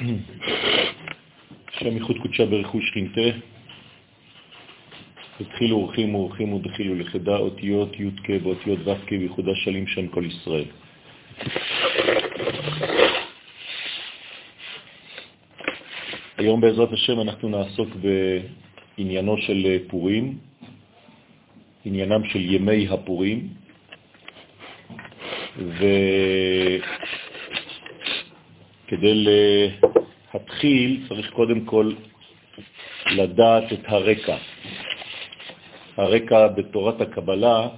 השם ייחוד קודשה ברכו שכינתה, התחילו אורחים ואורחים ודחילו לחדה אותיות י' כ' ואותיות ו' כ' וייחודה שלים שם כל ישראל. היום בעזרת השם אנחנו נעסוק בעניינו של פורים, עניינם של ימי הפורים, וכדי להתחיל צריך קודם כל לדעת את הרקע. הרקע בתורת הקבלה,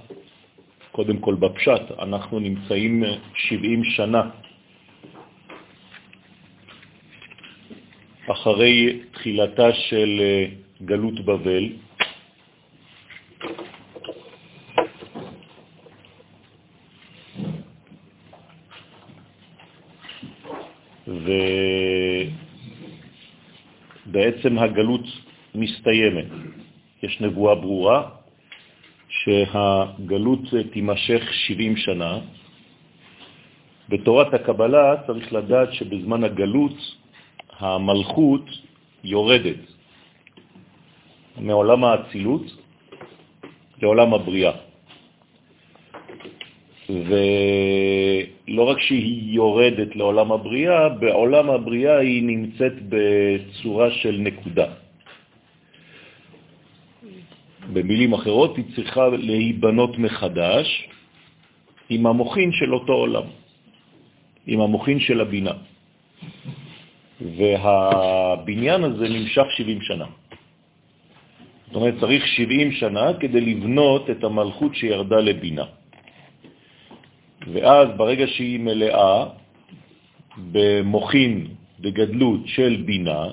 קודם כל בפשט, אנחנו נמצאים 70 שנה אחרי תחילתה של גלות בבל, ובעצם הגלות מסתיימת. יש נבואה ברורה שהגלות תימשך 70 שנה. בתורת הקבלה צריך לדעת שבזמן הגלות המלכות יורדת מעולם האצילות לעולם הבריאה. ולא רק שהיא יורדת לעולם הבריאה, בעולם הבריאה היא נמצאת בצורה של נקודה. במילים אחרות, היא צריכה להיבנות מחדש עם המוכין של אותו עולם, עם המוכין של הבינה. והבניין הזה נמשך 70 שנה. זאת אומרת, צריך 70 שנה כדי לבנות את המלכות שירדה לבינה. ואז ברגע שהיא מלאה במוכין וגדלות של בינה,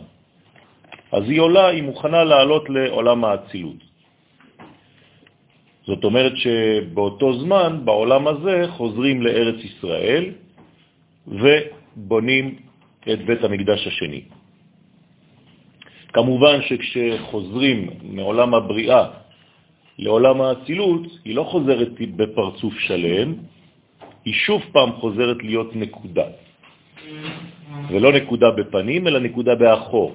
אז היא עולה, היא מוכנה לעלות לעולם האצילות. זאת אומרת שבאותו זמן, בעולם הזה, חוזרים לארץ ישראל ובונים את בית המקדש השני. כמובן שכשחוזרים מעולם הבריאה לעולם האצילות, היא לא חוזרת בפרצוף שלם, היא שוב פעם חוזרת להיות נקודה. ולא נקודה בפנים, אלא נקודה באחור.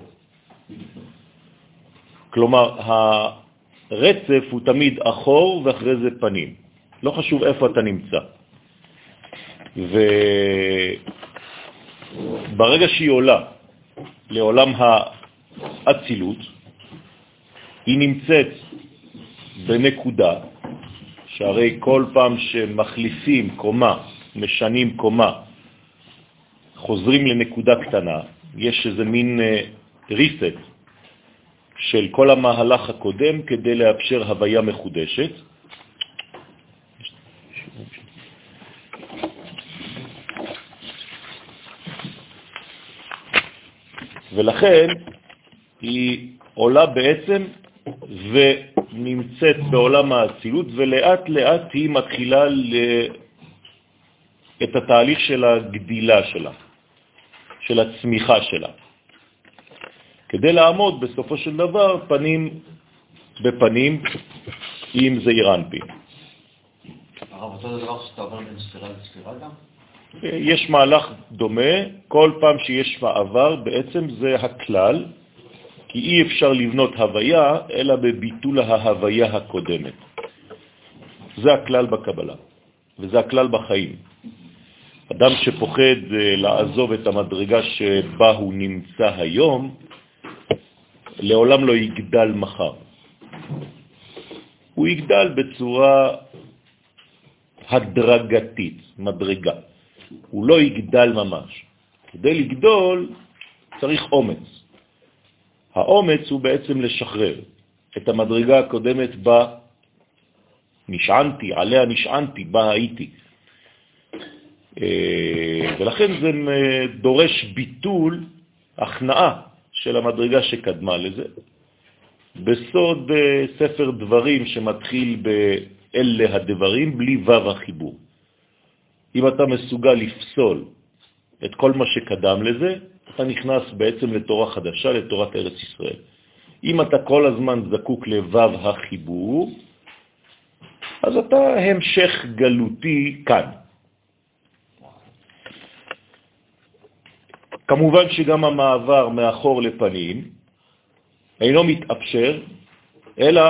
כלומר, הרצף הוא תמיד אחור ואחרי זה פנים. לא חשוב איפה אתה נמצא. וברגע שהיא עולה לעולם האצילות, היא נמצאת בנקודה, שהרי כל פעם שמחליפים קומה, משנים קומה, חוזרים לנקודה קטנה, יש איזה מין ריסט של כל המהלך הקודם כדי לאפשר הוויה מחודשת. ולכן היא עולה בעצם ונמצאת בעולם האצילות, ולאט לאט היא מתחילה ל... את התהליך של הגדילה שלה, של הצמיחה שלה. כדי לעמוד בסופו של דבר פנים בפנים עם זעיר אנפין. הרב, אותו דבר שאתה עובר בין ספירה לספירה גם? יש מהלך דומה, כל פעם שיש מעבר, בעצם זה הכלל, כי אי אפשר לבנות הוויה אלא בביטול ההוויה הקודמת. זה הכלל בקבלה, וזה הכלל בחיים. אדם שפוחד אה, לעזוב את המדרגה שבה הוא נמצא היום, לעולם לא יגדל מחר. הוא יגדל בצורה הדרגתית, מדרגה. הוא לא יגדל ממש. כדי לגדול צריך אומץ. האומץ הוא בעצם לשחרר את המדרגה הקודמת בה נשענתי, עליה נשענתי, בה הייתי. אה, ולכן זה דורש ביטול, הכנעה של המדרגה שקדמה לזה. בסוד אה, ספר דברים שמתחיל באלה הדברים בלי וו החיבור. אם אתה מסוגל לפסול את כל מה שקדם לזה, אתה נכנס בעצם לתורה חדשה, לתורת ארץ ישראל. אם אתה כל הזמן זקוק לוו החיבור, אז אתה המשך גלותי כאן. כמובן שגם המעבר מאחור לפנים אינו מתאפשר, אלא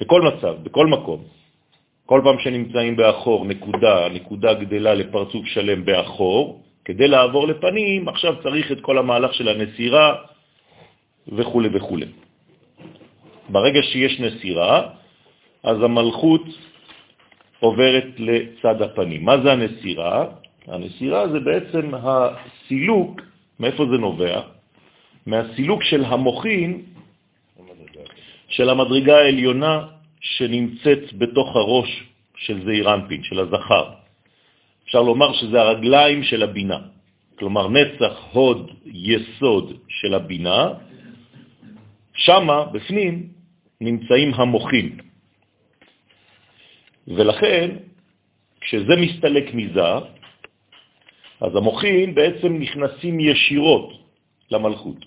בכל מצב, בכל מקום. כל פעם שנמצאים באחור, נקודה, נקודה גדלה לפרצוף שלם באחור, כדי לעבור לפנים, עכשיו צריך את כל המהלך של הנסירה וכו' וכו'. ברגע שיש נסירה, אז המלכות עוברת לצד הפנים. מה זה הנסירה? הנסירה זה בעצם הסילוק, מאיפה זה נובע? מהסילוק של המוחין של המדרגה העליונה שנמצאת בתוך הראש של זעירנפין, של הזכר. אפשר לומר שזה הרגליים של הבינה. כלומר, נצח, הוד, יסוד של הבינה, שמה, בפנים, נמצאים המוחים. ולכן, כשזה מסתלק מזה, אז המוחים בעצם נכנסים ישירות למלכות,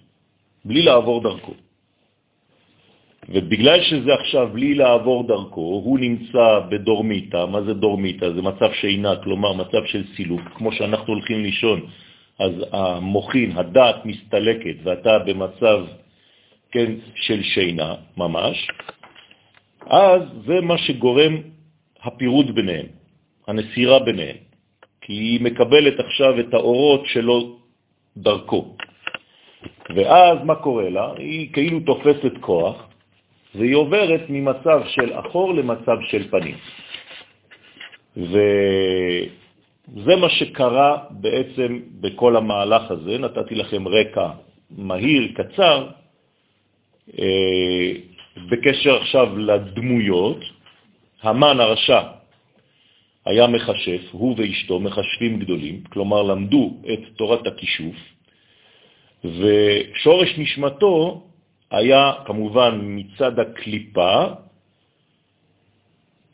בלי לעבור דרכו. ובגלל שזה עכשיו בלי לעבור דרכו, הוא נמצא בדורמיטה. מה זה דורמיטה? זה מצב שינה, כלומר מצב של סילוק. כמו שאנחנו הולכים לישון, אז המוחין, הדעת מסתלקת, ואתה במצב כן, של שינה ממש, אז זה מה שגורם הפירוד ביניהם, הנסירה ביניהם, כי היא מקבלת עכשיו את האורות שלו דרכו. ואז מה קורה לה? היא כאילו תופסת כוח, והיא עוברת ממצב של אחור למצב של פנים. וזה מה שקרה בעצם בכל המהלך הזה. נתתי לכם רקע מהיר, קצר, אה, בקשר עכשיו לדמויות. המן הרשע היה מחשף, הוא ואשתו מחשבים גדולים, כלומר למדו את תורת הכישוף, ושורש נשמתו היה כמובן מצד הקליפה,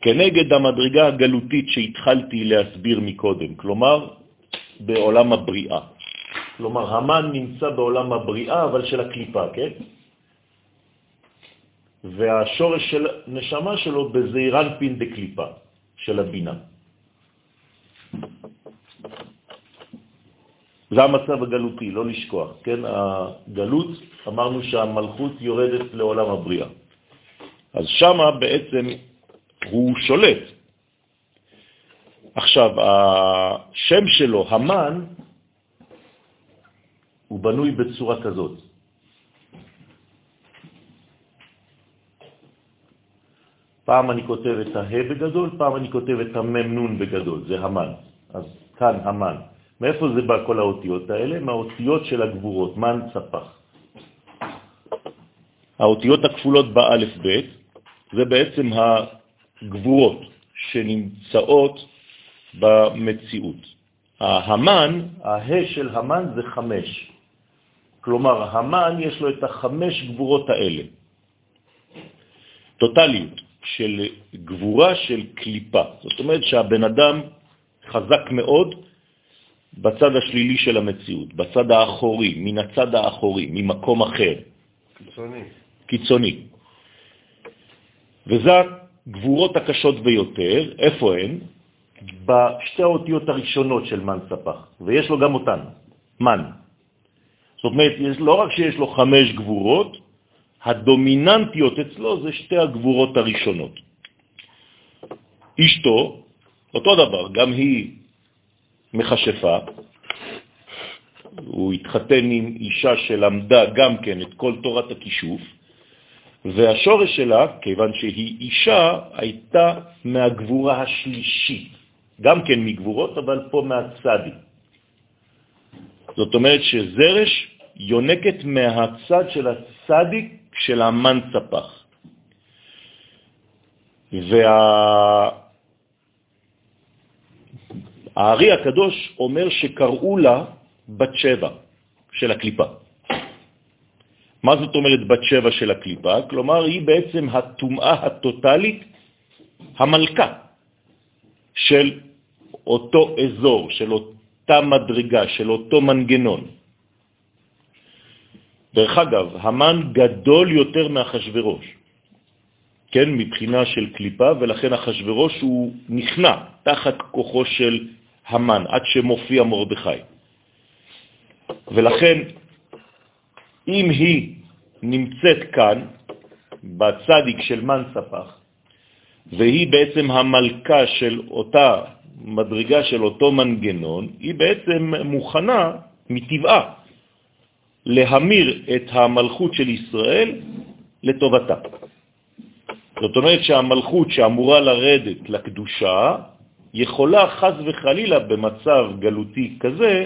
כנגד המדרגה הגלותית שהתחלתי להסביר מקודם, כלומר בעולם הבריאה. כלומר, המן נמצא בעולם הבריאה, אבל של הקליפה, כן? והשורש של נשמה שלו בזעירן פין דקליפה, של הבינה. זה המצב הגלותי, לא לשכוח, כן? הגלות, אמרנו שהמלכות יורדת לעולם הבריאה. אז שמה בעצם הוא שולט. עכשיו, השם שלו, המן, הוא בנוי בצורה כזאת. פעם אני כותב את הה בגדול, פעם אני כותב את המ"נ בגדול, זה המן. אז כאן המן. מאיפה זה בא כל האותיות האלה? מהאותיות של הגבורות, מן צפח. האותיות הכפולות באלף בית זה בעצם הגבורות שנמצאות במציאות. ההמן, הה של המן זה חמש. כלומר, המן יש לו את החמש גבורות האלה. טוטליות של גבורה של קליפה. זאת אומרת שהבן אדם חזק מאוד בצד השלילי של המציאות, בצד האחורי, מן הצד האחורי, ממקום אחר. קיצוני. קיצוני. וזה הגבורות הקשות ביותר, איפה הן? בשתי האותיות הראשונות של מן ספח, ויש לו גם אותן, מן. זאת אומרת, לא רק שיש לו חמש גבורות, הדומיננטיות אצלו זה שתי הגבורות הראשונות. אשתו, אותו דבר, גם היא מכשפה, הוא התחתן עם אישה שלמדה גם כן את כל תורת הכישוף, והשורש שלה, כיוון שהיא אישה, הייתה מהגבורה השלישית, גם כן מגבורות, אבל פה מהצדי. זאת אומרת שזרש יונקת מהצד של הצדיק של המן צפח. וה... הארי הקדוש אומר שקראו לה בת שבע של הקליפה. מה זאת אומרת בת שבע של הקליפה? כלומר, היא בעצם הטומאה הטוטלית, המלכה של אותו אזור, של אותה מדרגה, של אותו מנגנון. דרך אגב, המן גדול יותר מאחשוורוש, כן, מבחינה של קליפה, ולכן אחשוורוש הוא נכנע תחת כוחו של המן, עד שמופיע מרדכי. ולכן, אם היא נמצאת כאן, בצדיק של מן ספח, והיא בעצם המלכה של אותה מדרגה של אותו מנגנון, היא בעצם מוכנה מטבעה להמיר את המלכות של ישראל לטובתה. זאת אומרת שהמלכות שאמורה לרדת לקדושה, יכולה חז וחלילה במצב גלותי כזה,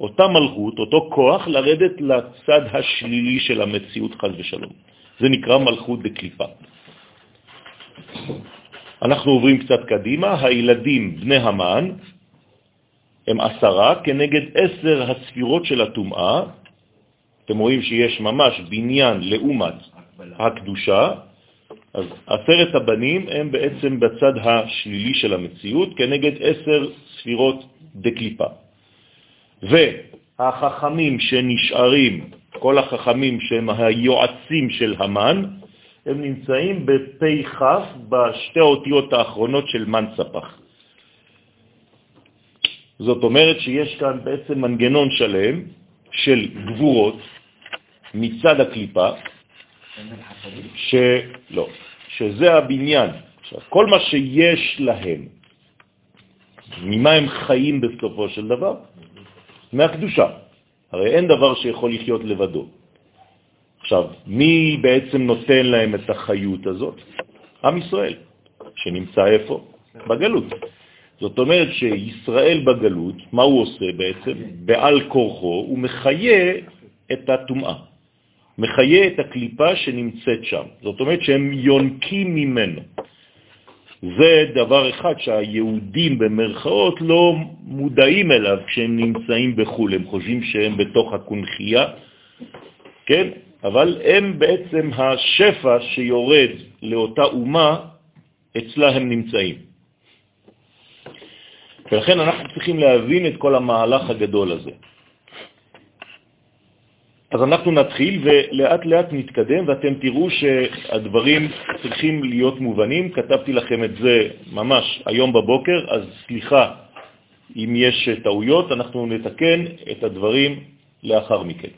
אותה מלכות, אותו כוח, לרדת לצד השלילי של המציאות חז ושלום. זה נקרא מלכות בקליפה. אנחנו עוברים קצת קדימה, הילדים בני המן הם עשרה כנגד עשר הספירות של הטומאה. אתם רואים שיש ממש בניין לעומת הקדושה, אז עשרת הבנים הם בעצם בצד השלילי של המציאות כנגד עשר ספירות דקליפה. והחכמים שנשארים, כל החכמים שהם היועצים של המן, הם נמצאים בפי כף בשתי האותיות האחרונות של מן ספח. זאת אומרת שיש כאן בעצם מנגנון שלם של גבורות מצד הקליפה, שלא, שזה הבניין. כל מה שיש להם, ממה הם חיים בסופו של דבר? מהקדושה. הרי אין דבר שיכול לחיות לבדו. עכשיו, מי בעצם נותן להם את החיות הזאת? עם ישראל, שנמצא איפה? בגלות. זאת אומרת שישראל בגלות, מה הוא עושה בעצם? בעל כורחו, הוא מחיה את הטומאה, מחיה את הקליפה שנמצאת שם. זאת אומרת שהם יונקים ממנו. זה דבר אחד שהיהודים במרכאות לא מודעים אליו כשהם נמצאים בחו"ל, הם חושבים שהם בתוך הקונחייה, כן? אבל הם בעצם השפע שיורד לאותה אומה, אצלה הם נמצאים. ולכן אנחנו צריכים להבין את כל המהלך הגדול הזה. אז אנחנו נתחיל ולאט לאט נתקדם ואתם תראו שהדברים צריכים להיות מובנים. כתבתי לכם את זה ממש היום בבוקר, אז סליחה אם יש טעויות, אנחנו נתקן את הדברים לאחר מכן.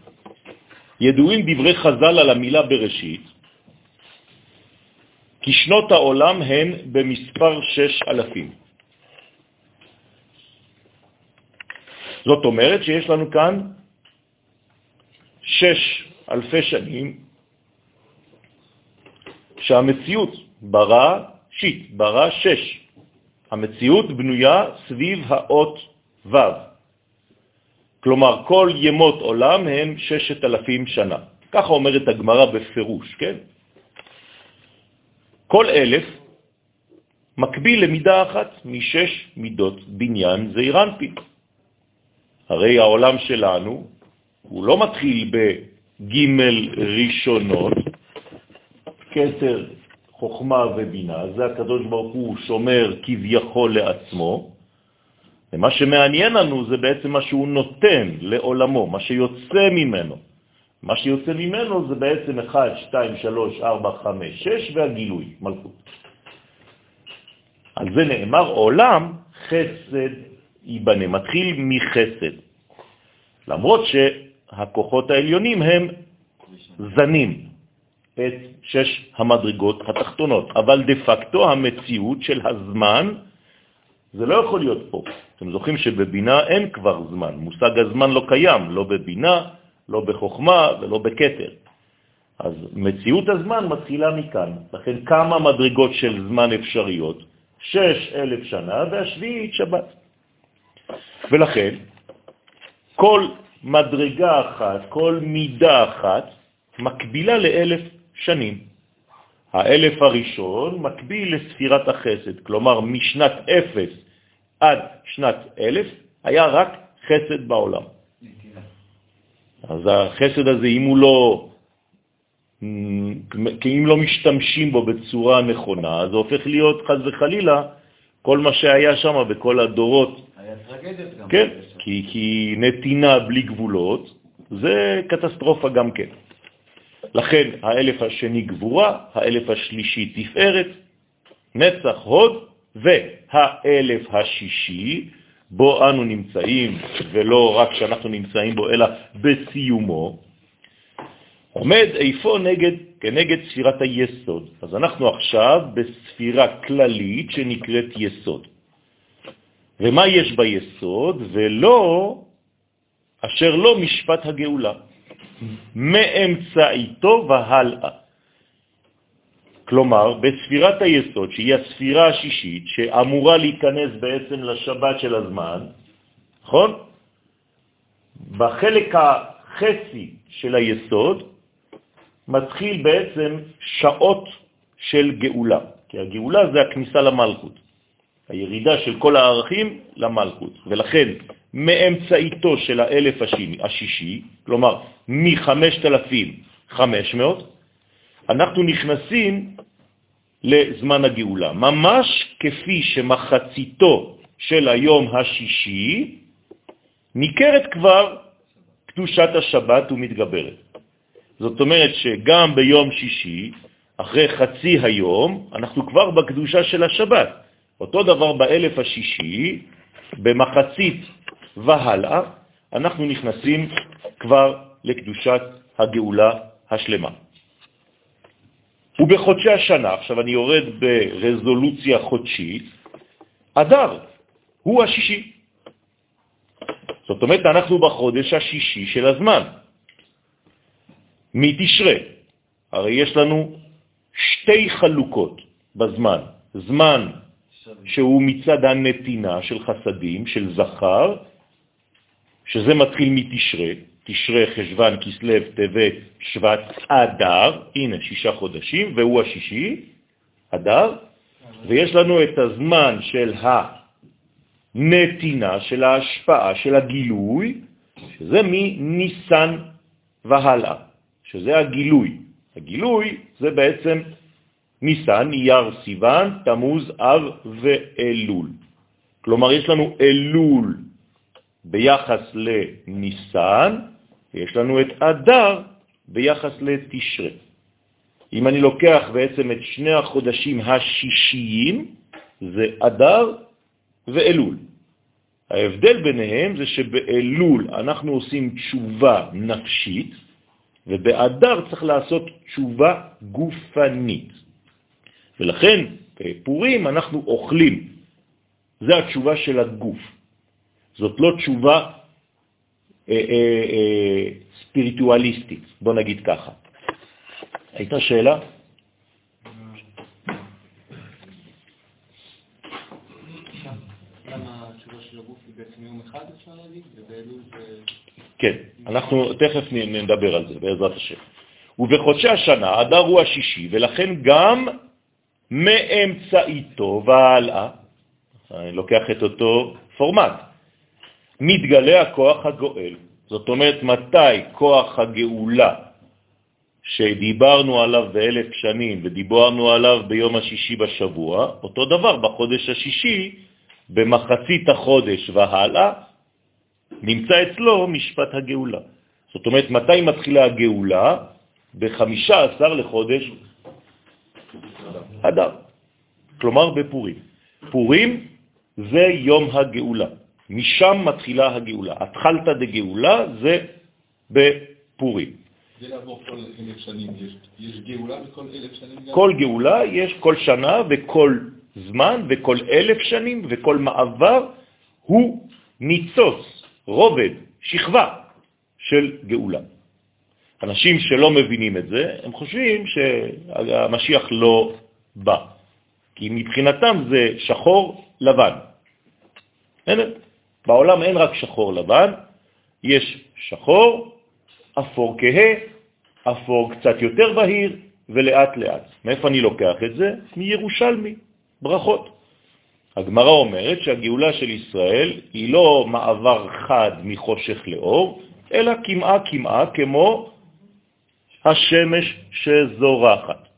ידועים דברי חז"ל על המילה בראשית, כי שנות העולם הן במספר שש אלפים. זאת אומרת שיש לנו כאן שש אלפי שנים שהמציאות ברא שיט, ברא שש. המציאות בנויה סביב האות ו'. כלומר, כל ימות עולם הם ששת אלפים שנה. ככה אומרת הגמרא בפירוש, כן? כל אלף מקביל למידה אחת משש מידות בניין זעיר אנפין. הרי העולם שלנו הוא לא מתחיל בג' ראשונות, כתר, חוכמה ובינה, זה הקדוש ברוך הוא שומר כביכול לעצמו, ומה שמעניין לנו זה בעצם מה שהוא נותן לעולמו, מה שיוצא ממנו. מה שיוצא ממנו זה בעצם 1, 2, 3, 4, 5, 6 והגילוי, מלכות. על זה נאמר עולם חסד ייבנה, מתחיל מחסד. למרות שהכוחות העליונים הם זנים את שש המדרגות התחתונות, אבל דה פקטו המציאות של הזמן זה לא יכול להיות פה. אתם זוכרים שבבינה אין כבר זמן, מושג הזמן לא קיים, לא בבינה, לא בחוכמה ולא בקטר. אז מציאות הזמן מתחילה מכאן. לכן כמה מדרגות של זמן אפשריות? שש אלף שנה והשביעית שבת. ולכן כל מדרגה אחת, כל מידה אחת, מקבילה לאלף שנים. האלף הראשון מקביל לספירת החסד, כלומר משנת אפס עד שנת אלף היה רק חסד בעולם. אז החסד הזה, אם הוא לא, אם לא משתמשים בו בצורה נכונה, אז זה הופך להיות חז וחלילה כל מה שהיה שם בכל הדורות. היה טרגדיות גם. כן, כי, כי נתינה בלי גבולות זה קטסטרופה גם כן. לכן האלף השני גבורה, האלף השלישי תפארת, נצח הוד, והאלף השישי בו אנו נמצאים, ולא רק שאנחנו נמצאים בו, אלא בסיומו, עומד איפה נגד, כנגד ספירת היסוד. אז אנחנו עכשיו בספירה כללית שנקראת יסוד. ומה יש ביסוד? ולא אשר לא משפט הגאולה, מאמצעיתו והלאה. כלומר, בספירת היסוד, שהיא הספירה השישית, שאמורה להיכנס בעצם לשבת של הזמן, נכון? בחלק החצי של היסוד מתחיל בעצם שעות של גאולה, כי הגאולה זה הכניסה למלכות, הירידה של כל הערכים למלכות, ולכן מאמצעיתו של האלף השישי, כלומר מ-5,500, אנחנו נכנסים לזמן הגאולה, ממש כפי שמחציתו של היום השישי ניכרת כבר קדושת השבת ומתגברת. זאת אומרת שגם ביום שישי, אחרי חצי היום, אנחנו כבר בקדושה של השבת. אותו דבר באלף השישי, במחצית והלאה, אנחנו נכנסים כבר לקדושת הגאולה השלמה. ובחודשי השנה, עכשיו אני יורד ברזולוציה חודשית, אדר הוא השישי. זאת אומרת, אנחנו בחודש השישי של הזמן. מתשרה, הרי יש לנו שתי חלוקות בזמן, זמן שהוא מצד הנתינה של חסדים, של זכר, שזה מתחיל מתשרה, תשרה, חשבן, כסלב, טבת, שבט, אדר, הנה שישה חודשים, והוא השישי, אדר, ויש לנו את הזמן של הנתינה, של ההשפעה, של הגילוי, שזה מניסן והלאה, שזה הגילוי. הגילוי זה בעצם ניסן, אייר, סיוון, תמוז, אב ואלול. כלומר, יש לנו אלול ביחס לניסן, ויש לנו את אדר ביחס לתשרה. אם אני לוקח בעצם את שני החודשים השישיים, זה אדר ואלול. ההבדל ביניהם זה שבאלול אנחנו עושים תשובה נפשית, ובאדר צריך לעשות תשובה גופנית. ולכן בפורים אנחנו אוכלים. זה התשובה של הגוף. זאת לא תשובה אה, אה, אה, ספיריטואליסטית, בוא נגיד ככה. הייתה שאלה? כן, אנחנו תכף נדבר על זה, בעזרת השם. ובחודשי השנה, אדר הוא השישי, ולכן גם מאמצעיתו והלאה, אני לוקח את אותו פורמט, מתגלה הכוח הגואל. זאת אומרת, מתי כוח הגאולה שדיברנו עליו באלף שנים ודיברנו עליו ביום השישי בשבוע, אותו דבר בחודש השישי, במחצית החודש והלאה, נמצא אצלו משפט הגאולה. זאת אומרת, מתי מתחילה הגאולה? בחמישה עשר לחודש אדם, כלומר בפורים. פורים זה יום הגאולה. משם מתחילה הגאולה. התחלת דגאולה זה בפורים. זה לעבור כל אלף שנים, יש, יש גאולה בכל אלף שנים? גם? כל גאולה יש כל שנה וכל זמן וכל אלף שנים וכל מעבר הוא ניצוץ, רובד, שכבה של גאולה. אנשים שלא מבינים את זה, הם חושבים שהמשיח לא בא, כי מבחינתם זה שחור לבן. אין, בעולם אין רק שחור לבן, יש שחור, אפור כהה, אפור קצת יותר בהיר, ולאט לאט. מאיפה אני לוקח את זה? מירושלמי, ברכות. הגמרא אומרת שהגאולה של ישראל היא לא מעבר חד מחושך לאור, אלא כמעה כמעה כמו השמש שזורחת.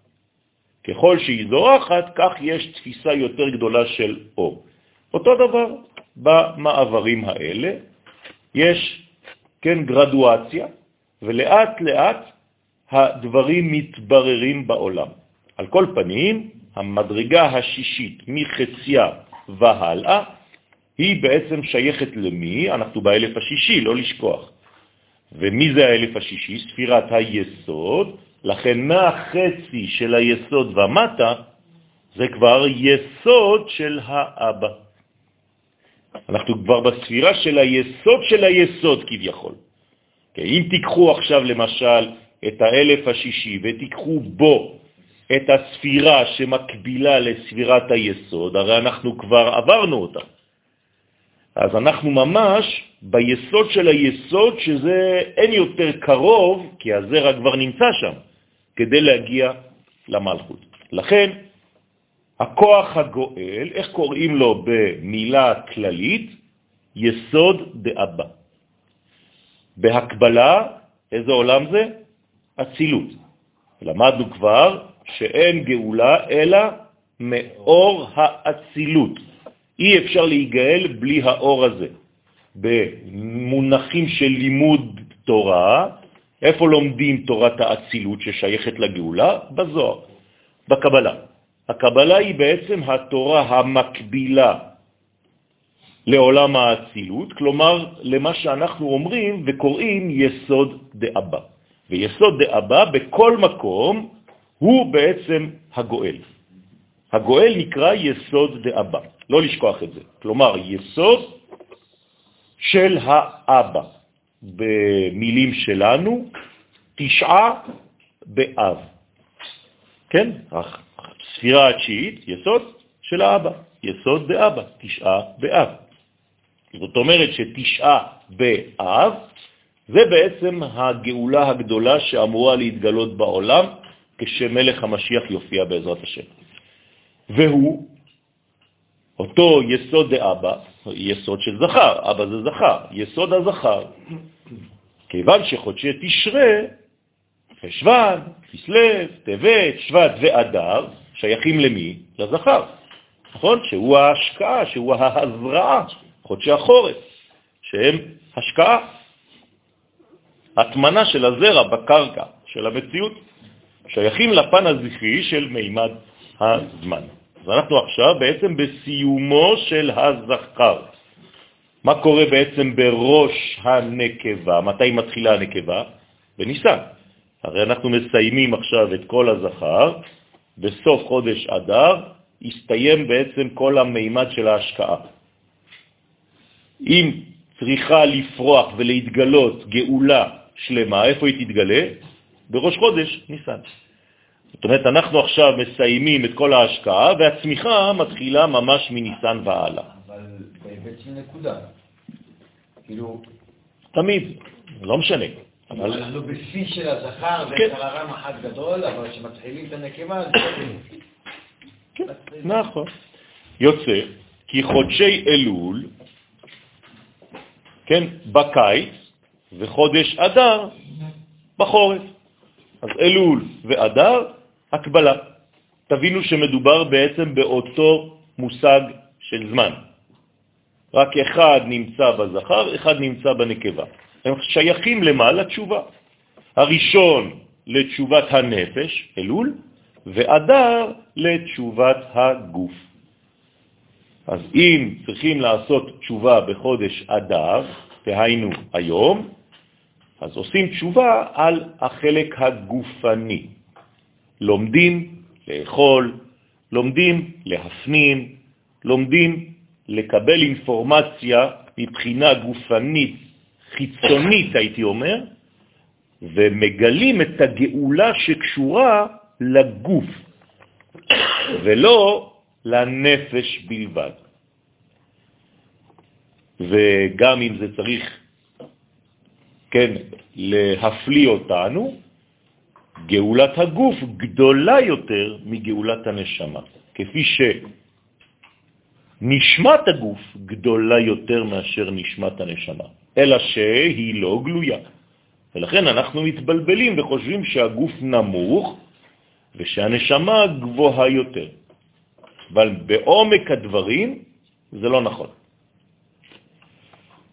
ככל שהיא זורחת, כך יש תפיסה יותר גדולה של אור. אותו דבר במעברים האלה, יש, כן, גרדואציה, ולאט לאט הדברים מתבררים בעולם. על כל פנים, המדרגה השישית מחציה והלאה היא בעצם שייכת למי? אנחנו באלף השישי, לא לשכוח. ומי זה האלף השישי? ספירת היסוד, לכן מהחצי של היסוד ומטה זה כבר יסוד של האבא. אנחנו כבר בספירה של היסוד של היסוד כביכול. Okay, אם תיקחו עכשיו למשל את האלף השישי ותיקחו בו את הספירה שמקבילה לספירת היסוד, הרי אנחנו כבר עברנו אותה. אז אנחנו ממש ביסוד של היסוד, שזה אין יותר קרוב, כי הזרע כבר נמצא שם, כדי להגיע למלכות. לכן, הכוח הגואל, איך קוראים לו במילה כללית? יסוד דאבא. בהקבלה, איזה עולם זה? אצילות. למדנו כבר שאין גאולה אלא מאור האצילות. אי אפשר להיגאל בלי האור הזה. במונחים של לימוד תורה, איפה לומדים תורת האצילות ששייכת לגאולה? בזוהר, בקבלה. הקבלה היא בעצם התורה המקבילה לעולם האצילות, כלומר למה שאנחנו אומרים וקוראים יסוד דאבא. ויסוד דאבא בכל מקום הוא בעצם הגואל. הגואל נקרא יסוד דאבא, לא לשכוח את זה. כלומר, יסוד של האבא. במילים שלנו, תשעה באב. כן? הספירה התשיעית, יסוד של האבא, יסוד דאבא, תשעה באב. זאת אומרת שתשעה באב זה בעצם הגאולה הגדולה שאמורה להתגלות בעולם כשמלך המשיח יופיע בעזרת השם. והוא אותו יסוד דאבא, יסוד של זכר, אבא זה זכר, יסוד הזכר. כיוון שחודשי תשרה, חשוון, כסלו, טבת, שבט ואדר, שייכים למי? לזכר, נכון? שהוא ההשקעה, שהוא ההזרעה, חודשי החורף, שהם השקעה, התמנה של הזרע בקרקע, של המציאות, שייכים לפן הזכרי של מימד הזמן. אז אנחנו עכשיו בעצם בסיומו של הזכר. מה קורה בעצם בראש הנקבה? מתי מתחילה הנקבה? בניסן. הרי אנחנו מסיימים עכשיו את כל הזכר, בסוף חודש אדר יסתיים בעצם כל המימד של ההשקעה. אם צריכה לפרוח ולהתגלות גאולה שלמה, איפה היא תתגלה? בראש חודש, ניסן. זאת אומרת, אנחנו עכשיו מסיימים את כל ההשקעה, והצמיחה מתחילה ממש מניסן והלאה. אבל בהיבט של נקודה. כאילו... תמיד, לא משנה. אבל אנחנו בשיא של הזכר, זה כן. חלרם אחד גדול, אבל כשמתחילים את הנקבה, זה... כן, נכון. יוצא כי חודשי אלול, כן, בקיץ, וחודש אדר בחורף. אז אלול ואדר, הקבלה. תבינו שמדובר בעצם באותו מושג של זמן. רק אחד נמצא בזכר, אחד נמצא בנקבה. הם שייכים למה? לתשובה. הראשון לתשובת הנפש, אלול, ואדר לתשובת הגוף. אז אם צריכים לעשות תשובה בחודש אדר, תהיינו היום, אז עושים תשובה על החלק הגופני. לומדים לאכול, לומדים להפנים, לומדים לקבל אינפורמציה מבחינה גופנית חיצונית, הייתי אומר, ומגלים את הגאולה שקשורה לגוף, ולא לנפש בלבד. וגם אם זה צריך, כן, להפליא אותנו, גאולת הגוף גדולה יותר מגאולת הנשמה, כפי שנשמת הגוף גדולה יותר מאשר נשמת הנשמה. אלא שהיא לא גלויה. ולכן אנחנו מתבלבלים וחושבים שהגוף נמוך ושהנשמה גבוהה יותר. אבל בעומק הדברים זה לא נכון.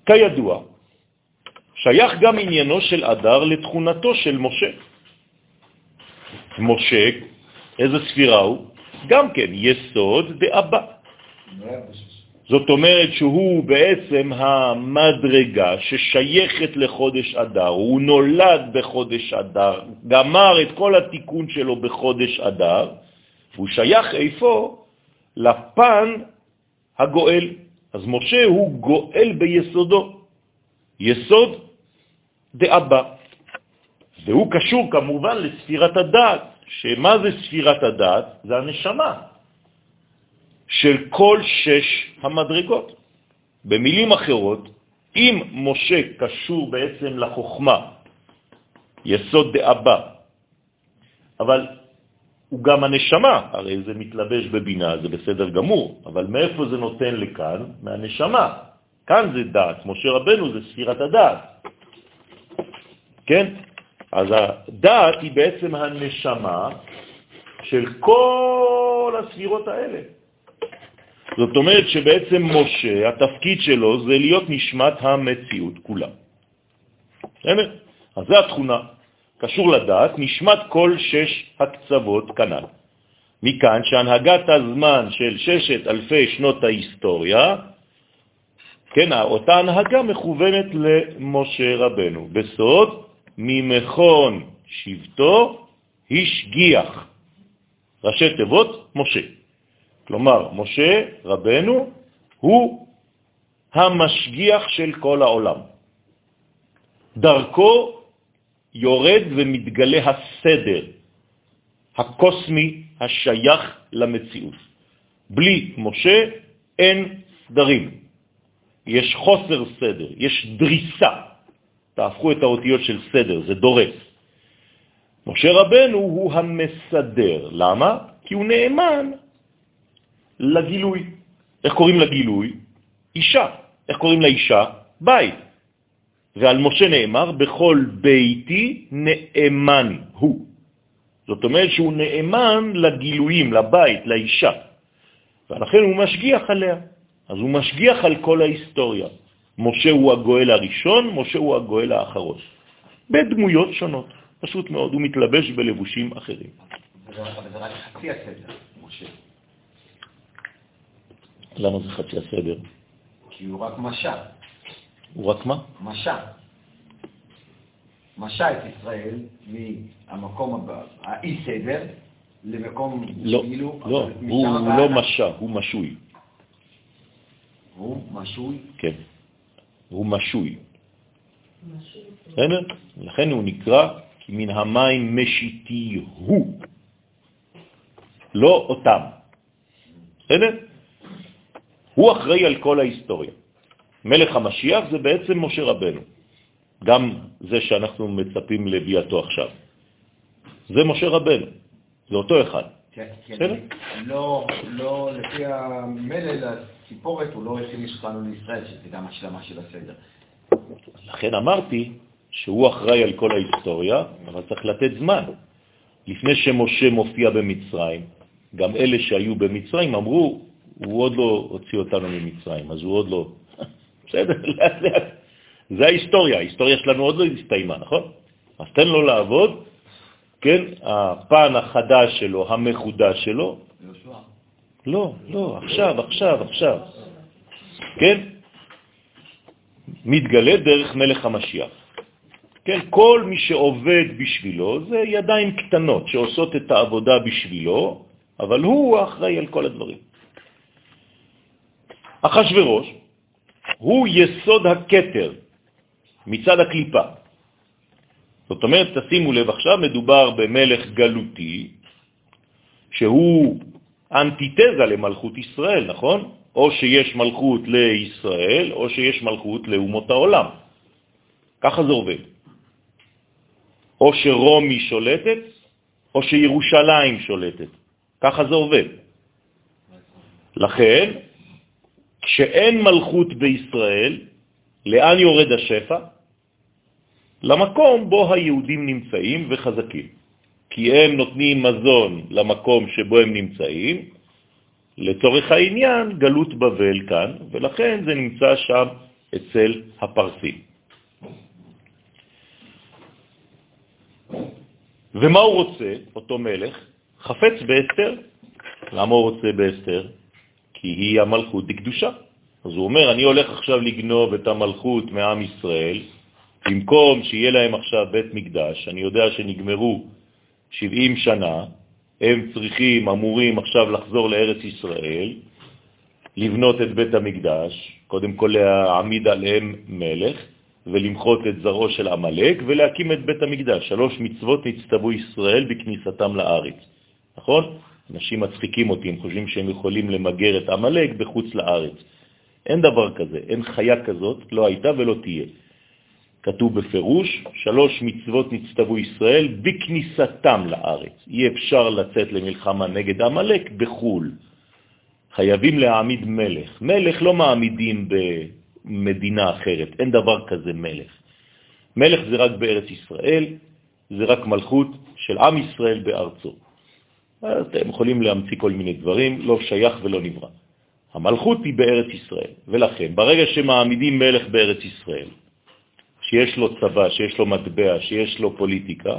כידוע, שייך גם עניינו של אדר לתכונתו של משה. משה, איזה ספירה הוא? גם כן, יסוד דאבא. זאת אומרת שהוא בעצם המדרגה ששייכת לחודש אדר, הוא נולד בחודש אדר, גמר את כל התיקון שלו בחודש אדר, והוא שייך איפה? לפן הגואל. אז משה הוא גואל ביסודו, יסוד דאבא. והוא קשור כמובן לספירת הדעת, שמה זה ספירת הדעת? זה הנשמה של כל שש המדרגות. במילים אחרות, אם משה קשור בעצם לחוכמה, יסוד דאבא, אבל הוא גם הנשמה, הרי זה מתלבש בבינה, זה בסדר גמור, אבל מאיפה זה נותן לכאן? מהנשמה. כאן זה דעת, משה רבנו זה ספירת הדעת. כן? אז הדעת היא בעצם הנשמה של כל הספירות האלה. זאת אומרת שבעצם משה, התפקיד שלו זה להיות נשמת המציאות כולה. בסדר? אז זו התכונה. קשור לדעת, נשמת כל שש הקצוות כנ"ל. מכאן שהנהגת הזמן של ששת אלפי שנות ההיסטוריה, כן, אותה הנהגה מכוונת למשה רבנו. בסוד, ממכון שבטו השגיח. ראשי תיבות, משה. כלומר, משה רבנו הוא המשגיח של כל העולם. דרכו יורד ומתגלה הסדר הקוסמי השייך למציאות. בלי משה אין סדרים, יש חוסר סדר, יש דריסה. תהפכו את האותיות של סדר, זה דורס. משה רבנו הוא המסדר. למה? כי הוא נאמן לגילוי. איך קוראים לגילוי? אישה. איך קוראים לאישה? בית. ועל משה נאמר, בכל ביתי נאמן הוא. זאת אומרת שהוא נאמן לגילויים, לבית, לאישה, ולכן הוא משגיח עליה. אז הוא משגיח על כל ההיסטוריה. משה הוא הגואל הראשון, משה הוא הגואל האחרון. בדמויות שונות, פשוט מאוד, הוא מתלבש בלבושים אחרים. זה רק חצי הסדר, משה. למה זה חצי הסדר? כי הוא רק משל. הוא רק מה? משע. משע את ישראל מהמקום הבא, האי-סדר, למקום לא, כאילו... לא, הוא לא משע, הוא משוי. הוא משוי. כן, הוא משוי. בסדר? לכן הוא נקרא כי מן המים משיתי הוא, לא אותם. בסדר? הוא אחראי על כל ההיסטוריה. מלך המשיח זה בעצם משה רבנו, גם זה שאנחנו מצפים לביאתו עכשיו. זה משה רבנו, זה אותו אחד. כן, כן. בסדר. לא, לא, לפי המלל, הציפורת, הוא לא הכניס אותנו לישראל, שזה גם השלמה של הסדר. לכן אמרתי שהוא אחראי על כל ההיסטוריה, אבל צריך לתת זמן. לפני שמשה מופיע במצרים, גם אלה שהיו במצרים אמרו, הוא עוד לא הוציא אותנו ממצרים, אז הוא עוד לא... בסדר, לאט לאט. זה ההיסטוריה, ההיסטוריה שלנו עוד לא הסתיימה, נכון? אז תן לו לעבוד, כן, הפן החדש שלו, המחודש שלו. לא, לא, עכשיו, עכשיו, עכשיו. כן? מתגלה דרך מלך המשיח. כן, כל מי שעובד בשבילו זה ידיים קטנות שעושות את העבודה בשבילו, אבל הוא האחראי על כל הדברים. אחשוורוש הוא יסוד הקטר מצד הקליפה. זאת אומרת, תשימו לב עכשיו, מדובר במלך גלותי, שהוא אנטיתזה למלכות ישראל, נכון? או שיש מלכות לישראל, או שיש מלכות לאומות העולם. ככה זה עובד. או שרומי שולטת, או שירושלים שולטת. ככה זה עובד. לכן, כשאין מלכות בישראל, לאן יורד השפע? למקום בו היהודים נמצאים וחזקים. כי הם נותנים מזון למקום שבו הם נמצאים, לצורך העניין גלות בבל כאן, ולכן זה נמצא שם אצל הפרסים. ומה הוא רוצה, אותו מלך? חפץ באסתר. למה הוא רוצה באסתר? כי היא המלכות בקדושה. אז הוא אומר, אני הולך עכשיו לגנוב את המלכות מעם ישראל, במקום שיהיה להם עכשיו בית מקדש, אני יודע שנגמרו 70 שנה, הם צריכים, אמורים עכשיו לחזור לארץ ישראל, לבנות את בית המקדש, קודם כל להעמיד עליהם מלך, ולמחות את זרעו של עמלק, ולהקים את בית המקדש. שלוש מצוות נצטוו ישראל בכניסתם לארץ. נכון? אנשים מצחיקים אותי, הם חושבים שהם יכולים למגר את עמלק בחוץ לארץ. אין דבר כזה, אין חיה כזאת, לא הייתה ולא תהיה. כתוב בפירוש, שלוש מצוות נצטוו ישראל בכניסתם לארץ. אי אפשר לצאת למלחמה נגד עמלק בחול. חייבים להעמיד מלך. מלך לא מעמידים במדינה אחרת, אין דבר כזה מלך. מלך זה רק בארץ ישראל, זה רק מלכות של עם ישראל בארצו. אתם יכולים להמציא כל מיני דברים, לא שייך ולא נברא. המלכות היא בארץ ישראל, ולכן ברגע שמעמידים מלך בארץ ישראל, שיש לו צבא, שיש לו מטבע, שיש לו פוליטיקה,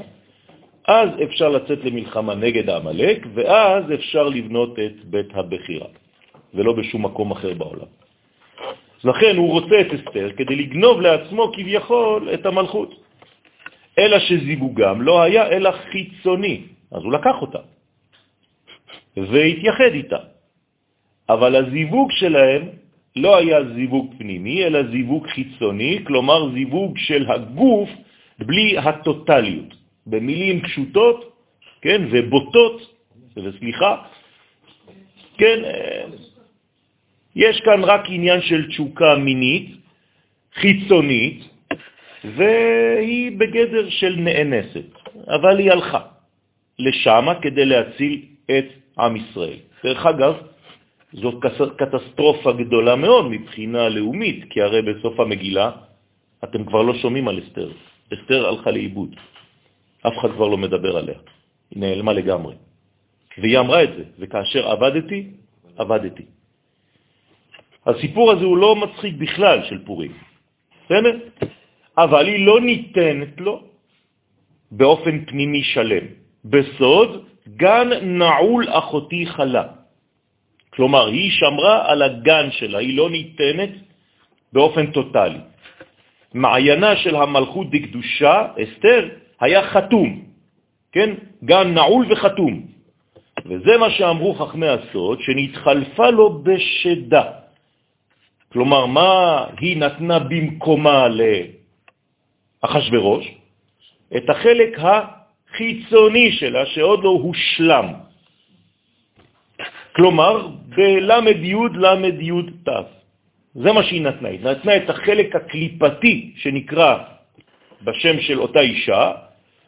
אז אפשר לצאת למלחמה נגד העמלק, ואז אפשר לבנות את בית הבחירה, ולא בשום מקום אחר בעולם. לכן הוא רוצה את אסתר כדי לגנוב לעצמו כביכול את המלכות. אלא שזיווגם לא היה אלא חיצוני, אז הוא לקח אותה והתייחד איתה. אבל הזיווג שלהם לא היה זיווג פנימי, אלא זיווג חיצוני, כלומר זיווג של הגוף בלי הטוטליות. במילים פשוטות, כן, ובוטות, וסליחה, כן, אה, יש כאן רק עניין של תשוקה מינית, חיצונית, והיא בגדר של נאנסת, אבל היא הלכה לשם כדי להציל את עם ישראל. דרך אגב, זאת קטסטרופה גדולה מאוד מבחינה לאומית, כי הרי בסוף המגילה אתם כבר לא שומעים על אסתר. אסתר הלכה לאיבוד. אף אחד כבר לא מדבר עליה. היא נעלמה לגמרי. והיא אמרה את זה, וכאשר עבדתי, עבדתי. הסיפור הזה הוא לא מצחיק בכלל של פורים, בסדר? אבל היא לא ניתנת לו באופן פנימי שלם. בסוד, גן נעול אחותי חלה. כלומר, היא שמרה על הגן שלה, היא לא ניתנת באופן טוטלי. מעיינה של המלכות דקדושה, אסתר, היה חתום, כן? גן נעול וחתום. וזה מה שאמרו חכמי הסוד, שנתחלפה לו בשדה. כלומר, מה היא נתנה במקומה לאחשוורוש? את החלק החיצוני שלה, שעוד לא הושלם. כלומר, למד יוד תף. זה מה שהיא נתנה. היא נתנה את החלק הקליפתי שנקרא בשם של אותה אישה,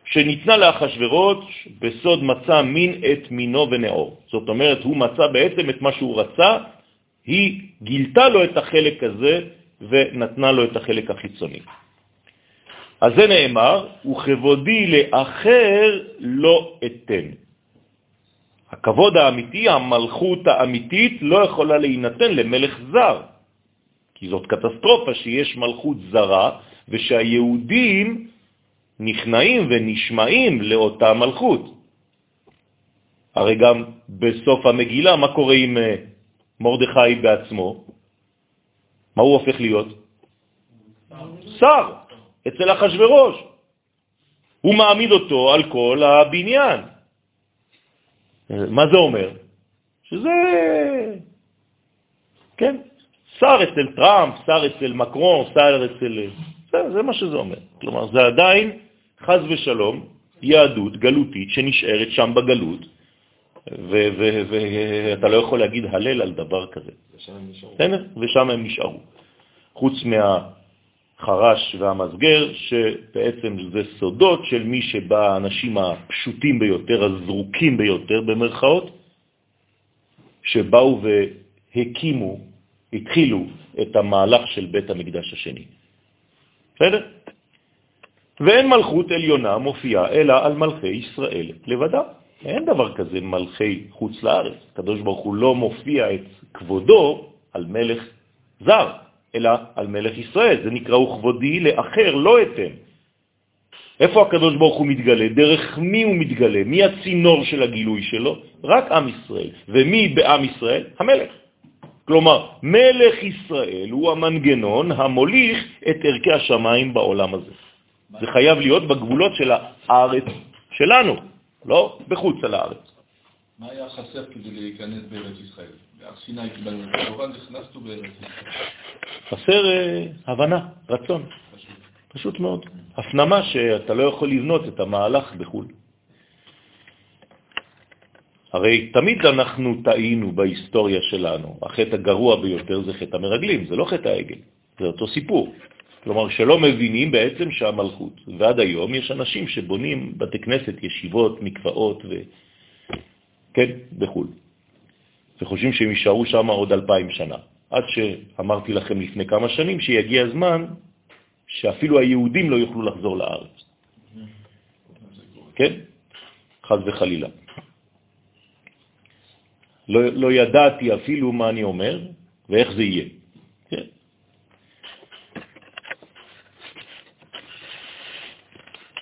שניתנה לאחשוורוש בסוד מצא מין את מינו ונאור. זאת אומרת, הוא מצא בעצם את מה שהוא רצה, היא גילתה לו את החלק הזה ונתנה לו את החלק החיצוני. אז זה נאמר, וכבודי לאחר לא אתן. הכבוד האמיתי, המלכות האמיתית, לא יכולה להינתן למלך זר, כי זאת קטסטרופה שיש מלכות זרה ושהיהודים נכנעים ונשמעים לאותה מלכות. הרי גם בסוף המגילה, מה קורה עם אה, מרדכי בעצמו? מה הוא הופך להיות? שר, אצל אחשוורוש. הוא מעמיד אותו על כל הבניין. מה זה אומר? שזה, כן, שר אצל טראמפ, שר אצל מקרון, שר אצל... זה, זה מה שזה אומר. כלומר, זה עדיין, חז ושלום, יהדות גלותית שנשארת שם בגלות, ואתה לא יכול להגיד הלל על דבר כזה. ושם הם נשארו. ושם הם נשארו. חוץ מה... החרש והמסגר, שבעצם זה סודות של מי שבא, האנשים הפשוטים ביותר, הזרוקים ביותר במרכאות, שבאו והקימו, התחילו את המהלך של בית המקדש השני. בסדר? ואין מלכות עליונה מופיעה אלא על מלכי ישראל לבדה. אין דבר כזה מלכי חוץ לארץ. הקדוש ברוך הוא לא מופיע את כבודו על מלך זר. אלא על מלך ישראל. זה נקרא וכבודי לאחר, לא אתן. איפה הקדוש ברוך הוא מתגלה? דרך מי הוא מתגלה? מי הצינור של הגילוי שלו? רק עם ישראל. ומי בעם ישראל? המלך. כלומר, מלך ישראל הוא המנגנון המוליך את ערכי השמיים בעולם הזה. זה חייב להיות בגבולות של הארץ שלנו, לא בחוץ על הארץ. מה היה חסר כדי להיכנס בארץ ישראל? בהר סיני קיבלנו את התורה, נכנסנו בארץ ישראל. חסר uh, הבנה, רצון. פשוט. מאוד. הפנמה שאתה לא יכול לבנות את המהלך בחו"ל. הרי תמיד אנחנו טעינו בהיסטוריה שלנו. החטא הגרוע ביותר זה חטא המרגלים, זה לא חטא העגל, זה אותו סיפור. כלומר, שלא מבינים בעצם שהמלכות. ועד היום יש אנשים שבונים בתי כנסת, ישיבות, מקוואות, ו... כן, בחו"ל. וחושבים שהם יישארו שם עוד אלפיים שנה. עד שאמרתי לכם לפני כמה שנים שיגיע הזמן שאפילו היהודים לא יוכלו לחזור לארץ. כן? חז וחלילה. לא, לא ידעתי אפילו מה אני אומר ואיך זה יהיה. כן?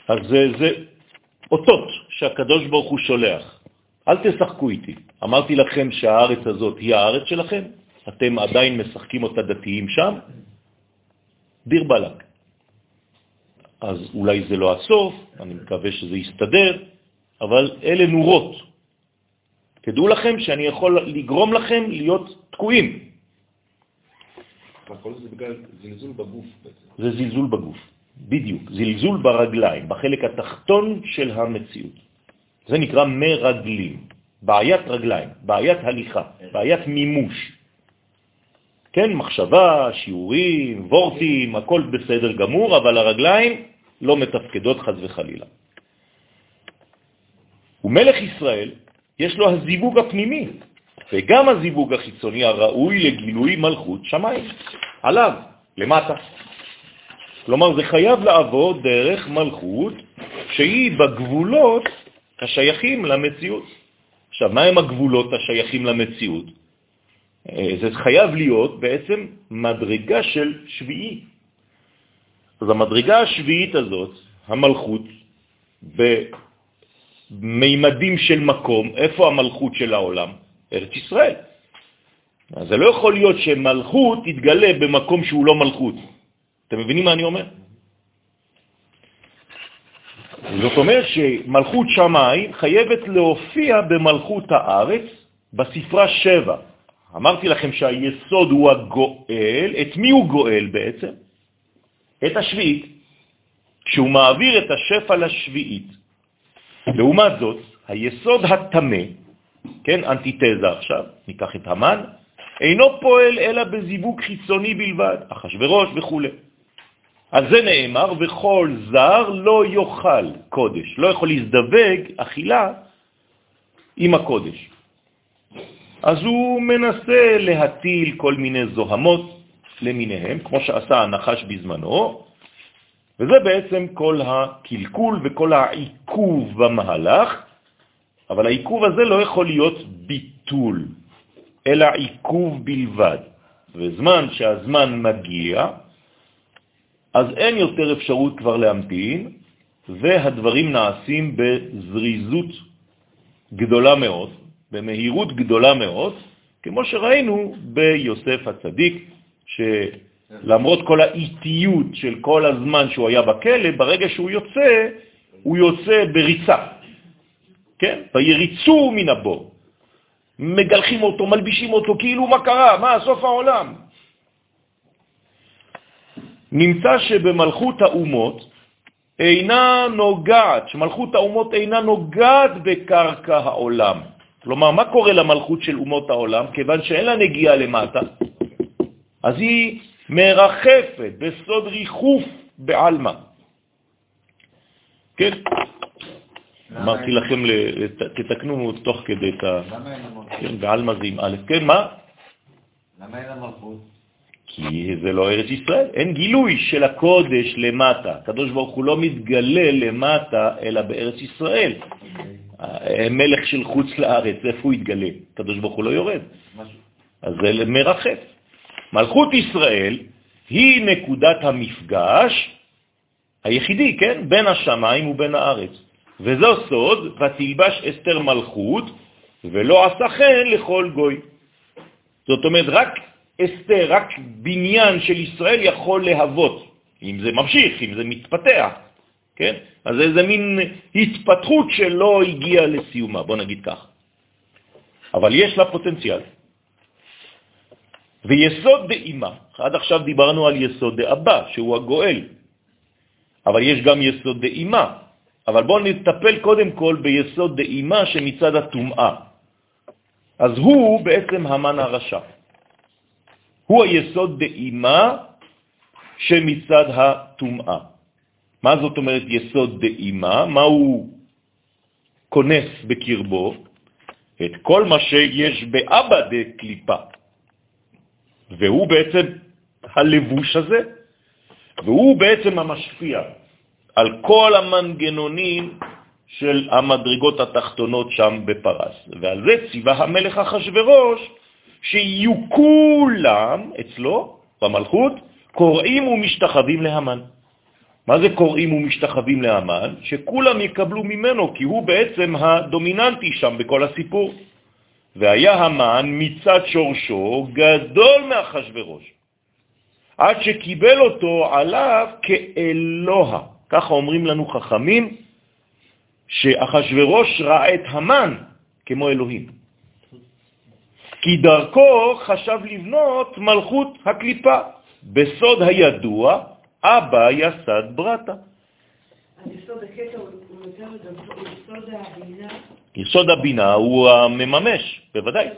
אז זה, זה אותות שהקדוש ברוך הוא שולח. אל תשחקו איתי. אמרתי לכם שהארץ הזאת היא הארץ שלכם, אתם עדיין משחקים אותה דתיים שם, דיר בלק. אז אולי זה לא הסוף, אני מקווה שזה יסתדר, אבל אלה נורות. תדעו לכם שאני יכול לגרום לכם להיות תקועים. זה זלזול בגוף בעצם. זה זלזול בגוף, בדיוק. זלזול ברגליים, בחלק התחתון של המציאות. זה נקרא מרגלים, בעיית רגליים, בעיית הליכה, בעיית מימוש. כן, מחשבה, שיעורים, וורטים, הכל בסדר גמור, אבל הרגליים לא מתפקדות חז וחלילה. ומלך ישראל יש לו הזיווג הפנימי, וגם הזיווג החיצוני הראוי לגילוי מלכות שמיים, עליו, למטה. כלומר, זה חייב לעבור דרך מלכות שהיא בגבולות השייכים למציאות. עכשיו, מה הם הגבולות השייכים למציאות? אה, זה חייב להיות בעצם מדרגה של שביעי. אז המדרגה השביעית הזאת, המלכות, במימדים של מקום, איפה המלכות של העולם? ארץ ישראל. אז זה לא יכול להיות שמלכות תתגלה במקום שהוא לא מלכות. אתם מבינים מה אני אומר? זאת אומרת שמלכות שמיים חייבת להופיע במלכות הארץ בספרה שבע. אמרתי לכם שהיסוד הוא הגואל. את מי הוא גואל בעצם? את השביעית, כשהוא מעביר את השפע לשביעית. לעומת זאת, היסוד התמה, כן, אנטיתזה עכשיו, ניקח את המן, אינו פועל אלא בזיווג חיצוני בלבד, אחשוורוש וכו'. אז זה נאמר, וכל זר לא יאכל קודש, לא יכול להזדווג אכילה עם הקודש. אז הוא מנסה להטיל כל מיני זוהמות למיניהם, כמו שעשה הנחש בזמנו, וזה בעצם כל הקלקול וכל העיכוב במהלך, אבל העיכוב הזה לא יכול להיות ביטול, אלא עיכוב בלבד. וזמן שהזמן מגיע, אז אין יותר אפשרות כבר להמתין, והדברים נעשים בזריזות גדולה מאוד, במהירות גדולה מאוד, כמו שראינו ביוסף הצדיק, שלמרות כל האיטיות של כל הזמן שהוא היה בכלא, ברגע שהוא יוצא, הוא יוצא בריצה, כן? ויריצו מן הבור. מגלחים אותו, מלבישים אותו, כאילו מה קרה? מה, סוף העולם? נמצא שבמלכות האומות אינה נוגעת, שמלכות האומות אינה נוגעת בקרקע העולם. כלומר, מה קורה למלכות של אומות העולם? כיוון שאין לה נגיעה למטה, אז היא מרחפת בסוד ריחוף בעלמא. כן? אמרתי לכם, תתקנו תוך כדי את ה... למה אין המלכות? כן, בעלמא זה עם א'. כן, מה? למה אין המלכות? כי זה לא ארץ ישראל. אין גילוי של הקודש למטה. הקדוש ברוך הוא לא מתגלה למטה, אלא בארץ ישראל. מלך של חוץ לארץ, איפה הוא יתגלה? הקדוש ברוך הוא לא יורד. אז זה מרחף. מלכות ישראל היא נקודת המפגש היחידי, כן? בין השמיים ובין הארץ. וזו סוד, ותלבש אסתר מלכות, ולא עשה חן לכל גוי. זאת אומרת, רק אסתר, רק בניין של ישראל יכול להוות, אם זה ממשיך, אם זה מתפתח, כן? אז איזה מין התפתחות שלא הגיעה לסיומה, בוא נגיד כך. אבל יש לה פוטנציאל. ויסוד דאימה, עד עכשיו דיברנו על יסוד דאבא, שהוא הגואל, אבל יש גם יסוד דאימה. אבל בואו נטפל קודם כל ביסוד דאימה שמצד הטומאה. אז הוא בעצם המן הרשע. הוא היסוד דאימה שמצד הטומאה. מה זאת אומרת יסוד דאימה? מה הוא כונס בקרבו? את כל מה שיש באבא דקליפה. והוא בעצם הלבוש הזה, והוא בעצם המשפיע על כל המנגנונים של המדרגות התחתונות שם בפרס. ועל זה ציווה המלך אחשורוש שיהיו כולם אצלו, במלכות, קוראים ומשתחווים להמן. מה זה קוראים ומשתחווים להמן? שכולם יקבלו ממנו, כי הוא בעצם הדומיננטי שם בכל הסיפור. והיה המן מצד שורשו גדול מאחשוורוש, עד שקיבל אותו עליו כאלוה. ככה אומרים לנו חכמים, שאחשוורוש ראה את המן כמו אלוהים. כי דרכו חשב לבנות מלכות הקליפה. בסוד הידוע, אבא יסד ברטה. יסוד הבינה הוא המממש, בוודאי.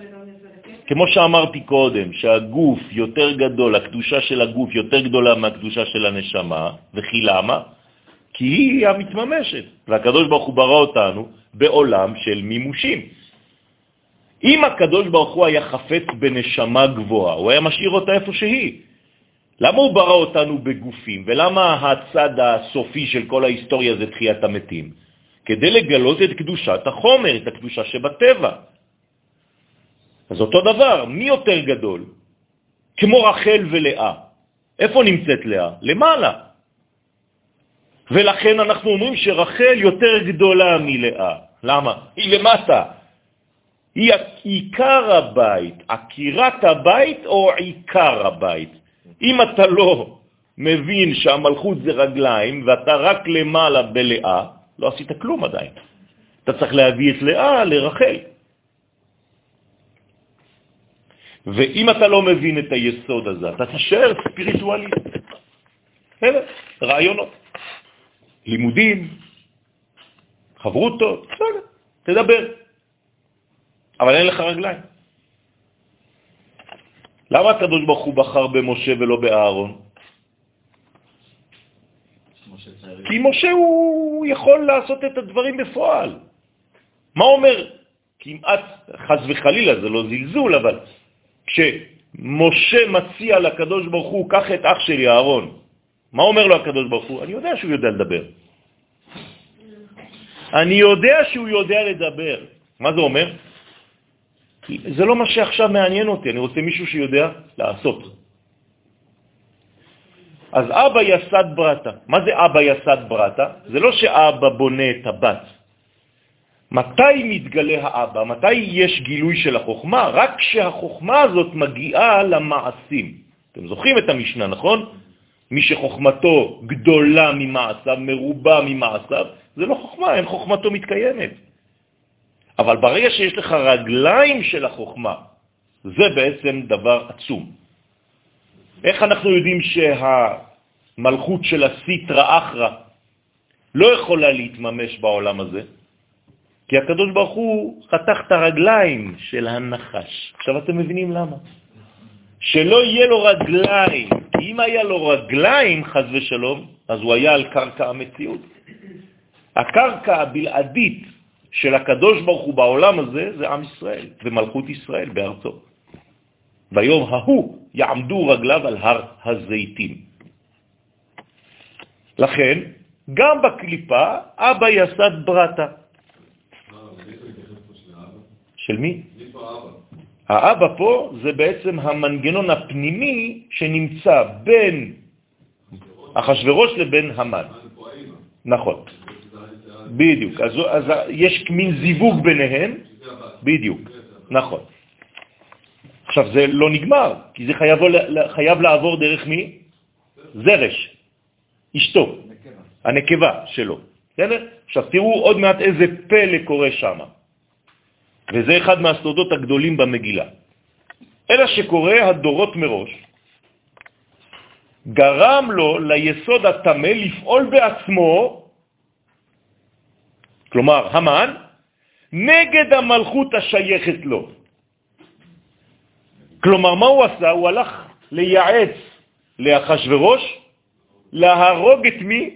כמו שאמרתי קודם, שהגוף יותר גדול, הקדושה של הגוף יותר גדולה מהקדושה של הנשמה, וכי למה? כי היא המתממשת, והקדוש ברוך הוא ברא אותנו בעולם של מימושים. אם הקדוש ברוך הוא היה חפץ בנשמה גבוהה, הוא היה משאיר אותה איפה שהיא. למה הוא ברא אותנו בגופים, ולמה הצד הסופי של כל ההיסטוריה זה תחיית המתים? כדי לגלות את קדושת החומר, את הקדושה שבטבע. אז אותו דבר, מי יותר גדול? כמו רחל ולאה. איפה נמצאת לאה? למעלה. ולכן אנחנו אומרים שרחל יותר גדולה מלאה. למה? היא למטה. היא עיקר הבית, עקירת הבית או עיקר הבית. אם אתה לא מבין שהמלכות זה רגליים ואתה רק למעלה בלאה, לא עשית כלום עדיין. אתה צריך להביא את לאה לרחל. ואם אתה לא מבין את היסוד הזה, אתה תשאר ספיריטואלי. אלה, רעיונות. לימודים, חברותות, בסדר, תדבר. אבל אין לך רגליים. למה הקדוש ברוך הוא בחר במשה ולא באהרון? כי משה הוא יכול לעשות את הדברים בפועל. מה אומר? כמעט, חז וחלילה, זה לא זלזול, אבל כשמשה מציע לקדוש ברוך הוא, קח את אח שלי, אהרון, מה אומר לו הקדוש ברוך הוא? אני יודע שהוא יודע לדבר. אני יודע שהוא יודע לדבר. מה זה אומר? זה לא מה שעכשיו מעניין אותי, אני רוצה מישהו שיודע לעשות. אז אבא יסד ברטה. מה זה אבא יסד ברטה? זה לא שאבא בונה את הבת. מתי מתגלה האבא? מתי יש גילוי של החוכמה? רק כשהחוכמה הזאת מגיעה למעשים. אתם זוכרים את המשנה, נכון? מי שחוכמתו גדולה ממעשיו, מרובה ממעשיו, זה לא חוכמה, אין חוכמתו מתקיימת. אבל ברגע שיש לך רגליים של החוכמה, זה בעצם דבר עצום. איך אנחנו יודעים שהמלכות של הסיטרה אחרא לא יכולה להתממש בעולם הזה? כי הקדוש ברוך הוא חתך את הרגליים של הנחש. עכשיו אתם מבינים למה? שלא יהיה לו רגליים, כי אם היה לו רגליים, חז ושלום, אז הוא היה על קרקע המציאות. הקרקע הבלעדית של הקדוש ברוך הוא בעולם הזה זה עם ישראל ומלכות ישראל בארצו. ביום ההוא יעמדו רגליו על הר הזיתים. לכן, גם בקליפה אבא יסד ברטה. של מי? האבא פה זה בעצם המנגנון הפנימי שנמצא בין אחשוורוש לבין המן. נכון. בדיוק. אז, אז יש מין זיווג ביניהם, בדיוק, נכון. עכשיו, זה לא נגמר, כי זה חייב, חייב לעבור דרך מי? זרש, אשתו, הנקבה שלו. בסדר? עכשיו תראו עוד מעט איזה פלא קורה שם. וזה אחד מהסודות הגדולים במגילה. אלא שקורא הדורות מראש, גרם לו ליסוד התמה לפעול בעצמו, כלומר המן, נגד המלכות השייכת לו. כלומר, מה הוא עשה? הוא הלך לייעץ לאחשוורוש להרוג את מי?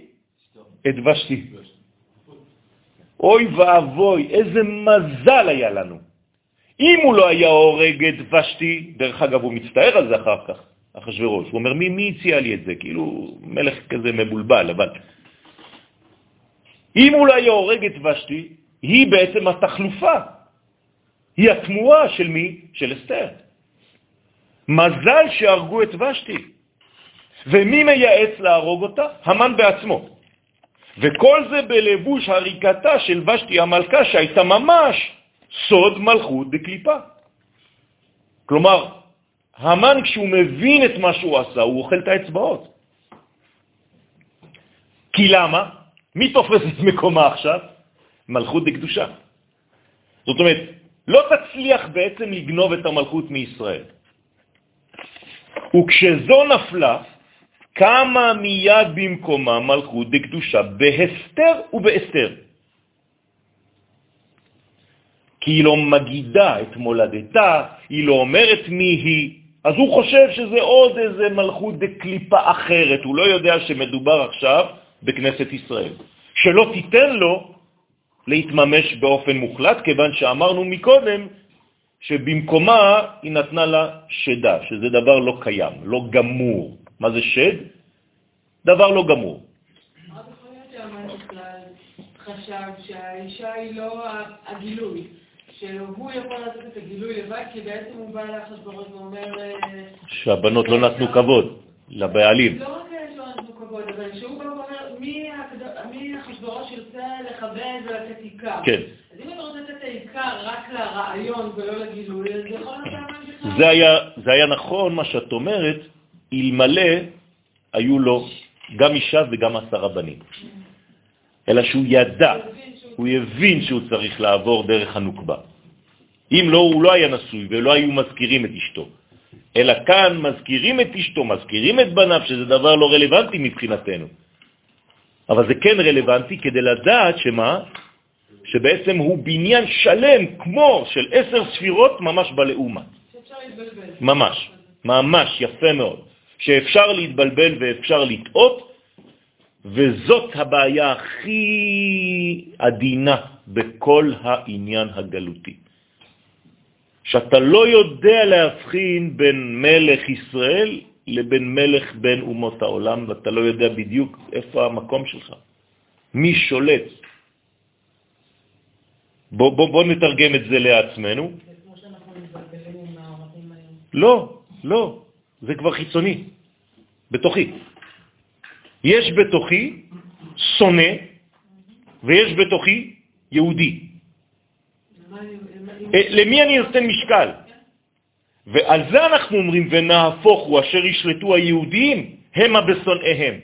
את ושתי. אוי ואבוי, איזה מזל היה לנו. אם הוא לא היה הורג את ושתי, דרך אגב, הוא מצטער על זה אחר כך, אחשוורוש, הוא אומר, מי, מי הציע לי את זה? כאילו, מלך כזה מבולבל, אבל... אם הוא לא ושתי, היא בעצם התחלופה. היא התמורה של מי? של אסתר. מזל שהרגו את ושתי. ומי מייעץ להרוג אותה? המן בעצמו. וכל זה בלבוש הריקתה של ושתי המלכה, שהייתה ממש סוד מלכות בקליפה. כלומר, המן כשהוא מבין את מה שהוא עשה, הוא אוכל את האצבעות. כי למה? מי תופס את מקומה עכשיו? מלכות דקדושה. זאת אומרת, לא תצליח בעצם לגנוב את המלכות מישראל. וכשזו נפלה, קמה מיד במקומה מלכות דקדושה בהסתר ובאסתר. כי היא לא מגידה את מולדתה, היא לא אומרת מי היא, אז הוא חושב שזה עוד איזה מלכות דקליפה אחרת, הוא לא יודע שמדובר עכשיו בכנסת ישראל. שלא תיתן לו להתממש באופן מוחלט, כיוון שאמרנו מקודם שבמקומה היא נתנה לה שדה, שזה דבר לא קיים, לא גמור. מה זה שד? דבר לא גמור. חשב שהאישה היא לא הגילוי, שהוא יכול לעשות את הגילוי לבד, כי בעצם הוא בא לאחשוורוש ואומר... אה, שהבנות לא נתנו כבוד לבעלים. לא רק נתנו כבוד, אבל שהוא בא ואומר, מי אחשוורוש ירצה לכבד ולתת עיקר. כן. אז אם אתה רוצה לתת העיקר רק לרעיון ולא לגילוי, אז זה יכול להיות בכלל... זה היה נכון מה שאת אומרת, אלמלא היו לו גם אישה וגם עשרה בנים. אלא שהוא ידע, הוא הבין שהוא צריך לעבור דרך הנוקבה. אם לא, הוא לא היה נשוי ולא היו מזכירים את אשתו. אלא כאן מזכירים את אשתו, מזכירים את בניו, שזה דבר לא רלוונטי מבחינתנו. אבל זה כן רלוונטי כדי לדעת שמה? שבעצם הוא בניין שלם כמו של עשר ספירות ממש בלאומה. ממש, ממש, יפה מאוד. שאפשר להתבלבל ואפשר לטעות, וזאת הבעיה הכי עדינה בכל העניין הגלותי. שאתה לא יודע להבחין בין מלך ישראל לבין מלך בין אומות העולם, ואתה לא יודע בדיוק איפה המקום שלך, מי שולט. בוא, בוא, בוא נתרגם את זה לעצמנו. לא, לא. זה כבר חיצוני, בתוכי. יש בתוכי שונא ויש בתוכי יהודי. אה, למי אני נותן משקל? ועל זה אנחנו אומרים, ונהפוך הוא אשר ישלטו היהודים, המה בשונאיהם.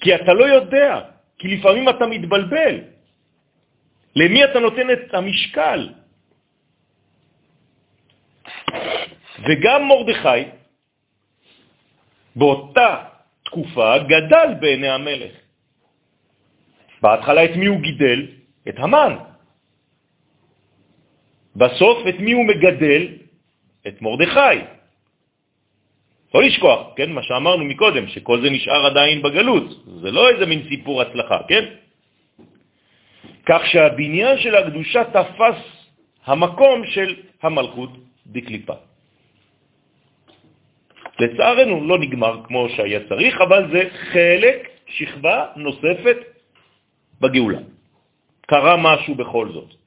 כי אתה לא יודע, כי לפעמים אתה מתבלבל. למי אתה נותן את המשקל? וגם מרדכי באותה תקופה גדל בעיני המלך. בהתחלה את מי הוא גידל? את המן. בסוף את מי הוא מגדל? את מרדכי. לא לשכוח, כן, מה שאמרנו מקודם, שכל זה נשאר עדיין בגלות, זה לא איזה מין סיפור הצלחה, כן? כך שהבניין של הקדושה תפס המקום של המלכות בקליפה. לצערנו לא נגמר כמו שהיה צריך, אבל זה חלק, שכבה נוספת בגאולה. קרה משהו בכל זאת.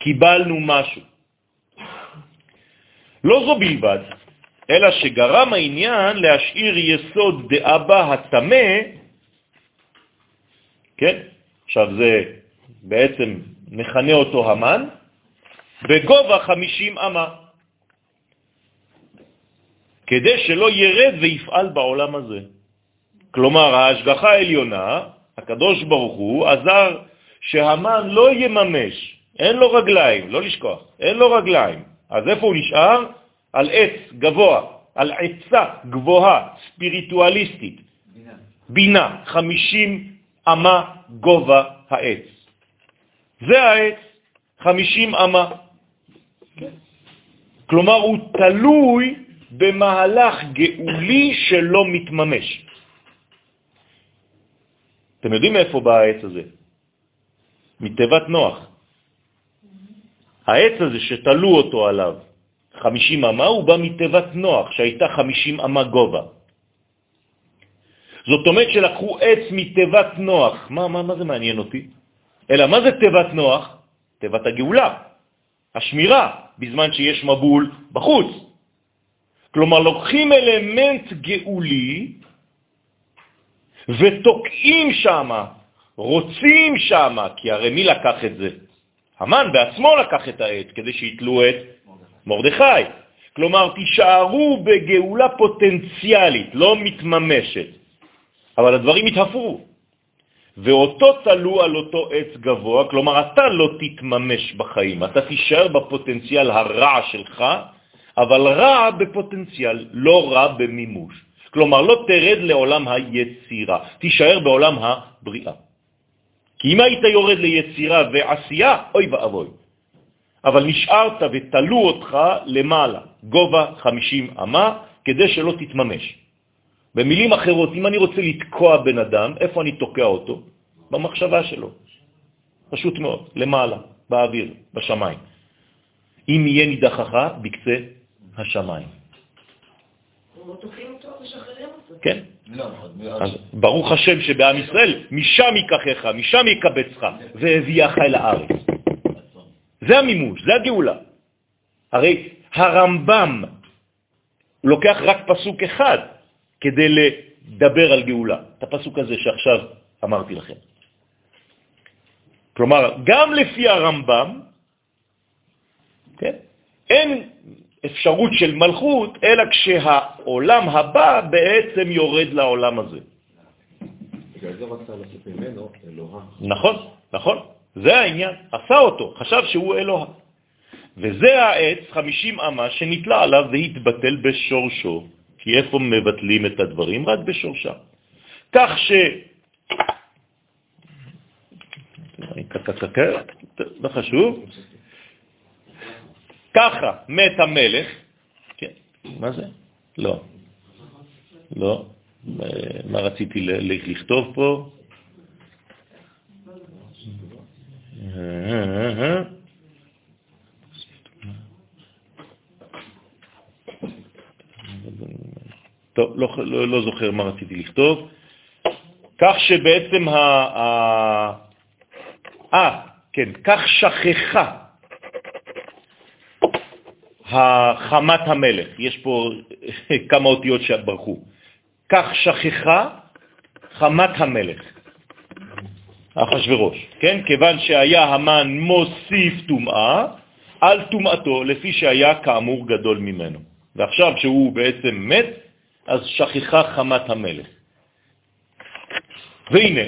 קיבלנו משהו. לא זו בלבד, אלא שגרם העניין להשאיר יסוד דאבא התמה, כן? עכשיו זה בעצם מכנה אותו המן, בגובה 50 אמה, כדי שלא ירד ויפעל בעולם הזה. כלומר, ההשגחה העליונה, הקדוש ברוך הוא, עזר שהמן לא יממש, אין לו רגליים, לא לשכוח, אין לו רגליים. אז איפה הוא נשאר? על עץ גבוה, על עצה גבוהה, ספיריטואליסטית. בינה. בינה, 50 אמה גובה העץ. זה העץ, 50 אמה. כלומר, הוא תלוי במהלך גאולי שלא מתממש. אתם יודעים מאיפה בא העץ הזה? מתיבת נוח. העץ הזה שתלו אותו עליו, 50 אמה, הוא בא מתיבת נוח, שהייתה 50 אמה גובה. זאת אומרת שלקחו עץ מתיבת נוח. מה, מה, מה זה מעניין אותי? אלא מה זה תיבת נוח? תיבת הגאולה, השמירה, בזמן שיש מבול בחוץ. כלומר, לוקחים אלמנט גאולי ותוקעים שם, רוצים שם, כי הרי מי לקח את זה? המן בעצמו לקח את העץ כדי שיתלו את מרדכי. כלומר, תישארו בגאולה פוטנציאלית, לא מתממשת. אבל הדברים התהפכו. ואותו תלו על אותו עץ גבוה, כלומר, אתה לא תתממש בחיים, אתה תישאר בפוטנציאל הרע שלך, אבל רע בפוטנציאל, לא רע במימוש. כלומר, לא תרד לעולם היצירה, תישאר בעולם הבריאה. כי אם היית יורד ליצירה ועשייה, אוי ואבוי. אבל נשארת ותלו אותך למעלה, גובה 50 אמה, כדי שלא תתממש. במילים אחרות, אם אני רוצה לתקוע בן אדם, איפה אני תוקע אותו? במחשבה שלו. פשוט מאוד, למעלה, באוויר, בשמיים. אם יהיה נידחך בקצה השמיים. כן. לא, אז ברוך השם שבעם ישראל, משם ייקחך, משם יקבצך, והביאך אל הארץ. זה המימוש, זה הגאולה. הרי הרמב"ם לוקח רק פסוק אחד כדי לדבר על גאולה, את הפסוק הזה שעכשיו אמרתי לכם. כלומר, גם לפי הרמב"ם, כן, אין אפשרות של מלכות, אלא כשהעולם הבא בעצם יורד לעולם הזה. בגלל זה רצה לעשות ממנו אלוהה. נכון, נכון, זה העניין. עשה אותו, חשב שהוא אלוה. וזה העץ, 50 אמה, שנתלה עליו והתבטל בשורשו. כי איפה מבטלים את הדברים? רק בשורשם. כך ש... לא חשוב. ככה מת המלך, כן, מה זה? לא, לא, מה רציתי לכתוב פה? טוב, לא, לא, לא זוכר מה רציתי לכתוב. כך שבעצם ה... אה, כן, כך שכחה החמת המלך, יש פה כמה אותיות שברחו. כך שכחה חמת המלך, אחשוורוש, כן? כיוון שהיה המן מוסיף טומאה על טומאתו, לפי שהיה כאמור גדול ממנו. ועכשיו שהוא בעצם מת, אז שכחה חמת המלך. והנה,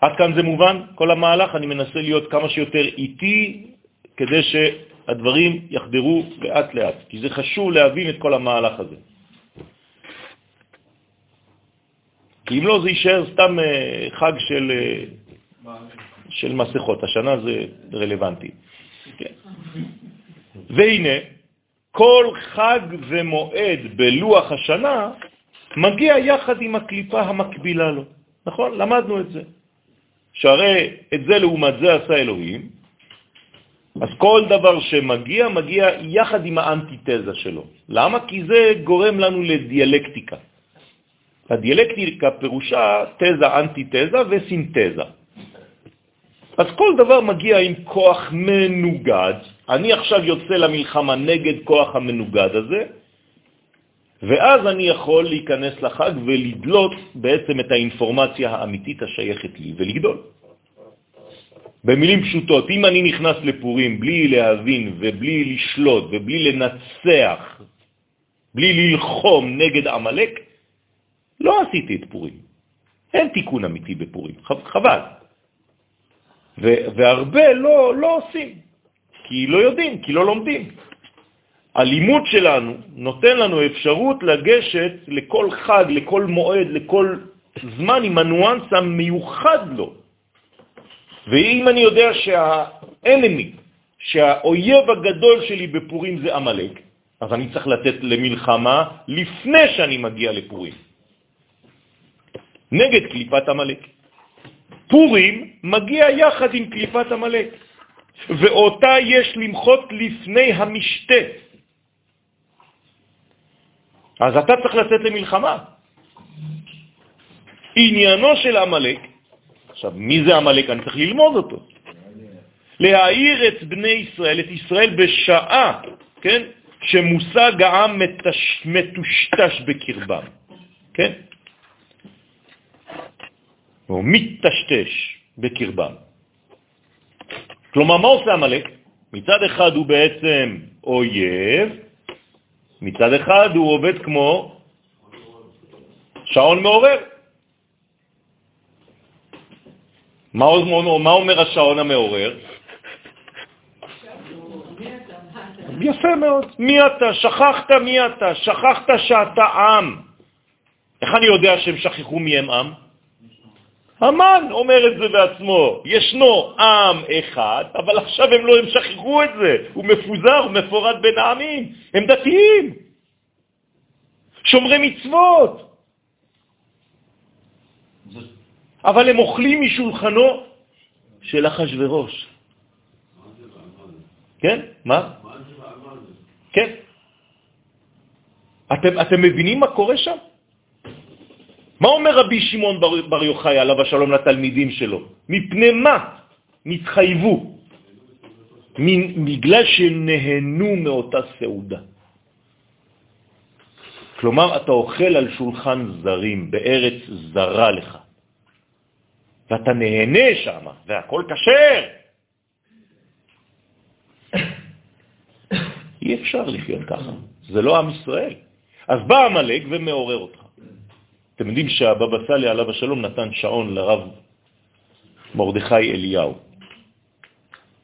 עד כאן זה מובן, כל המהלך, אני מנסה להיות כמה שיותר איטי, כדי שהדברים יחדרו לאט לאט, כי זה חשוב להבין את כל המהלך הזה. כי אם לא, זה יישאר סתם אה, חג של, אה, של מסכות. השנה זה רלוונטי. והנה, כל חג ומועד בלוח השנה מגיע יחד עם הקליפה המקבילה לו. נכון? למדנו את זה. שהרי את זה לעומת זה עשה אלוהים, אז כל דבר שמגיע, מגיע יחד עם האנטיתזה שלו. למה? כי זה גורם לנו לדיאלקטיקה. הדיאלקטיקה פירושה תזה, אנטיתזה וסינתזה. אז כל דבר מגיע עם כוח מנוגד. אני עכשיו יוצא למלחמה נגד כוח המנוגד הזה, ואז אני יכול להיכנס לחג ולדלות בעצם את האינפורמציה האמיתית השייכת לי ולגדול. במילים פשוטות, אם אני נכנס לפורים בלי להבין ובלי לשלוט ובלי לנצח, בלי ללחום נגד עמלק, לא עשיתי את פורים. אין תיקון אמיתי בפורים, חבל. והרבה לא, לא עושים, כי לא יודעים, כי לא לומדים. הלימוד שלנו נותן לנו אפשרות לגשת לכל חג, לכל מועד, לכל זמן עם הניואנס המיוחד לו. ואם אני יודע שהאנמי, שהאויב הגדול שלי בפורים זה עמלק, אז אני צריך לתת למלחמה לפני שאני מגיע לפורים, נגד קליפת עמלק. פורים מגיע יחד עם קליפת עמלק, ואותה יש למחות לפני המשתה. אז אתה צריך לצאת למלחמה. עניינו של עמלק, עכשיו, מי זה עמלק? אני צריך ללמוד אותו. להעיר את בני ישראל, את ישראל בשעה, כן? שמושג העם מתש, מטושטש בקרבם, כן? או מתשטש בקרבם. כלומר, מה עושה עמלק? מצד אחד הוא בעצם אויב, מצד אחד הוא עובד כמו שעון מעורר. מה, אומר השעון המעורר? יפה מאוד. מי אתה? שכחת מי אתה? שכחת שאתה עם. איך אני יודע שהם שכחו מי הם עם? המן אומר את זה בעצמו. ישנו עם אחד, אבל עכשיו הם לא, הם שכחו את זה. הוא מפוזר, הוא מפורד בין העמים. הם דתיים. שומרי מצוות. אבל הם אוכלים משולחנו של אחשוורוש. כן? מה? כן. אתם, אתם מבינים מה קורה שם? מה אומר רבי שמעון בר, בר יוחאי עליו השלום לתלמידים שלו? מפני מה נתחייבו? בגלל שנהנו מאותה סעודה. כלומר, אתה אוכל על שולחן זרים, בארץ זרה לך, ואתה נהנה שם, והכל כשר. אי אפשר לחיות ככה, זה לא עם ישראל. אז בא המלאק ומעורר אותך. אתם יודעים שהבבא סאלי עליו השלום נתן שעון לרב מרדכי אליהו.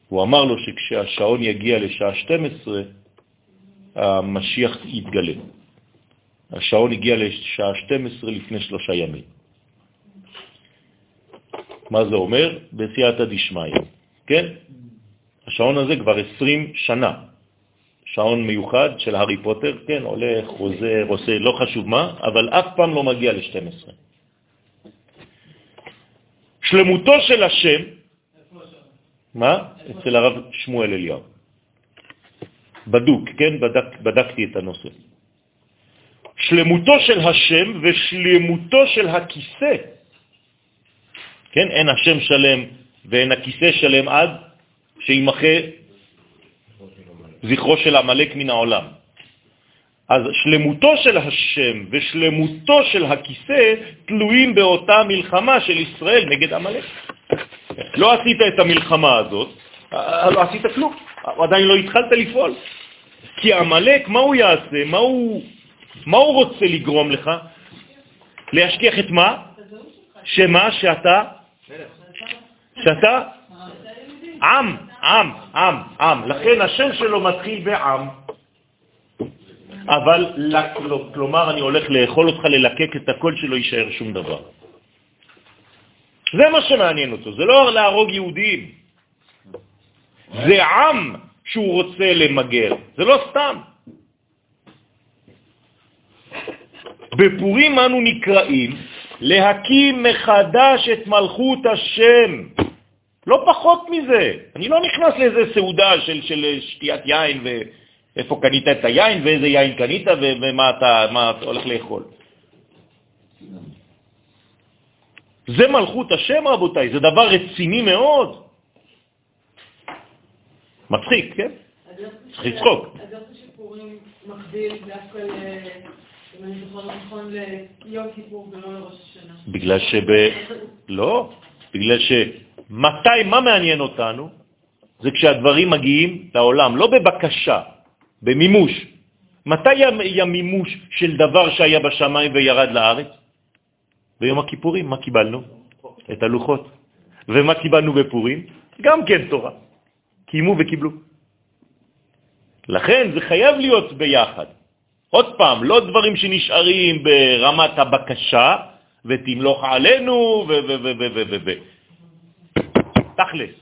הוא אמר לו שכשהשעון יגיע לשעה 12, המשיח יתגלה. השעון הגיע לשעה 12 לפני שלושה ימים. מה זה אומר? בסייעתא דשמיא, כן? השעון הזה כבר 20 שנה. שעון מיוחד של הארי פוטר, כן, הולך, חוזר, עושה, לא חשוב מה, אבל אף פעם לא מגיע ל-12. שלמותו של השם, מה? אצל הרב שמואל אליהו. בדוק, כן? בדק, בדקתי את הנושא. שלמותו של השם ושלמותו של הכיסא. כן? אין השם שלם ואין הכיסא שלם עד שימחה זכרו של המלאק מן העולם. אז שלמותו של השם ושלמותו של הכיסא תלויים באותה מלחמה של ישראל נגד המלאק. לא עשית את המלחמה הזאת, לא עשית כלום, עדיין לא התחלת לפעול. כי המלאק, מה הוא יעשה? מה הוא, מה הוא רוצה לגרום לך? להשכיח את מה? שמה? שאתה? שאתה? עם, עם, עם, עם. לכן השם שלו מתחיל בעם. אבל, כלומר, אני הולך לאכול אותך, ללקק את הכל שלא יישאר שום דבר. זה מה שמעניין אותו, זה לא להרוג יהודים. זה עם שהוא רוצה למגר, זה לא סתם. בפורים אנו נקראים להקים מחדש את מלכות השם. לא פחות מזה. אני לא נכנס לאיזה סעודה של, של שתיית יין ואיפה קנית את היין ואיזה יין קנית ומה אתה, אתה הולך לאכול. זה מלכות השם, רבותיי, זה דבר רציני מאוד. מצחיק, כן? צריך לצחוק. אז איך שפורים מקביל דווקא נכון? בגלל שב... לא, בגלל ש... מתי, מה מעניין אותנו? זה כשהדברים מגיעים לעולם, לא בבקשה, במימוש. מתי היה מימוש של דבר שהיה בשמיים וירד לארץ? ביום הכיפורים, מה קיבלנו? את הלוחות. ומה קיבלנו בפורים? גם כן תורה. קיימו וקיבלו. לכן זה חייב להיות ביחד. עוד פעם, לא דברים שנשארים ברמת הבקשה, ותמלוך עלינו, ו... ו... ו... ו... ו... ו... ו... תכלס.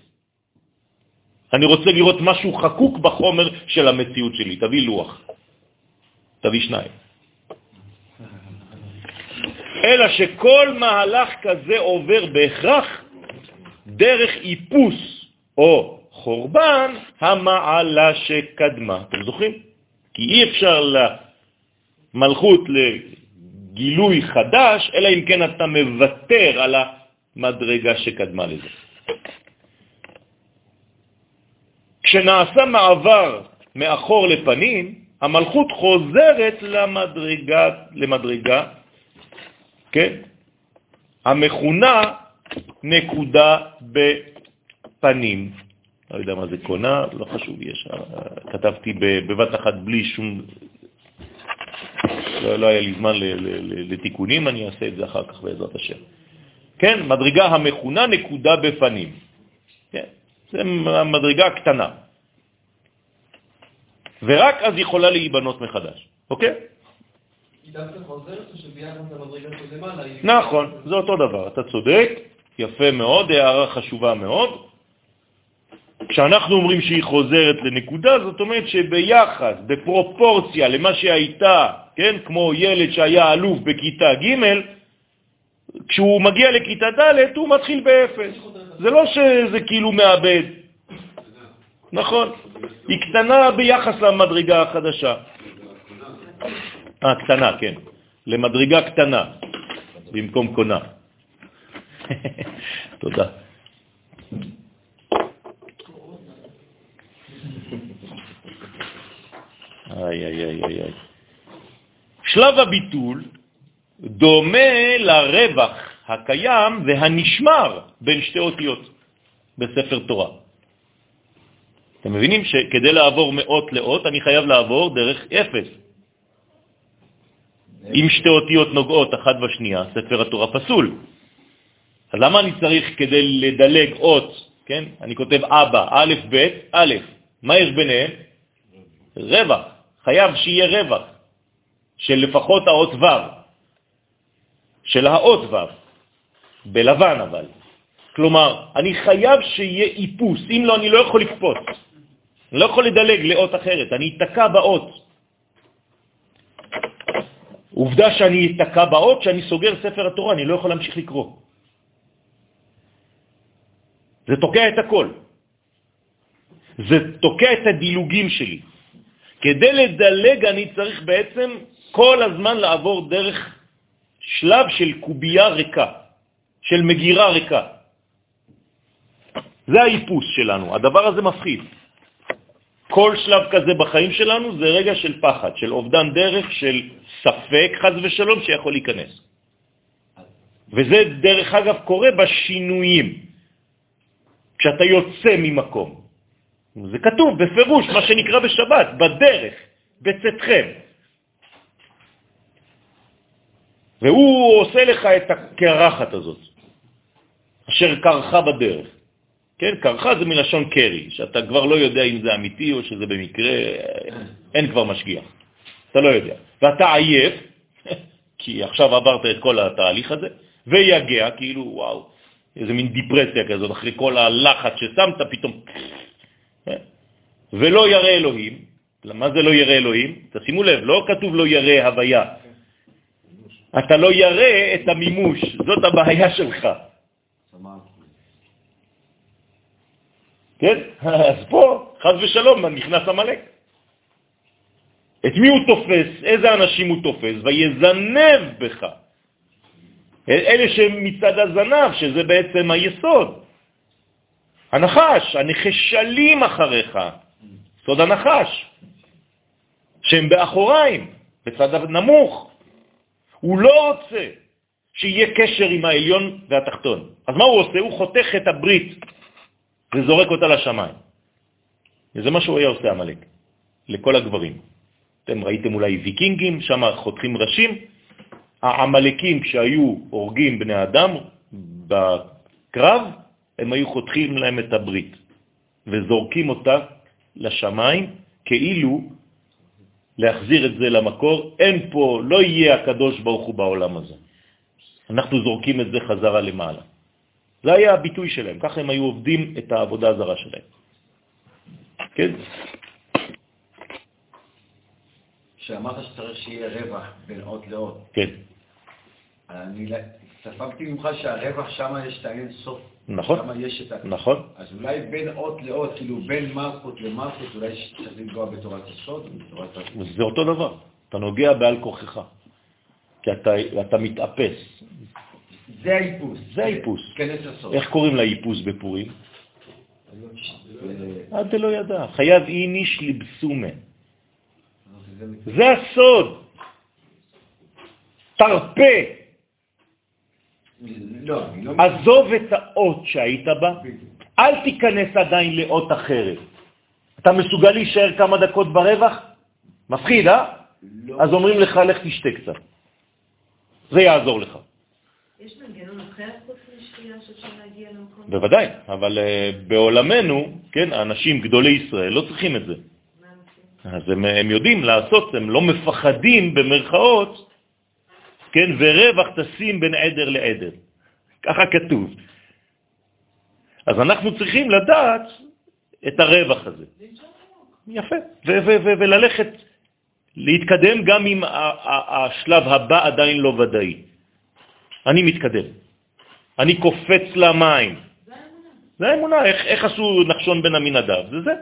אני רוצה לראות משהו חקוק בחומר של המציאות שלי. תביא לוח. תביא שניים. אלא שכל מהלך כזה עובר בהכרח דרך איפוס או חורבן המעלה שקדמה. אתם זוכרים? כי אי אפשר למלכות לגילוי חדש, אלא אם כן אתה מוותר על המדרגה שקדמה לזה. כשנעשה מעבר מאחור לפנים, המלכות חוזרת למדרגה, למדרגה, כן? המכונה נקודה בפנים. לא יודע מה זה קונה, לא חשוב, יש, כתבתי בבת אחת בלי שום... לא, לא היה לי זמן לתיקונים, אני אעשה את זה אחר כך בעזרת השם. כן, מדרגה המכונה נקודה בפנים. כן, זה המדרגה הקטנה. ורק אז יכולה להיבנות מחדש, אוקיי? נכון, זה אותו דבר, אתה צודק, יפה מאוד, הערה חשובה מאוד. כשאנחנו אומרים שהיא חוזרת לנקודה, זאת אומרת שביחס, בפרופורציה למה שהייתה, כן, כמו ילד שהיה אלוף בכיתה ג', כשהוא מגיע לכיתה ד' הוא מתחיל באפס. זה לא שזה כאילו מאבד. נכון. היא קטנה ביחס למדרגה החדשה. אה, קטנה, כן. למדרגה קטנה, במקום קונה. תודה. איי, איי, איי, איי. שלב הביטול דומה לרווח הקיים והנשמר בין שתי אותיות בספר תורה. אתם מבינים שכדי לעבור מאות לאות אני חייב לעבור דרך אפס. אם שתי אותיות נוגעות אחת בשנייה, ספר התורה פסול. אז למה אני צריך כדי לדלג אות, כן? אני כותב אבא, א', ב', א', מה יש ביניהם? רווח. חייב שיהיה רווח של לפחות האות ו', של האות ו', בלבן אבל. כלומר, אני חייב שיהיה איפוס, אם לא, אני לא יכול לקפוץ. אני לא יכול לדלג לאות אחרת, אני אתקע באות. עובדה שאני אתקע באות, שאני סוגר ספר התורה, אני לא יכול להמשיך לקרוא. זה תוקע את הכל. זה תוקע את הדילוגים שלי. כדי לדלג אני צריך בעצם כל הזמן לעבור דרך שלב של קובייה ריקה, של מגירה ריקה. זה האיפוס שלנו, הדבר הזה מפחיד. כל שלב כזה בחיים שלנו זה רגע של פחד, של אובדן דרך, של ספק, חז ושלום, שיכול להיכנס. וזה, דרך אגב, קורה בשינויים, כשאתה יוצא ממקום. זה כתוב בפירוש, מה שנקרא בשבת, בדרך, בצאתכם. והוא עושה לך את הקרחת הזאת, אשר קרחה בדרך. כן, קרחה זה מלשון קרי, שאתה כבר לא יודע אם זה אמיתי או שזה במקרה, אין כבר משגיח. אתה לא יודע. ואתה עייף, כי עכשיו עברת את כל התהליך הזה, ויגע, כאילו, וואו, איזה מין דיפרסיה כזאת, אחרי כל הלחץ ששמת, פתאום... כן? ולא ירא אלוהים. מה זה לא ירא אלוהים? תשימו לב, לא כתוב לא ירא הוויה. אתה לא ירא את המימוש, זאת הבעיה שלך. כן? אז פה, חז ושלום, נכנס המלאק. את מי הוא תופס? איזה אנשים הוא תופס? ויזנב בך. אלה שמצד הזנב, שזה בעצם היסוד. הנחש, הנחשלים אחריך, סוד הנחש, שהם באחוריים, בצד הנמוך. הוא לא רוצה שיהיה קשר עם העליון והתחתון. אז מה הוא עושה? הוא חותך את הברית וזורק אותה לשמיים. וזה מה שהוא היה עושה, המלאק, לכל הגברים. אתם ראיתם אולי ויקינגים, שם חותכים ראשים. העמלקים, כשהיו הורגים בני אדם בקרב, הם היו חותכים להם את הברית וזורקים אותה לשמיים, כאילו להחזיר את זה למקור. אין פה, לא יהיה הקדוש ברוך הוא בעולם הזה. אנחנו זורקים את זה חזרה למעלה. זה היה הביטוי שלהם, ככה הם היו עובדים את העבודה הזרה שלהם. כן? כשאמרת שצריך שיהיה רווח בין אות לאות, כן. אני ספגתי ממך שהרווח שם יש את האין סוף. נכון. נכון. אז אולי בין אות לאות, כאילו בין מלכות למלכות, אולי צריך לנגוע בתורת הסוד. זה אותו דבר, אתה נוגע בעל כוחך, כי אתה, אתה מתאפס. זה האיפוס. זה האיפוס. איך קוראים לאיפוס בפורים? עד דלא ידע. חייב איניש לבסומה. זה- זה הסוד. תרפה, לא, לא... עזוב את האות שהיית בה, אל תיכנס עדיין לאות אחרת. אתה מסוגל להישאר כמה דקות ברווח? מפחיד, אה? לא. אז אומרים לך, לך תשתה קצת. זה יעזור לך. יש מנגנון אחר חוץ משתייה שאפשר להגיע למקום? בוודאי, אבל uh, בעולמנו, כן, האנשים גדולי ישראל לא צריכים את זה. אז הם, הם יודעים לעשות, הם לא מפחדים במרכאות, כן, ורווח תשים בין עדר לעדר. ככה כתוב. אז אנחנו צריכים לדעת את הרווח הזה. יפה. וללכת, להתקדם גם אם השלב הבא עדיין לא ודאי. אני מתקדם. אני קופץ למים. זה האמונה. זה האמונה, איך, איך עשו נחשון בן עמינדב? זה זה.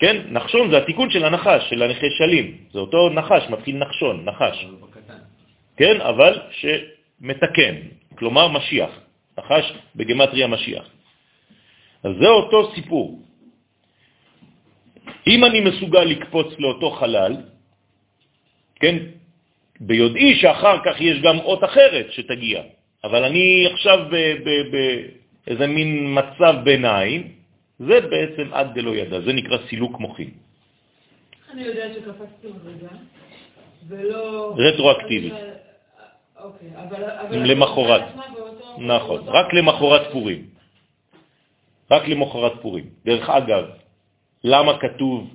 כן, נחשון זה התיקון של הנחש, של הנחשלים. זה אותו נחש, מתחיל נחשון, נחש. כן, אבל שמתקן, כלומר משיח. נחש בגמטריה משיח. אז זה אותו סיפור. אם אני מסוגל לקפוץ לאותו חלל, כן, ביודעי שאחר כך יש גם אות אחרת שתגיע, אבל אני עכשיו באיזה מין מצב ביניים, זה בעצם עד דלא ידע, זה נקרא סילוק מוחין. אני יודעת שקפצתי מדרגה? ולא... רטרואקטיבית. אוקיי, אבל... למחרת. נכון, רק למחרת פורים. רק למחרת פורים. דרך אגב, למה כתוב,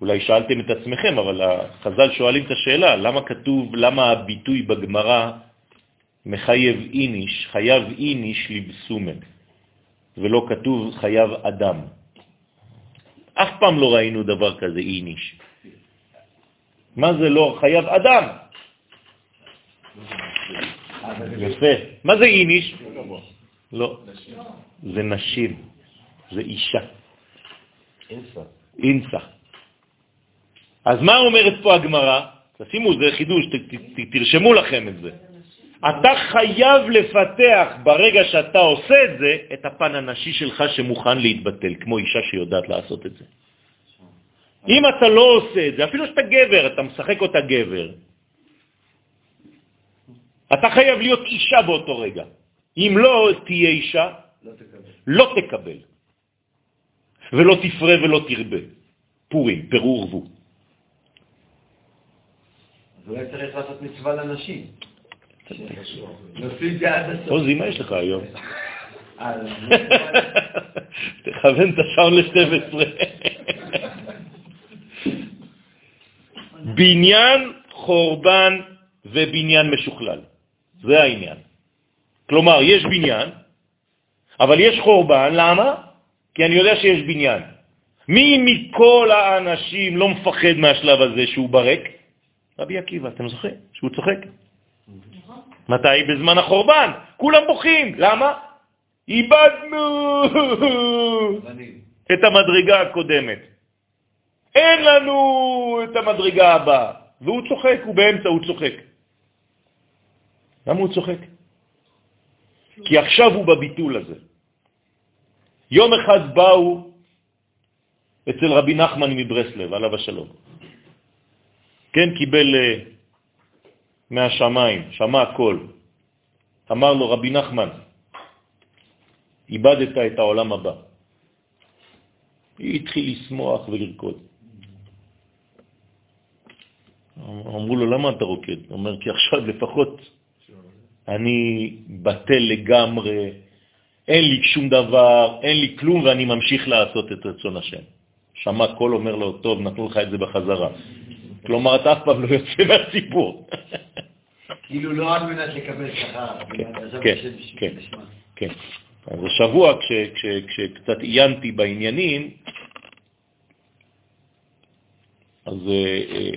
אולי שאלתם את עצמכם, אבל החז"ל שואלים את השאלה, למה כתוב, למה הביטוי בגמרא מחייב איניש, חייב איניש לבסומן, ולא כתוב חייב אדם. אף פעם לא ראינו דבר כזה איניש. מה זה לא חייב אדם? יפה. מה זה איניש? לא. זה נשים, זה אישה. אינסה. אז מה אומרת פה הגמרא? תשימו, זה חידוש, תרשמו לכם את זה. אתה חייב לפתח ברגע שאתה עושה את זה, את הפן הנשי שלך שמוכן להתבטל, כמו אישה שיודעת לעשות את זה. אם אתה לא עושה את זה, אפילו שאתה גבר, אתה משחק אותה גבר, אתה חייב להיות אישה באותו רגע. אם לא תהיה אישה, לא תקבל. לא תקבל. ולא תפרה ולא תרבה. פורים, פירור ורבו. אז אולי צריך לעשות מצווה לנשים. עוזי, מה יש לך היום? תכוון את השעון ל-12. בניין, חורבן ובניין משוכלל. זה העניין. כלומר, יש בניין, אבל יש חורבן, למה? כי אני יודע שיש בניין. מי מכל האנשים לא מפחד מהשלב הזה שהוא ברק? רבי עקיבא, אתם זוכרים? שהוא צוחק. מתי? בזמן החורבן. כולם בוכים. למה? איבדנו. את המדרגה הקודמת. אין לנו את המדרגה הבאה. והוא צוחק, הוא באמצע, הוא צוחק. למה הוא צוחק? כי עכשיו הוא בביטול הזה. יום אחד באו אצל רבי נחמן מברסלב, עליו השלום. כן, קיבל uh, מהשמיים, שמע הכל. אמר לו רבי נחמן, איבדת את העולם הבא. היא התחיל לשמוח ולרקוד. אמרו לו, למה אתה רוקד? הוא אומר, כי עכשיו לפחות אני בטל לגמרי, אין לי שום דבר, אין לי כלום, ואני ממשיך לעשות את רצון השם. שמע קול אומר לו, טוב, נתנו לך את זה בחזרה. כלומר, אתה אף פעם לא יוצא מהסיפור. כאילו לא על מנת לקבל שכר, כן, כן, כן. אז השבוע, כשקצת עיינתי בעניינים, אז אה, אה,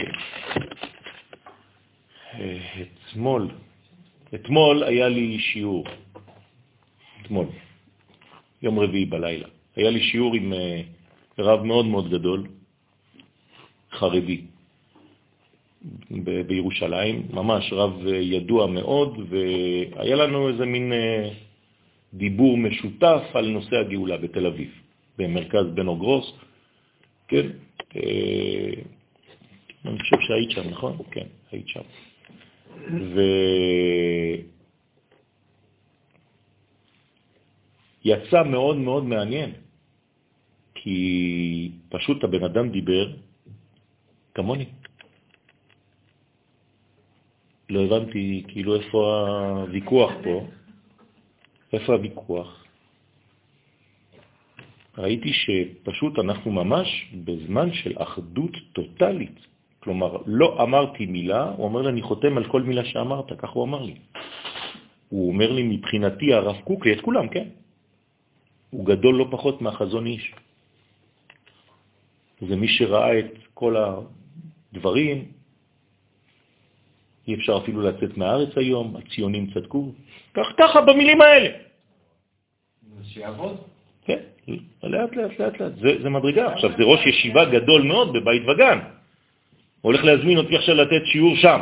אה, אתמול, אתמול היה לי שיעור, אתמול, יום רביעי בלילה, היה לי שיעור עם רב מאוד מאוד גדול, חרדי, בירושלים, ממש רב ידוע מאוד, והיה לנו איזה מין דיבור משותף על נושא הגאולה בתל אביב, במרכז בן אוגרוס, כן? אני חושב שהיית שם, נכון? כן, היית שם. ויצא מאוד מאוד מעניין, כי פשוט הבן אדם דיבר כמוני. לא הבנתי כאילו איפה הוויכוח פה, איפה הוויכוח. ראיתי שפשוט אנחנו ממש בזמן של אחדות טוטלית. כלומר, לא אמרתי מילה, הוא אומר לי, אני חותם על כל מילה שאמרת, כך הוא אמר לי. הוא אומר לי, מבחינתי הרב קוק, את כולם, כן? הוא גדול לא פחות מהחזון איש. זה מי שראה את כל הדברים, אי אפשר אפילו לצאת מהארץ היום, הציונים צדקו, כך ככה במילים האלה. שיעבוד. כן, לאט לאט לאט לאט, זה, זה מדרגה. עכשיו, זה ראש ישיבה גדול מאוד בבית וגן. הולך להזמין אותי עכשיו לתת שיעור שם.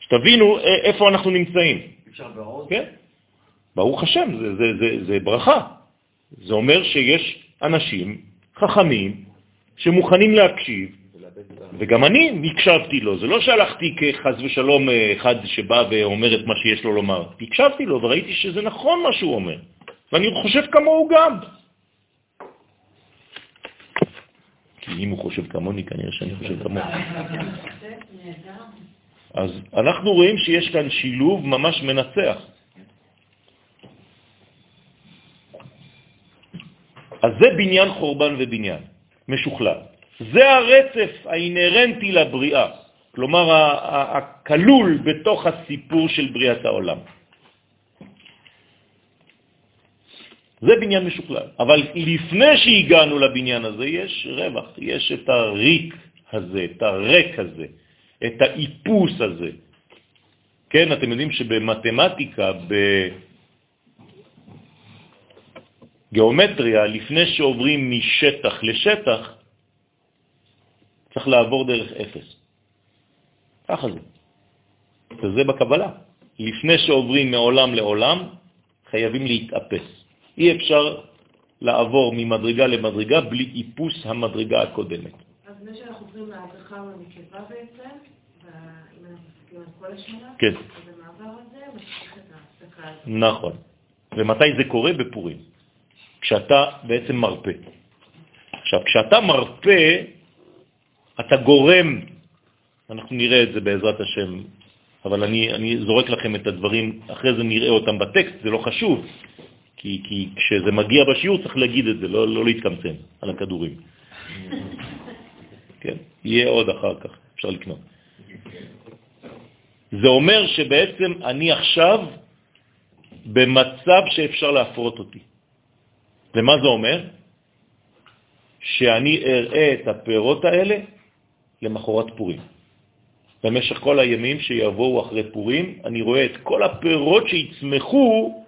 שתבינו איפה אנחנו נמצאים. אפשר בעוד? כן. ברוך השם, זה, זה, זה, זה ברכה. זה אומר שיש אנשים חכמים שמוכנים להקשיב, וגם אני הקשבתי לו. זה לא שהלכתי כחז ושלום אחד שבא ואומר את מה שיש לו לומר. הקשבתי לו וראיתי שזה נכון מה שהוא אומר, ואני חושב כמוהו גם. כי אם הוא חושב כמוני, כנראה שאני חושב כמוני. אז אנחנו רואים שיש כאן שילוב ממש מנצח. אז זה בניין חורבן ובניין, משוכלל. זה הרצף האינרנטי לבריאה, כלומר הכלול בתוך הסיפור של בריאת העולם. זה בניין משוכלל. אבל לפני שהגענו לבניין הזה יש רווח, יש את הריק הזה, את הרק הזה, את האיפוס הזה. כן, אתם יודעים שבמתמטיקה, בגיאומטריה, לפני שעוברים משטח לשטח, צריך לעבור דרך אפס. ככה זה. וזה בקבלה. לפני שעוברים מעולם לעולם, חייבים להתאפס. אי אפשר לעבור ממדרגה למדרגה בלי איפוס המדרגה הקודמת. אז לפני שאנחנו עוברים מהזכר לנקבה בעצם, אם אנחנו מסתכלים על כל השנה, כן. אז המעבר הזה משך את ההפסקה הזאת. נכון. ומתי זה קורה? בפורים. כשאתה בעצם מרפא. עכשיו, כשאתה מרפא, אתה גורם, אנחנו נראה את זה בעזרת השם, אבל אני, אני זורק לכם את הדברים, אחרי זה נראה אותם בטקסט, זה לא חשוב, כי, כי כשזה מגיע בשיעור צריך להגיד את זה, לא, לא להתקמצן על הכדורים. כן, יהיה עוד אחר כך, אפשר לקנות. זה אומר שבעצם אני עכשיו במצב שאפשר להפרות אותי. ומה זה אומר? שאני אראה את הפירות האלה למחרת פורים. במשך כל הימים שיבואו אחרי פורים, אני רואה את כל הפירות שיצמחו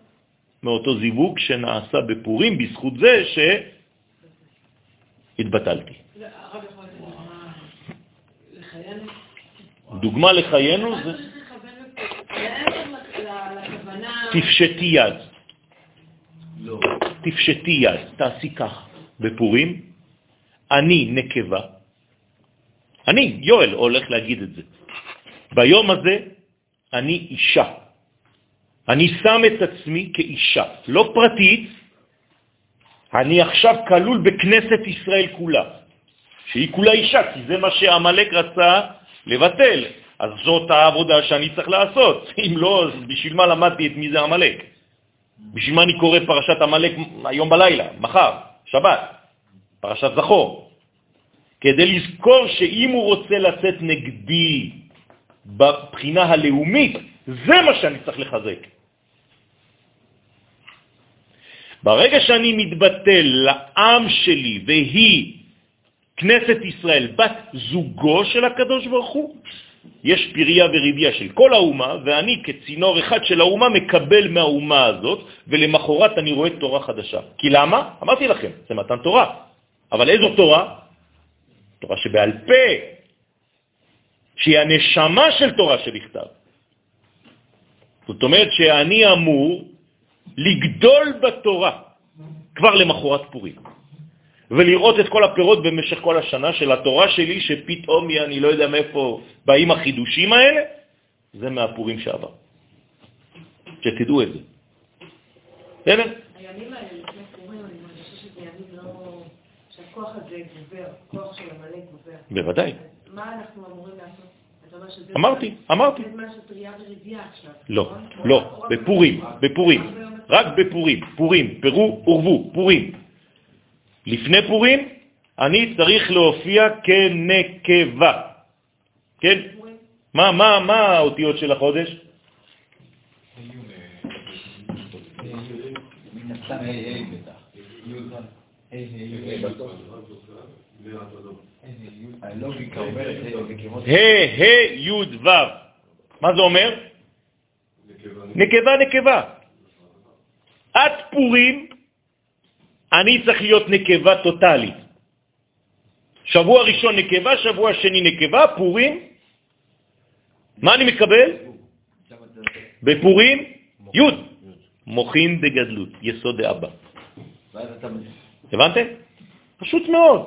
מאותו זיווג שנעשה בפורים בזכות זה שהתבטלתי. דוגמה לחיינו זה... תפשטי יד. לא. תפשטי יד, תעשי כך. בפורים, אני נקבה, אני, יואל, הולך להגיד את זה. ביום הזה אני אישה. אני שם את עצמי כאישה, לא פרטית, אני עכשיו כלול בכנסת ישראל כולה, שהיא כולה אישה, כי זה מה שהמלאק רצה לבטל. אז זאת העבודה שאני צריך לעשות. אם לא, אז בשביל מה למדתי את מי זה המלאק? בשביל מה אני קורא פרשת המלאק היום בלילה, מחר, שבת, פרשת זכור? כדי לזכור שאם הוא רוצה לצאת נגדי בבחינה הלאומית, זה מה שאני צריך לחזק. ברגע שאני מתבטל לעם שלי והיא כנסת ישראל, בת זוגו של הקדוש ברוך הוא, יש פריה וריביה של כל האומה, ואני כצינור אחד של האומה מקבל מהאומה הזאת, ולמחרת אני רואה תורה חדשה. כי למה? אמרתי לכם, זה מתן תורה. אבל איזו תורה? תורה שבעל פה, שהיא הנשמה של תורה שבכתב. זאת אומרת שאני אמור לגדול בתורה כבר למחרת פורים. ולראות את כל הפירות במשך כל השנה של התורה שלי, שפתאום אני לא יודע מאיפה באים החידושים האלה, זה מהפורים שעבר. שתדעו את זה. בסדר? הימים האלה לפני פורים, אני מרגישה שזה ימים לא... שהכוח הזה גובר, כוח של המלא גובר. בוודאי. מה אנחנו אמורים לעשות? אמרתי, אמרתי. לא, נכון? לא, בפורים, בפורים, רק בפורים, פורים, פרו, עורבו, פורים. לפני פורים אני צריך להופיע כנקבה. כן? מה, מה, מה האותיות של החודש? ה' ה' י' ו'. מה זה אומר? נקבה נקבה. עד פורים אני צריך להיות נקבה טוטלית. שבוע ראשון נקבה, שבוע שני נקבה, פורים. מה אני מקבל? בפורים י' מוחין בגדלות, יסוד דאבא. הבנתם? פשוט מאוד.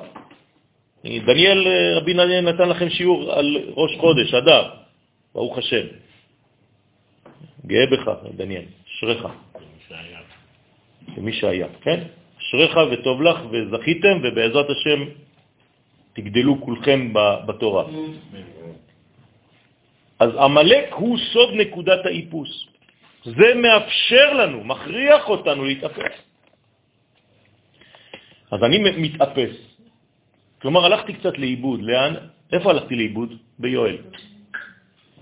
דניאל, רבי דניאל נתן לכם שיעור על ראש חודש, אדר, ברוך השם. גאה בך, דניאל, אשריך. מי שהיה, כן? אשריך וטוב לך וזכיתם, ובעזרת השם תגדלו כולכם בתורה. אז המלאק הוא סוד נקודת האיפוס. זה מאפשר לנו, מכריח אותנו להתאפס. אז אני מתאפס. כלומר, הלכתי קצת לאיבוד. לאן? איפה הלכתי לאיבוד? ביואל.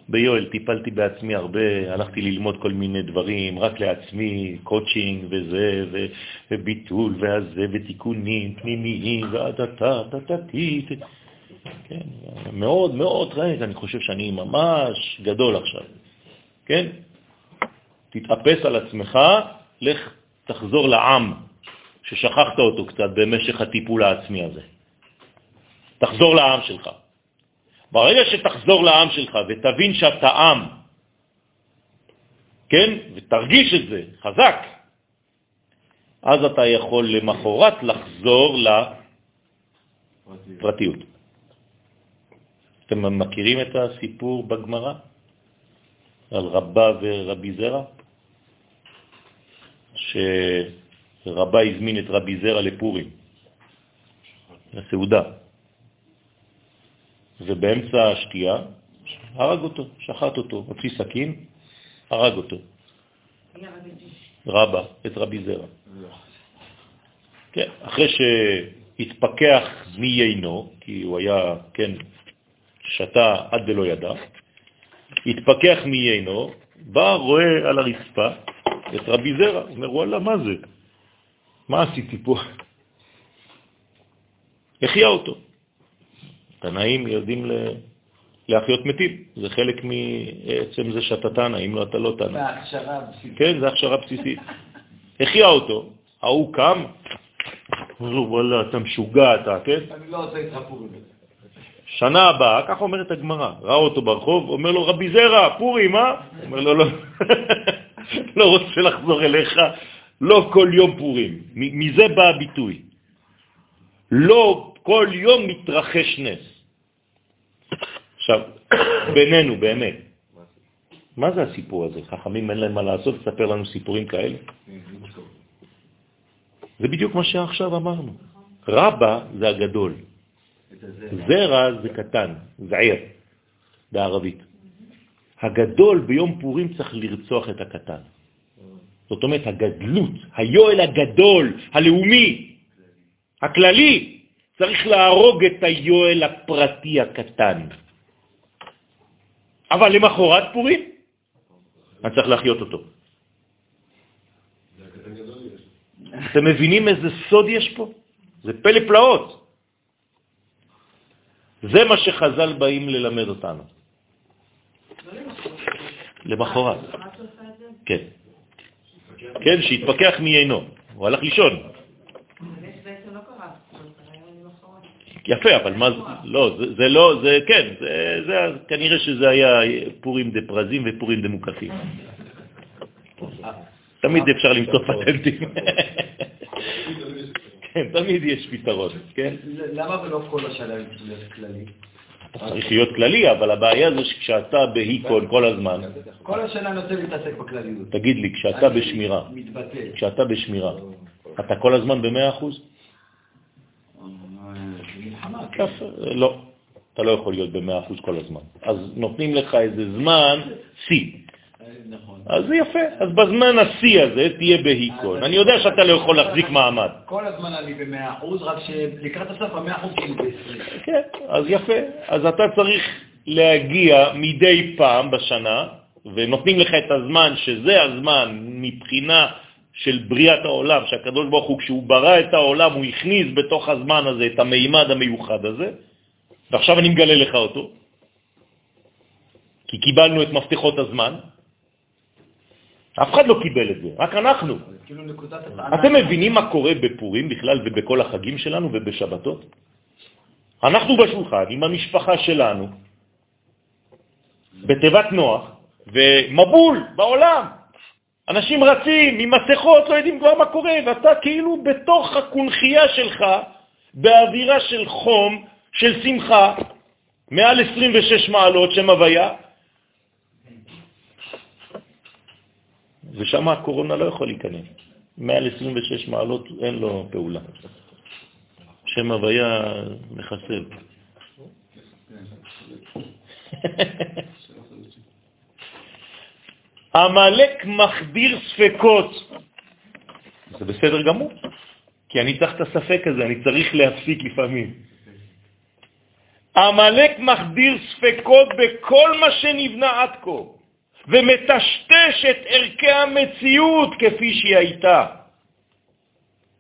ביואל טיפלתי בעצמי הרבה, הלכתי ללמוד כל מיני דברים, רק לעצמי, קוצ'ינג וזה, ו, וביטול והזה, ותיקונים פנימיים, דתתית. כן, מאוד מאוד, רגע, אני חושב שאני ממש גדול עכשיו. כן? תתאפס על עצמך, לך תחזור לעם ששכחת אותו קצת במשך הטיפול העצמי הזה. תחזור לעם שלך. ברגע שתחזור לעם שלך ותבין שאתה עם, כן, ותרגיש את זה חזק, אז אתה יכול למחרת לחזור לפרטיות. אתם מכירים את הסיפור בגמרא על רבה ורבי זרע? שרבה הזמין את רבי זרע לפורים, לסעודה. ובאמצע השתייה הרג אותו, שחט אותו, הוציא סכין, הרג אותו. רבה, את רבי זרע. כן, אחרי שהתפקח מיינו, כי הוא היה, כן, שתה עד ולא ידע, התפקח מיינו, בא, רואה על הרצפה את רבי זרע, אומר, וואלה, מה זה? מה עשיתי פה? החיה אותו. תנאים יודעים להחיות מתים, זה חלק מעצם זה שאתה תנא, אם לא אתה לא תנא. זה הכשרה בסיסית. כן, זה הכשרה בסיסית. החיה אותו, ההוא קם, וואלה, אתה משוגע אתה, כן? אני לא עושה איתך פורים. שנה הבאה, ככה אומרת הגמרא, ראה אותו ברחוב, אומר לו, רבי זרע, פורים, אה? אומר לו, לא, לא רוצה לחזור אליך, לא כל יום פורים. מזה בא הביטוי. לא כל יום מתרחש נס. עכשיו, בינינו, באמת, מה זה הסיפור הזה? חכמים אין להם מה לעשות, תספר לנו סיפורים כאלה. זה בדיוק מה שעכשיו אמרנו. רבא זה הגדול, זרע זה קטן, זעיר, בערבית. הגדול ביום פורים צריך לרצוח את הקטן. זאת אומרת, הגדלות, היואל הגדול, הלאומי, הכללי, צריך להרוג את היואל הפרטי הקטן. אבל למחרת פורים, אני צריך להחיות אותו. אתם מבינים איזה סוד יש פה? זה פלא פלאות. זה מה שחז"ל באים ללמד אותנו. למחרת. כן. כן, שהתפכח מיינו. הוא הלך לישון. יפה, אבל מה זה, לא, זה, לא, זה כן, זה, כנראה שזה היה פורים דה פרזים ופורים דה מוקפים. תמיד אפשר למצוא פטנטים. כן, תמיד יש פתרון, כן? למה ולא כל השנה כללי? צריך להיות כללי, אבל הבעיה זה שכשאתה בהיקון כל הזמן... כל השנה אני רוצה להתעסק בכלליות. תגיד לי, כשאתה בשמירה, כשאתה בשמירה, אתה כל הזמן ב-100%? לא, אתה לא יכול להיות ב-100% כל הזמן. אז נותנים לך איזה זמן שיא. אז זה יפה. אז בזמן השיא הזה תהיה בהיקון. אני יודע שאתה לא יכול להחזיק מעמד. כל הזמן אני ב-100%, רק שלקראת הסוף ה-100% כאילו ב-20. כן, אז יפה. אז אתה צריך להגיע מדי פעם בשנה, ונותנים לך את הזמן, שזה הזמן מבחינה של בריאת העולם, שהקדוש ברוך הוא, כשהוא ברא את העולם, הוא הכניס בתוך הזמן הזה את המימד המיוחד הזה, ועכשיו אני מגלה לך אותו, כי קיבלנו את מפתחות הזמן, אף אחד לא קיבל את זה, רק אנחנו. כאילו אתם מבינים מה קורה בפורים בכלל ובכל החגים שלנו ובשבתות? אנחנו בשולחן עם המשפחה שלנו, בתיבת נוח, ומבול בעולם. אנשים רצים עם מסכות, לא יודעים כבר מה קורה, ואתה כאילו בתוך הקונחייה שלך, באווירה של חום, של שמחה, מעל 26 מעלות, שם הוויה, ושם הקורונה לא יכול להיכנס. מעל 26 מעלות אין לו פעולה. שם הוויה מחסל. המלאק מחדיר ספקות. זה בסדר גמור, כי אני צריך את הספק הזה, אני צריך להפסיק לפעמים. המלאק מחדיר ספקות בכל מה שנבנה עד כה. ומטשטש את ערכי המציאות כפי שהיא הייתה.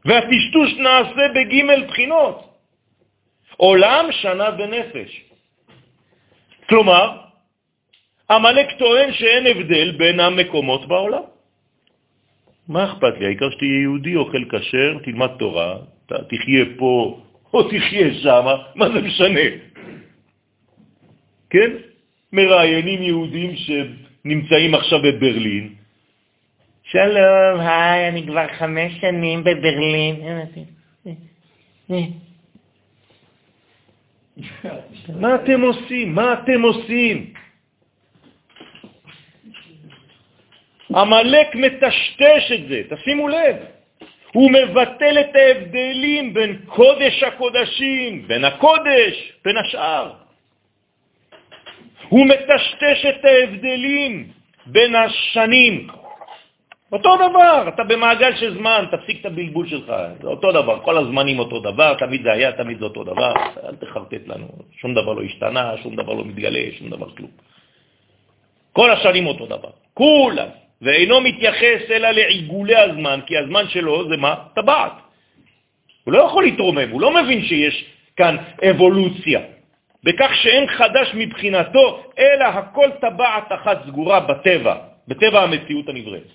והטשטוש נעשה בג' בחינות. עולם, שנה ונפש. כלומר, המלאק טוען שאין הבדל בין המקומות בעולם. מה אכפת לי? העיקר שתהיה יהודי, אוכל כשר, תלמד תורה, תחיה פה או תחיה שם, מה זה משנה? כן? מראיינים יהודים. נמצאים עכשיו בברלין. שלום, היי, אני כבר חמש שנים בברלין. מה אתם עושים? מה אתם עושים? המלאק מטשטש את זה, תשימו לב. הוא מבטל את ההבדלים בין קודש הקודשים, בין הקודש, בין השאר. הוא מטשטש את ההבדלים בין השנים. אותו דבר, אתה במעגל של זמן, תפסיק את הבלבול שלך, זה אותו דבר, כל הזמנים אותו דבר, תמיד זה היה, תמיד זה אותו דבר, אל תחרטט לנו, שום דבר לא השתנה, שום דבר לא מתגלה, שום דבר כלום. כל השנים אותו דבר, כולם, ואינו מתייחס אלא לעיגולי הזמן, כי הזמן שלו זה מה? טבעת. הוא לא יכול להתרומם, הוא לא מבין שיש כאן אבולוציה. בכך שאין חדש מבחינתו, אלא הכל טבעת אחת סגורה בטבע, בטבע המציאות הנבראת.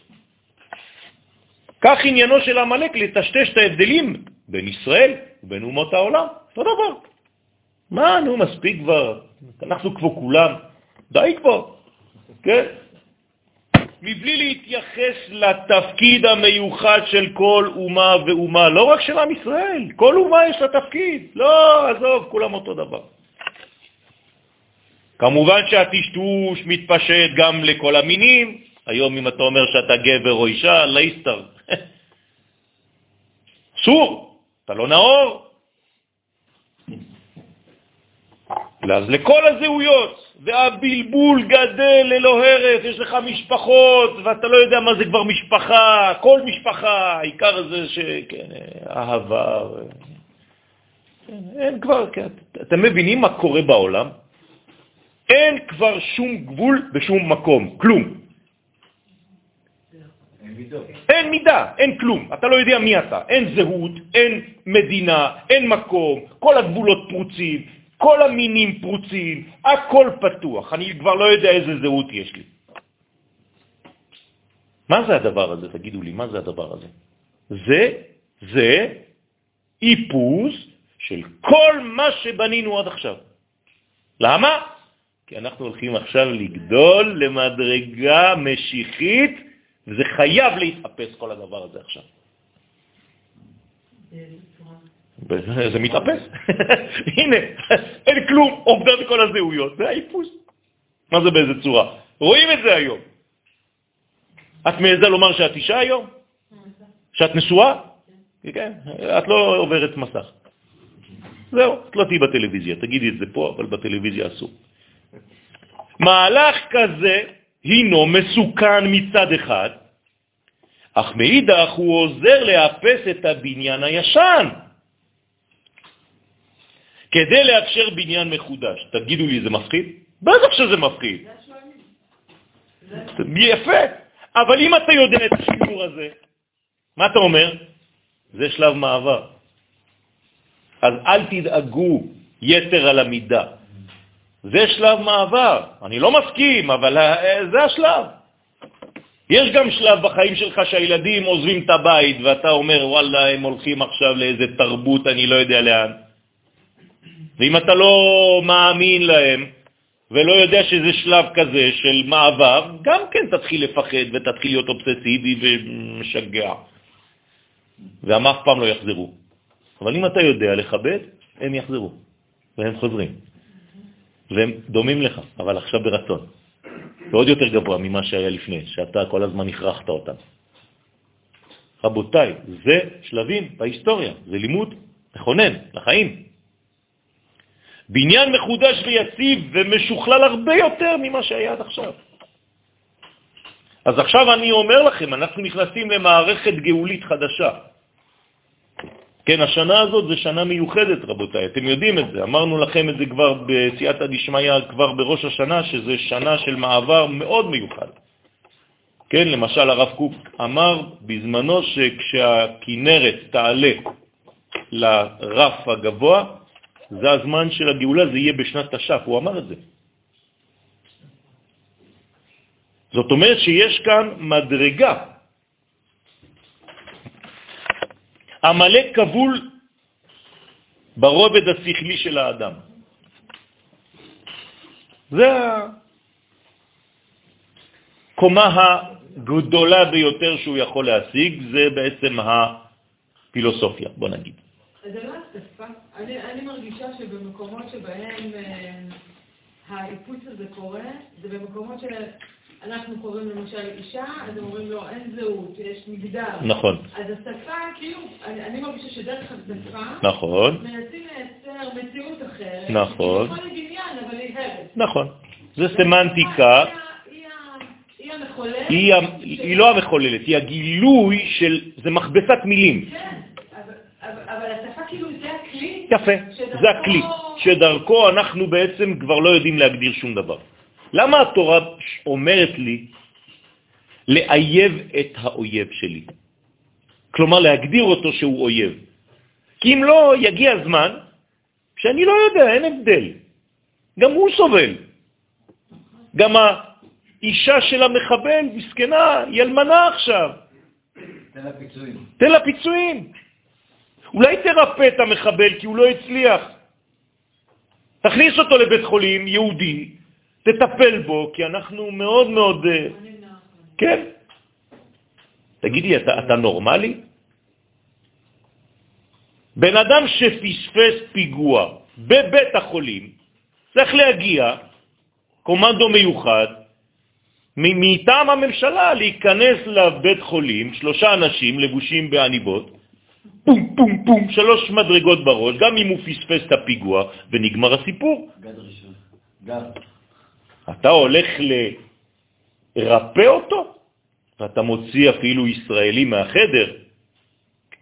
כך עניינו של המלאק לטשטש את ההבדלים בין ישראל ובין אומות העולם, אותו דבר. מה, נו, מספיק כבר, אנחנו כבר כולם, די כבר, כן? מבלי להתייחס לתפקיד המיוחד של כל אומה ואומה, לא רק של עם ישראל, כל אומה יש לה תפקיד, לא, עזוב, כולם אותו דבר. כמובן שהטשטוש מתפשט גם לכל המינים. היום אם אתה אומר שאתה גבר או אישה, לייסטר. אסור, אתה לא נאור. אז לכל הזהויות, והבלבול גדל ללא הרף, יש לך משפחות, ואתה לא יודע מה זה כבר משפחה, כל משפחה, העיקר זה שכן, אהבה. כן, אין כבר, כן, אתם מבינים מה קורה בעולם? אין כבר שום גבול בשום מקום, כלום. אין מידה, אין כלום, אתה לא יודע מי אתה, אין זהות, אין מדינה, אין מקום, כל הגבולות פרוצים, כל המינים פרוצים, הכל פתוח, אני כבר לא יודע איזה זהות יש לי. מה זה הדבר הזה? תגידו לי, מה זה הדבר הזה? זה, זה איפוס של כל מה שבנינו עד עכשיו. למה? כי אנחנו הולכים עכשיו לגדול למדרגה משיחית, וזה חייב להתאפס כל הדבר הזה עכשיו. זה מתאפס. הנה, אין כלום, עובד כל הזהויות, זה האיפוס. מה זה באיזה צורה? רואים את זה היום. את מעזה לומר שאת אישה היום? שאת נשואה? כן, את לא עוברת מסך. זהו, את לא תהיי בטלוויזיה, תגידי את זה פה, אבל בטלוויזיה אסור. מהלך כזה הינו מסוכן מצד אחד, אך מאידך הוא עוזר לאפס את הבניין הישן. כדי לאפשר בניין מחודש. תגידו לי, זה מפחיד? בטח שזה מפחיד. יפה. אבל אם אתה יודע את השיעור הזה, מה אתה אומר? זה שלב מעבר. אז אל תדאגו יתר על המידה. זה שלב מעבר. אני לא מסכים, אבל זה השלב. יש גם שלב בחיים שלך שהילדים עוזבים את הבית ואתה אומר, וואלה, הם הולכים עכשיו לאיזה תרבות, אני לא יודע לאן. ואם אתה לא מאמין להם ולא יודע שזה שלב כזה של מעבר, גם כן תתחיל לפחד ותתחיל להיות אובססיבי ומשגע. והם אף פעם לא יחזרו. אבל אם אתה יודע לכבד, הם יחזרו, והם חוזרים. והם דומים לך, אבל עכשיו ברצון. ועוד יותר גבוה ממה שהיה לפני, שאתה כל הזמן הכרחת אותם. רבותיי, זה שלבים בהיסטוריה, זה לימוד מכונן לחיים. בניין מחודש ויציב ומשוכלל הרבה יותר ממה שהיה עד עכשיו. אז עכשיו אני אומר לכם, אנחנו נכנסים למערכת גאולית חדשה. כן, השנה הזאת זה שנה מיוחדת, רבותיי, אתם יודעים את זה, אמרנו לכם את זה כבר בסייעתא דשמיא, כבר בראש השנה, שזה שנה של מעבר מאוד מיוחד. כן, למשל הרב קוק אמר בזמנו שכשהכינרת תעלה לרף הגבוה, זה הזמן של הגאולה, זה יהיה בשנת תש"ף, הוא אמר את זה. זאת אומרת שיש כאן מדרגה. עמלק כבול ברובד השכלי של האדם. זה הקומה הגדולה ביותר שהוא יכול להשיג, זה בעצם הפילוסופיה, בוא נגיד. זה לא השפה. אני, אני מרגישה שבמקומות שבהם אה, האיפוץ הזה קורה, זה במקומות שאנחנו קוראים למשל אישה, אז אומרים לו, אין זהות, יש מגדר. נכון. אז השפה, כאילו, אני, אני מרגישה שדרך השפה, נכון. מנסים לייצר מציאות אחרת. נכון. היא בניין, אבל היא הרס. נכון. זה סמנטיקה. היא. היא לא המחוללת, היא הגילוי של, זה מכבסת מילים. כן. אבל השפה כאילו זה הכלי? יפה, זה הכלי, שדרכו אנחנו בעצם כבר לא יודעים להגדיר שום דבר. למה התורה אומרת לי לאייב את האויב שלי? כלומר, להגדיר אותו שהוא אויב. כי אם לא, יגיע זמן שאני לא יודע, אין הבדל. גם הוא סובל. גם האישה של המחבל, מסכנה, היא אלמנה עכשיו. תן לה פיצויים. תן לה פיצויים. אולי תרפא את המחבל כי הוא לא הצליח. תכניס אותו לבית חולים יהודי, תטפל בו, כי אנחנו מאוד מאוד... אה, כן. תגידי, אתה, אתה נורמלי? בן אדם שפספס פיגוע בבית החולים צריך להגיע קומנדו מיוחד מטעם הממשלה להיכנס לבית חולים, שלושה אנשים לבושים בעניבות, פום פום פום, שלוש מדרגות בראש, גם אם הוא פספס את הפיגוע, ונגמר הסיפור. גד ראשון. גד. אתה הולך לרפא אותו, ואתה מוציא אפילו ישראלי מהחדר,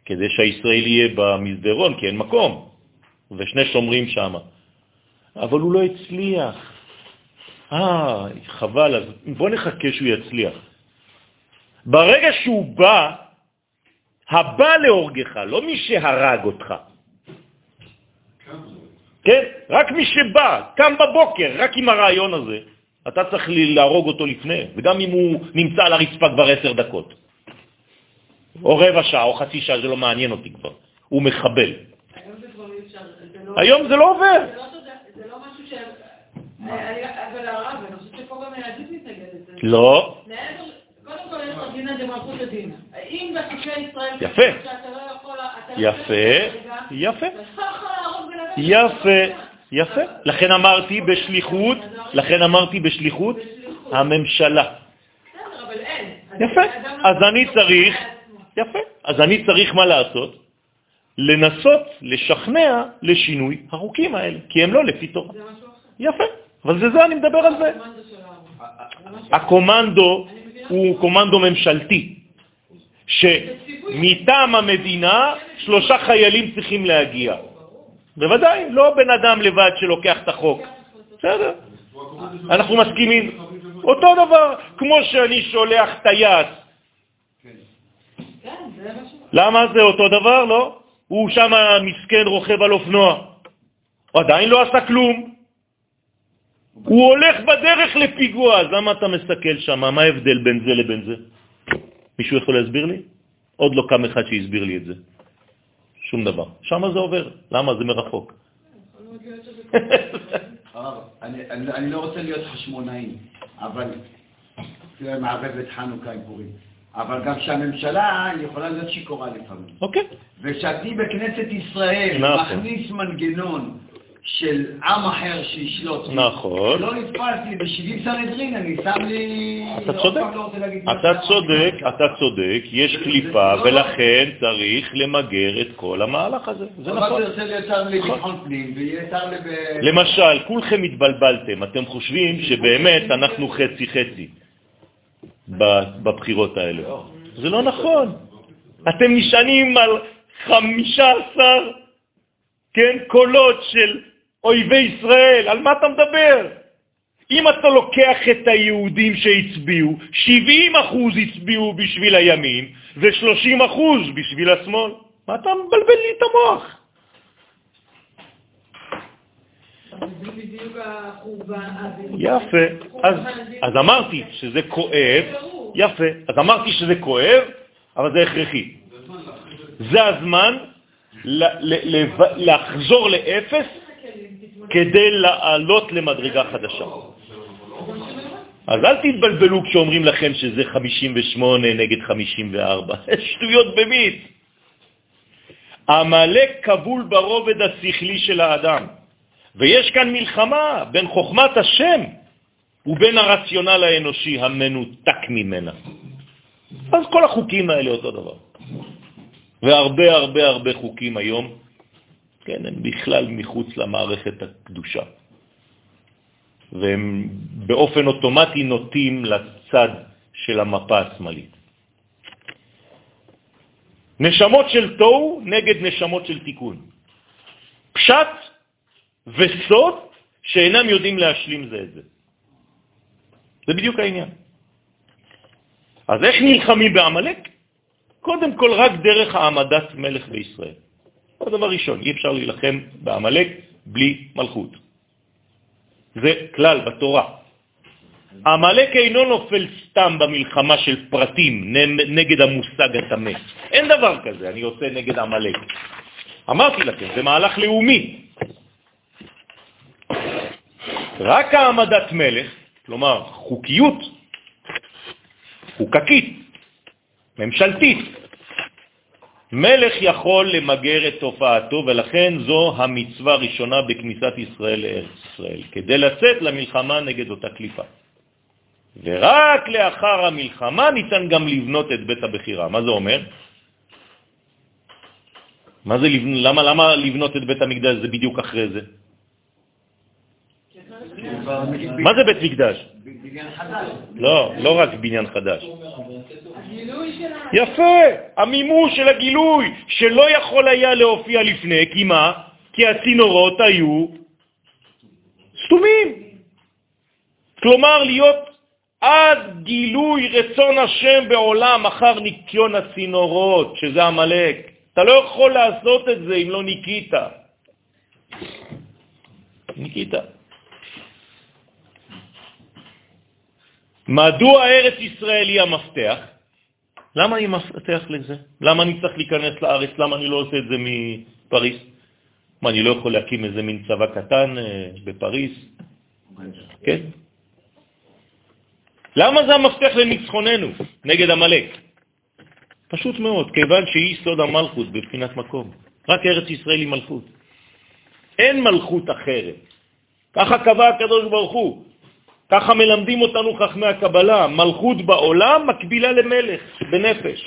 כדי שהישראלי יהיה במסדרון, כי אין מקום, ושני שומרים שם. אבל הוא לא הצליח. אה, חבל, אז בוא נחכה שהוא יצליח. ברגע שהוא בא, הבא להורגך, לא מי שהרג אותך. כן? רק מי שבא, קם בבוקר, רק עם הרעיון הזה, אתה צריך להרוג אותו לפני, וגם אם הוא נמצא על הרצפה כבר עשר דקות, או רבע שעה, או חצי שעה, זה לא מעניין אותי כבר. הוא מחבל. היום זה לא... לא עובר. זה לא לא משהו ש... אה, אבל הרב, אני חושבת שפה גם היהדות מתנגדת. לא. קודם כל יש לך דמלכות הדינא. אם בחוקי ישראל... יפה. לא יפה, יפה. יפה, יפה. לכן אמרתי בשליחות, לכן אמרתי בשליחות. הממשלה. יפה. אז אני צריך. יפה, אז אני צריך מה לעשות? לנסות לשכנע לשינוי החוקים האלה, כי הם לא לפי תורה. יפה, אבל זה זה, אני מדבר על זה. הקומנדו הוא קומנדו ממשלתי, שמטעם המדינה שלושה חיילים צריכים להגיע. בוודאי, לא בן אדם לבד שלוקח את החוק. בסדר, אנחנו מסכימים. אותו דבר, כמו שאני שולח טייס. למה זה אותו דבר? לא. הוא שם מסכן רוכב על אופנוע. הוא עדיין לא עשה כלום. הוא הולך בדרך לפיגוע, אז למה אתה מסתכל שם? מה ההבדל בין זה לבין זה? מישהו יכול להסביר לי? עוד לא קם אחד שהסביר לי את זה. שום דבר. שם זה עובר. למה? זה מרחוק. אני, לא רוצה להיות חשמונאי, אבל תראה, מערבבת חנוכה עם פורים. אבל גם שהממשלה יכולה להיות שיכורה לפעמים. אוקיי. ושאני בכנסת ישראל. מכניס מנגנון של עם אחר שישלוט. נכון. לא נתפס לי ב-70 סנהדרין, אני שם לי... אתה צודק. לא אתה צודק. אתה צודק, יש קליפה, לא- ולכן צריך למגר את כל המהלך הזה. זה אבל נכון. זה רוצה להיות שר לביטחון פנים, שר לב... למשל, כולכם התבלבלתם, אתם חושבים שבאמת אנחנו חצי-חצי בבחירות האלה. זה לא נכון. אתם נשענים על 15, כן, קולות של אויבי ישראל, על מה אתה מדבר? אם אתה לוקח את היהודים שהצביעו, 70 אחוז הצביעו בשביל הימין ו-30 אחוז בשביל השמאל. מה אתה מבלבל לי את המוח? יפה. אז, אז אמרתי שזה כואב, יפה. אז אמרתי שזה כואב, אבל זה הכרחי. זה הזמן לחזור לאפס כדי לעלות למדרגה חדשה. אז אל תתבלבלו כשאומרים לכם שזה 58 נגד 54. שטויות במיץ. עמלק כבול ברובד השכלי של האדם. ויש כאן מלחמה בין חוכמת השם ובין הרציונל האנושי המנותק ממנה. אז כל החוקים האלה אותו דבר. והרבה הרבה הרבה חוקים היום, כן, הם בכלל מחוץ למערכת הקדושה. והם באופן אוטומטי נוטים לצד של המפה השמאלית. נשמות של תוהו נגד נשמות של תיקון. פשט וסוד שאינם יודעים להשלים זה את זה. זה בדיוק העניין. אז איך נלחמים בעמלק? קודם כל רק דרך העמדת מלך בישראל. זה דבר ראשון, אי אפשר להילחם בעמלק בלי מלכות. זה כלל בתורה. עמלק אינו נופל סתם במלחמה של פרטים נגד המושג התמה. אין דבר כזה, אני עושה נגד עמלק. אמרתי לכם, זה מהלך לאומי. רק העמדת מלך, כלומר חוקיות, חוקקית, ממשלתית, מלך יכול למגר את תופעתו, ולכן זו המצווה הראשונה בכניסת ישראל לארץ ישראל, כדי לצאת למלחמה נגד אותה קליפה. ורק לאחר המלחמה ניתן גם לבנות את בית הבחירה. מה זה אומר? מה זה, למה, למה לבנות את בית המקדש זה בדיוק אחרי זה? מה זה בית מקדש? בניין חדש. לא, לא רק בניין חדש. יפה, המימוש של הגילוי, שלא יכול היה להופיע לפני, כי מה? כי הצינורות היו סתומים. כלומר, להיות עד גילוי רצון השם בעולם אחר ניקיון הצינורות, שזה המלאק. אתה לא יכול לעשות את זה אם לא ניקית. ניקית. מדוע ארץ ישראל היא המפתח? למה היא מפתח לזה? למה אני צריך להיכנס לארץ? למה אני לא עושה את זה מפריס? מה, אני לא יכול להקים איזה מין צבא קטן אה, בפריס? כן. למה זה המפתח לניצחוננו נגד המלאק? פשוט מאוד, כיוון שהיא סוד המלכות בבחינת מקום. רק ארץ ישראל היא מלכות. אין מלכות אחרת. ככה קבע הקדוש ברוך הוא. ככה מלמדים אותנו חכמי הקבלה, מלכות בעולם מקבילה למלך בנפש.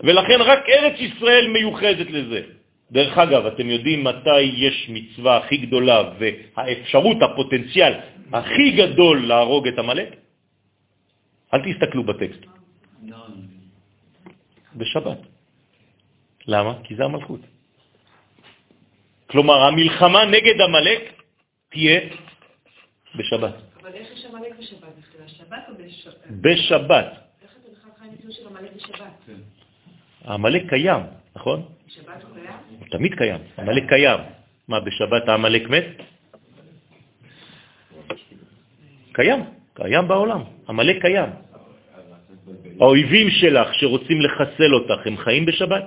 ולכן רק ארץ ישראל מיוחדת לזה. דרך אגב, אתם יודעים מתי יש מצווה הכי גדולה והאפשרות, הפוטנציאל הכי גדול להרוג את המלאק? אל תסתכלו בטקסט. בשבת. למה? כי זה המלכות. כלומר, המלחמה נגד המלאק תהיה בשבת. אבל איך יש עמלק בשבת בכלל? שבת או בשבת? בשבת. איך אתה בכלל חי של עמלק בשבת? העמלק קיים, נכון? בשבת הוא קיים? הוא תמיד קיים. עמלק קיים. מה, בשבת העמלק מת? קיים, קיים בעולם. עמלק קיים. האויבים שלך שרוצים לחסל אותך, הם חיים בשבת?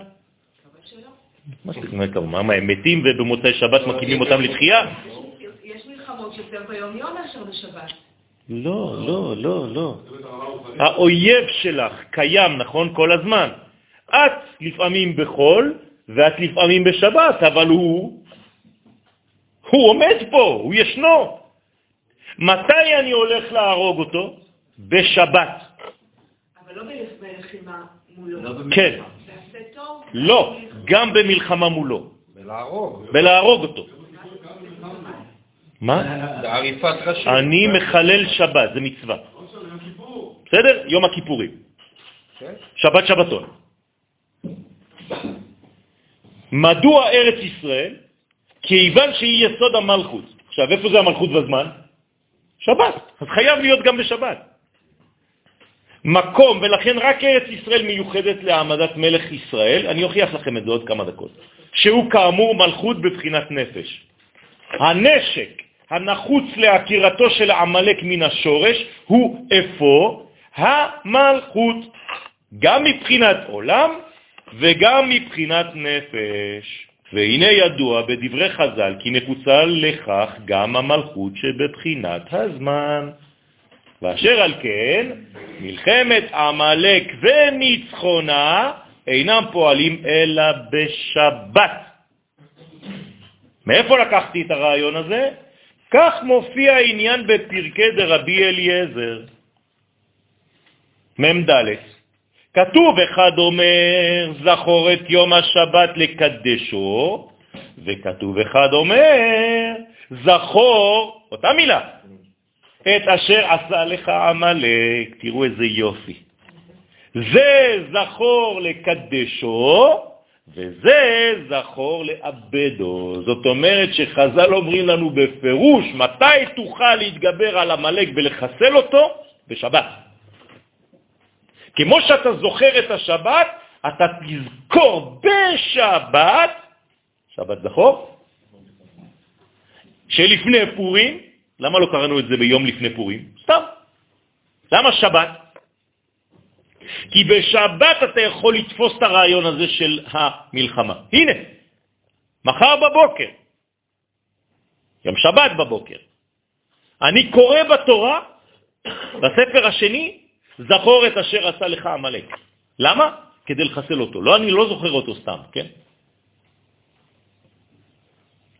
מה זאת אומרת? מה, הם מתים ובמוצאי שבת מקימים אותם לתחייה? יש מלחמות שיותר ביום-יום מאשר בשבת. לא, לא, לא, לא. האויב שלך קיים, נכון? כל הזמן. את לפעמים בחול, ואת לפעמים בשבת, אבל הוא, הוא עומד פה, הוא ישנו. מתי אני הולך להרוג אותו? בשבת. אבל לא בלחימה מולו. לא כן. לא, גם במלחמה מולו. ולהרוג. בלהרוג אותו. מה? בעריפת ראשים. אני מחלל שבת, זה מצווה. בסדר? יום הכיפורים. שבת שבתון. מדוע ארץ ישראל? כיוון שהיא יסוד המלכות. עכשיו, איפה זה המלכות בזמן? שבת. אז חייב להיות גם בשבת. מקום, ולכן רק ארץ ישראל מיוחדת להעמדת מלך ישראל, אני אוכיח לכם את זה עוד כמה דקות, שהוא כאמור מלכות בבחינת נפש. הנשק הנחוץ להכירתו של העמלק מן השורש הוא אפוא המלכות, גם מבחינת עולם וגם מבחינת נפש. והנה ידוע בדברי חז"ל כי מקוצל לכך גם המלכות שבבחינת הזמן. ואשר על כן, מלחמת עמלק וניצחונה אינם פועלים אלא בשבת. מאיפה לקחתי את הרעיון הזה? כך מופיע העניין בפרקי דרבי אליעזר. מ"ד כתוב אחד אומר, זכור את יום השבת לקדשו, וכתוב אחד אומר, זכור, אותה מילה, את אשר עשה לך עמלק. תראו איזה יופי. זה זכור לקדשו, וזה זכור לאבדו. זאת אומרת שחז"ל אומרים לנו בפירוש, מתי תוכל להתגבר על עמלק ולחסל אותו? בשבת. כמו שאתה זוכר את השבת, אתה תזכור בשבת, שבת זכור, שלפני פורים, למה לא קראנו את זה ביום לפני פורים? סתם. למה שבת? כי בשבת אתה יכול לתפוס את הרעיון הזה של המלחמה. הנה, מחר בבוקר, יום שבת בבוקר, אני קורא בתורה, בספר השני, זכור את אשר עשה לך עמלק. למה? כדי לחסל אותו. לא, אני לא זוכר אותו סתם, כן?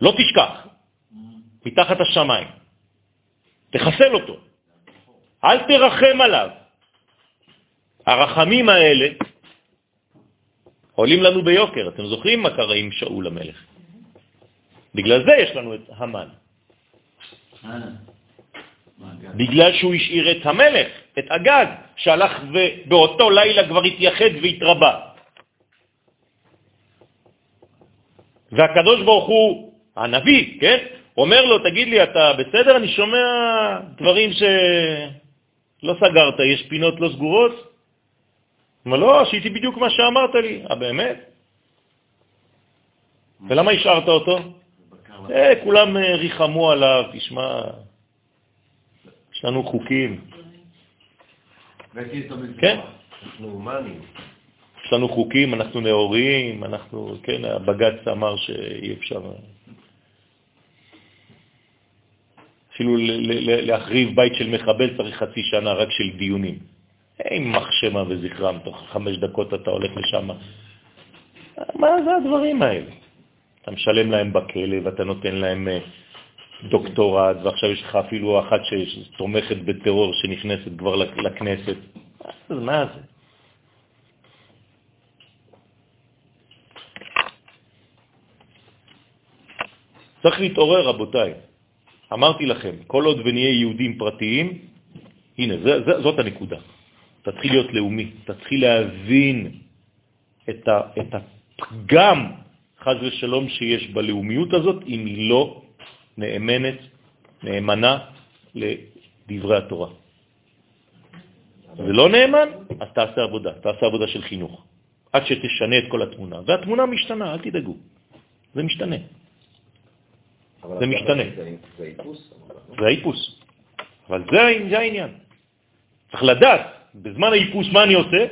לא תשכח, מתחת השמיים. תחסל אותו. אל תרחם עליו. הרחמים האלה עולים לנו ביוקר. אתם זוכרים מה קרה עם שאול המלך? בגלל זה יש לנו את המן. בגלל שהוא השאיר את המלך, את אגג, שהלך ובאותו לילה כבר התייחד והתרבה. והקדוש ברוך הוא, הנביא, כן, אומר לו, תגיד לי, אתה בסדר? אני שומע דברים שלא סגרת, יש פינות לא סגורות? אומר, לא, עשיתי בדיוק מה שאמרת לי. אה, באמת? ולמה השארת אותו? אה, כולם אה, ריחמו עליו, תשמע, יש לנו חוקים. כן. אנחנו הומנים. יש לנו חוקים, אנחנו נאורים, אנחנו, כן, הבג"ץ אמר שאי אפשר. אפילו להחריב בית של מחבל צריך חצי שנה רק של דיונים. עם מחשמה וזכרם, תוך חמש דקות אתה הולך לשם. מה זה הדברים האלה? אתה משלם להם בכלא ואתה נותן להם אה, דוקטורט, ועכשיו יש לך אפילו אחת שתומכת בטרור שנכנסת כבר לכנסת. אז מה זה? צריך להתעורר, רבותיי. אמרתי לכם, כל עוד ונהיה יהודים פרטיים, הנה, זאת הנקודה. תתחיל להיות לאומי, תתחיל להבין את, ה, את הפגם, חז ושלום, שיש בלאומיות הזאת, אם היא לא נאמנת, נאמנה לדברי התורה. זה לא נאמן, אז תעשה עבודה, תעשה עבודה של חינוך, עד שתשנה את כל התמונה. והתמונה משתנה, אל תדאגו, זה משתנה. זה משתנה. זה האיפוס. זה האיפוס. אבל זה העניין. צריך לדעת, בזמן האיפוס מה אני עושה?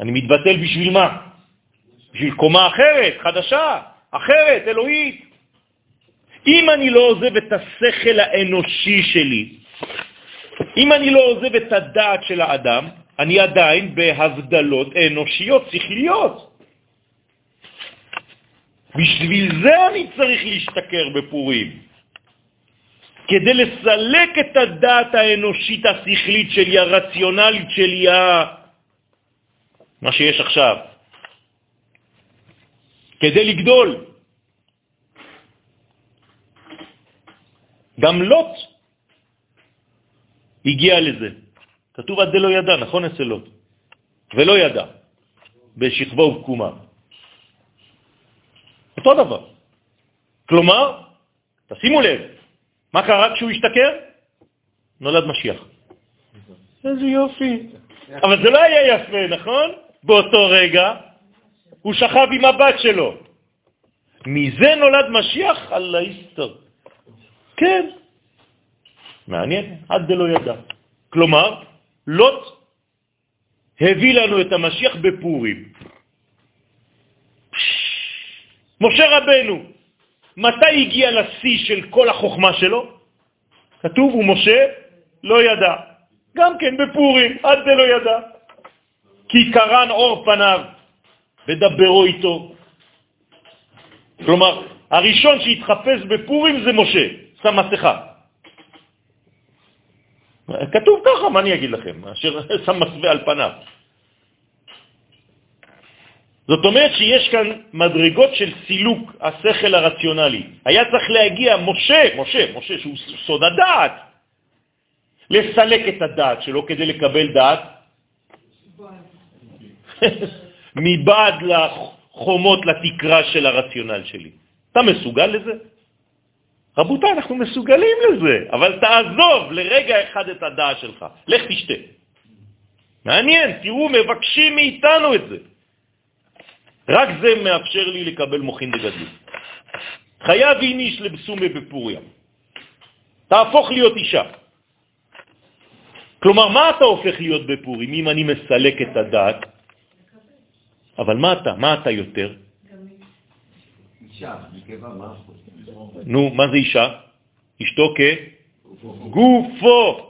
אני מתבטל בשביל מה? בשביל קומה אחרת, חדשה, אחרת, אלוהית. אם אני לא עוזב את השכל האנושי שלי, אם אני לא עוזב את הדעת של האדם, אני עדיין בהבדלות אנושיות, שכליות. בשביל זה אני צריך להשתכר בפורים. כדי לסלק את הדעת האנושית השכלית שלי, הרציונלית שלי, מה שיש עכשיו, כדי לגדול. גם לוט הגיע לזה. כתוב עד דלא ידע, נכון אצל לוט? ולא ידע, בשכבו ובקומה. אותו דבר. כלומר, תשימו לב, מה קרה כשהוא השתכר? נולד משיח. איזה יופי. אבל זה לא היה יפה, נכון? באותו רגע הוא שכב עם הבת שלו. מזה נולד משיח? אללה יסתר. כן. מעניין, עד דלא ידע. כלומר, לוט הביא לנו את המשיח בפורים. משה רבנו, מתי הגיע לשיא של כל החוכמה שלו? כתוב, ומשה לא ידע. גם כן בפורים, עד זה לא ידע. כי קרן אור פניו ודברו איתו. כלומר, הראשון שהתחפש בפורים זה משה, שם מסכה. כתוב ככה, מה אני אגיד לכם? אשר שם מסווה על פניו. זאת אומרת שיש כאן מדרגות של סילוק השכל הרציונלי. היה צריך להגיע משה, משה, משה שהוא סוד הדעת, לסלק את הדעת שלו כדי לקבל דעת מבעד לחומות, לתקרה של הרציונל שלי. אתה מסוגל לזה? רבותיי, אנחנו מסוגלים לזה, אבל תעזוב לרגע אחד את הדעת שלך, לך תשתה. מעניין, תראו, מבקשים מאיתנו את זה. רק זה מאפשר לי לקבל מוכין דגדלות. חייב איניש לבסומה בפוריה. תהפוך להיות אישה. כלומר, מה אתה הופך להיות בפורים אם אני מסלק את הדעת? אבל מה אתה? מה אתה יותר? אישה? נו, מה זה אישה? אשתו כגופו.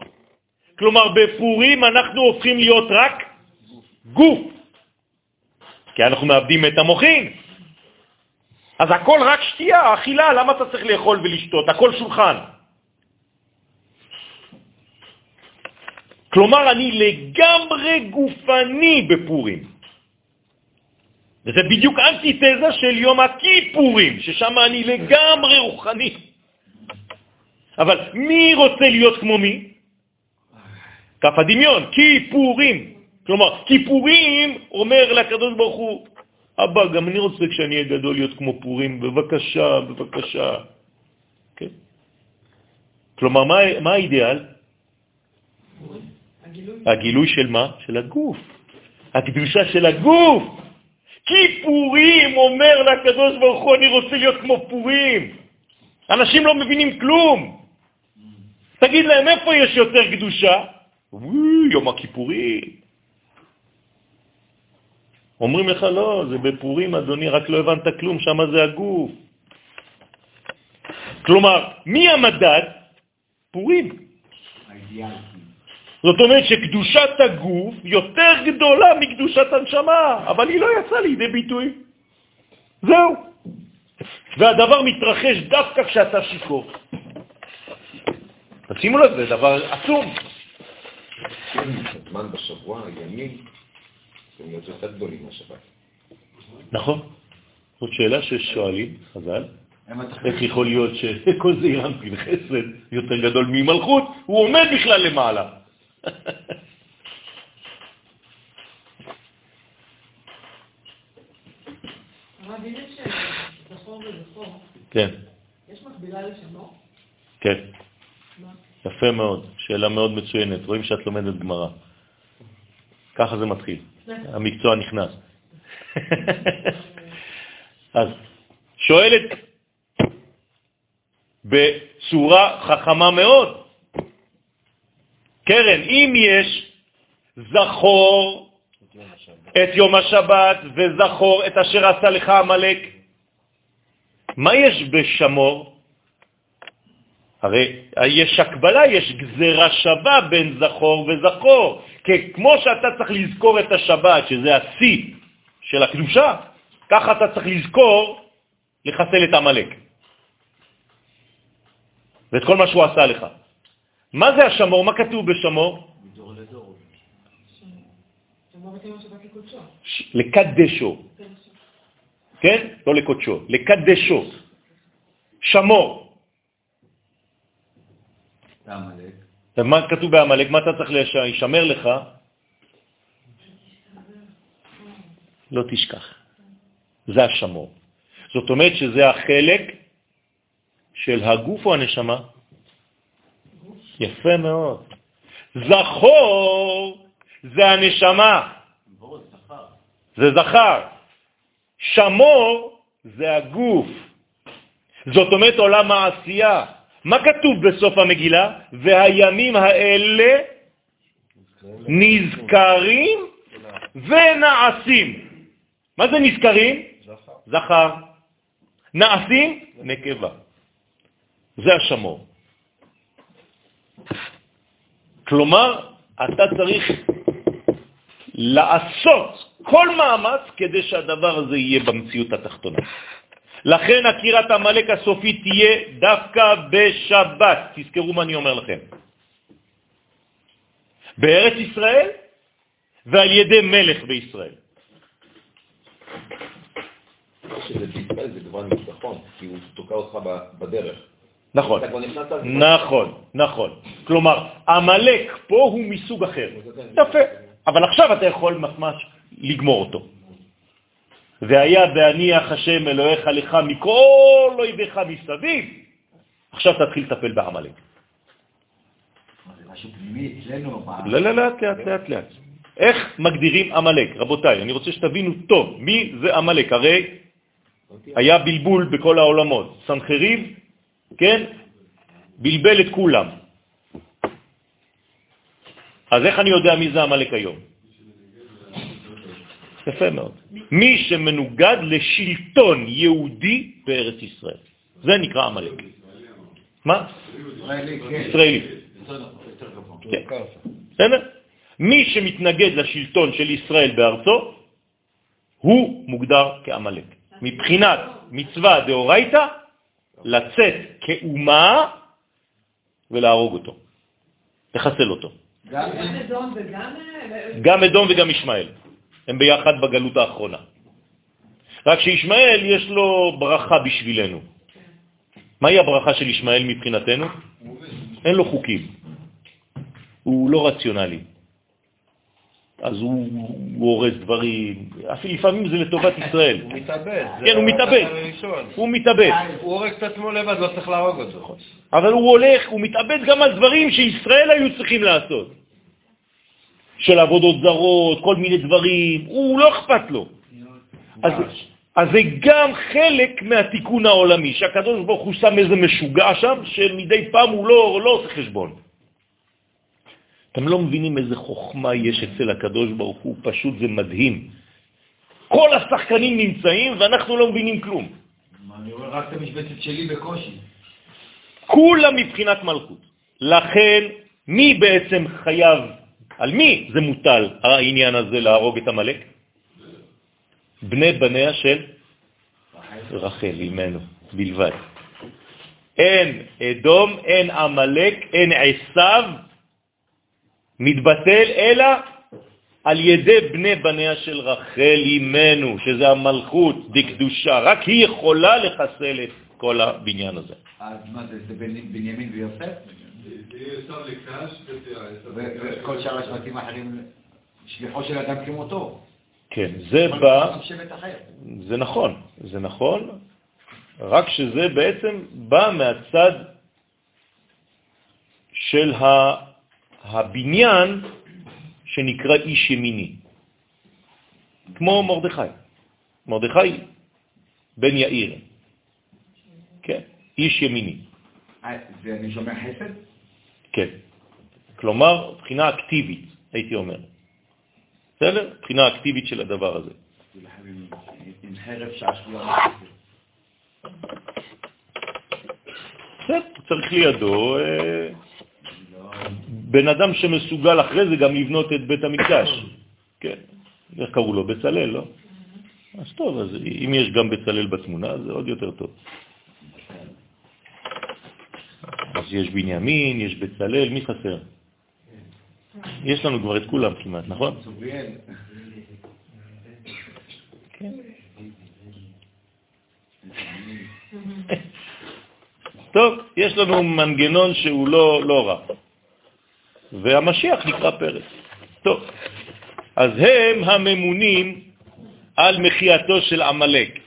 כלומר, בפורים אנחנו הופכים להיות רק גוף, כי אנחנו מאבדים את המוחין. אז הכל רק שתייה, אכילה, למה אתה צריך לאכול ולשתות? הכל שולחן. כלומר, אני לגמרי גופני בפורים. וזה בדיוק אנטיתזה של יום הכיפורים, ששם אני לגמרי רוחני. אבל מי רוצה להיות כמו מי? כף הדמיון, כיפורים. כלומר, כיפורים אומר לקדוש ברוך הוא, אבא, גם אני רוצה כשאני אהיה גדול להיות כמו פורים, בבקשה, בבקשה. כן? כלומר, מה, מה? הגילוי. הגילוי של מה? של הגוף. הקדושה של הגוף. כי פורים אומר לקדוש ברוך הוא, אני רוצה להיות כמו פורים. אנשים לא מבינים כלום. תגיד להם, איפה יש יותר קדושה? יום הכיפורים. אומרים לך, לא, זה בפורים, אדוני, רק לא הבנת כלום, שם זה הגוף. כלומר, מי המדד? פורים. זאת אומרת שקדושת הגוף יותר גדולה מקדושת הנשמה, אבל היא לא יצאה לידי ביטוי. זהו. והדבר מתרחש דווקא כשאתה שיקור. תשימו לב, זה דבר עצום. זמן בשבוע, ימים, צריכים להיות יותר גדולים מהשבת. נכון. זאת שאלה ששואלים, חז"ל, איך יכול להיות שכל זה אירנפין חסד יותר גדול ממלכות, הוא עומד בכלל למעלה. כן. יש מקבילה לשמור? כן. יפה מאוד, שאלה מאוד מצוינת. רואים שאת לומדת גמרא. ככה זה מתחיל. המקצוע נכנס. אז שואלת בצורה חכמה מאוד, קרן, אם יש זכור את יום השבת וזכור את אשר עשה לך המלאק, מה יש בשמור? הרי יש הקבלה, יש גזרה שווה בין זכור וזכור. כי כמו שאתה צריך לזכור את השבת, שזה השיא של הקדושה, ככה אתה צריך לזכור לחסל את המלאק. ואת כל מה שהוא עשה לך. מה זה השמור? מה כתוב בשמור? לקדשו. כן? לא לקודשו, לקדשו. שמור. ומה כתוב בעמלק? מה אתה צריך להישמר לך? לא תשכח. זה השמור. זאת אומרת שזה החלק של הגוף או הנשמה? יפה מאוד. זכור זה הנשמה. זה זכר. שמור זה הגוף. זאת אומרת עולם העשייה. מה כתוב בסוף המגילה? והימים האלה נזכרים ונעשים. מה זה נזכרים? זכר. זכר. נעשים? נקבה. זה השמור. כלומר, אתה צריך לעשות כל מאמץ כדי שהדבר הזה יהיה במציאות התחתונה. לכן עקירת המלאק הסופית תהיה דווקא בשבת. תזכרו מה אני אומר לכם. בארץ ישראל ועל ידי מלך בישראל. שזה בישראל זה כבר ניצחון, כי הוא תוקע אותך בדרך. נכון, נכון, נכון. כלומר, המלאק פה הוא מסוג אחר. יפה, אבל עכשיו אתה יכול ממש לגמור אותו. והיה בהניח השם אלוהיך לך מכל אויביך מסביב, עכשיו תתחיל לטפל בעמלק. אצלנו. לא, לא, לאט, לאט, לאט, לאט. איך מגדירים עמלק? רבותיי, אני רוצה שתבינו טוב, מי זה עמלק? הרי היה בלבול בכל העולמות. סנחריב, כן? בלבל את כולם. אז איך אני יודע מי זה עמלק היום? יפה מאוד. מי שמנוגד לשלטון יהודי בארץ ישראל. זה נקרא עמלק. מה? ישראלי. כן. בסדר? מי שמתנגד לשלטון של ישראל בארצו, הוא מוגדר כעמלק. מבחינת מצווה דאורייתא, לצאת כאומה ולהרוג אותו, לחסל אותו. גם אדום וגם... גם אדום וגם ישמעאל. הם ביחד בגלות האחרונה. רק שישמעאל יש לו ברכה בשבילנו. מהי הברכה של ישמעאל מבחינתנו? אין לו חוקים. הוא לא רציונלי. אז הוא, הוא הורס דברים, אפילו לפעמים זה לטובת ישראל. הוא מתאבד. כן, הוא מתאבד. הוא מתאבד. הוא הורג את עצמו לבד, לא צריך להרוג אותו. אבל הוא הולך, הוא מתאבד גם על דברים שישראל היו צריכים לעשות. של עבודות זרות, כל מיני דברים, הוא לא אכפת לו. אז, אז זה גם חלק מהתיקון העולמי, שהקדוש ברוך הוא שם איזה משוגע שם, שמדי פעם הוא לא, לא עושה חשבון. אתם לא מבינים איזה חוכמה יש אצל הקדוש ברוך הוא, פשוט זה מדהים. כל השחקנים נמצאים ואנחנו לא מבינים כלום. אני רואה רק את המשבצת שלי בקושי. כולם מבחינת מלכות. לכן, מי בעצם חייב, על מי זה מוטל העניין הזה להרוג את המלאק? בני בניה של רחל, אימנו, בלבד. אין אדום, אין עמלק, אין עשיו, מתבטל אלא על ידי בני בניה של רחל אימנו, שזה המלכות דקדושה. רק היא יכולה לחסל את כל הבניין הזה. אז מה זה, זה בני- בנימין ויוסף? וכל שאר השבטים האחרים, שליחו של אדם כמותו. כן, זה בא. זה נכון, זה נכון, רק שזה בעצם בא מהצד של הבניין שנקרא איש ימיני, כמו מרדכי. מרדכי בן יאיר, כן, איש ימיני, אה, זה אני שומע חסד? כן. כלומר, בחינה אקטיבית, הייתי אומר. בסדר? בחינה אקטיבית של הדבר הזה. בסדר, צריך לידו אה, בן אדם שמסוגל אחרי זה גם לבנות את בית המקדש. כן, איך קראו לו? בצלאל, לא? אז טוב, אז אם יש גם בצלאל בתמונה, זה עוד יותר טוב. אז יש בנימין, יש בצלאל, מי חסר? יש לנו כבר את כולם כמעט, נכון? טוב, יש לנו מנגנון שהוא לא, לא רע. והמשיח נקרא פרס. טוב, אז הם הממונים על מחייתו של עמלק.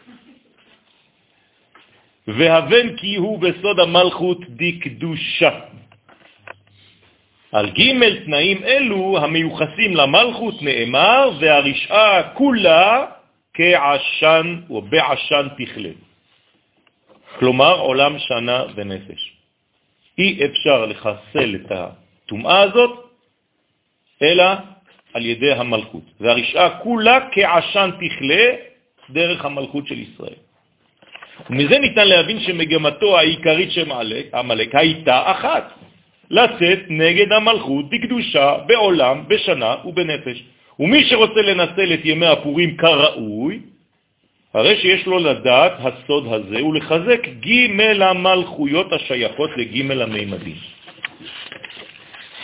והבן כי הוא בסוד המלכות דקדושה. על ג' תנאים אלו המיוחסים למלכות נאמר, והרשעה כולה כעשן או בעשן תכלה. כלומר עולם שנה ונפש. אי אפשר לחסל את הטומאה הזאת, אלא על ידי המלכות. והרשעה כולה כעשן תכלה דרך המלכות של ישראל. ומזה ניתן להבין שמגמתו העיקרית של עמלק הייתה אחת, לצאת נגד המלכות בקדושה, בעולם, בשנה ובנפש. ומי שרוצה לנצל את ימי הפורים כראוי, הרי שיש לו לדעת הסוד הזה ולחזק ג' המלכויות השייכות לג' המימדים.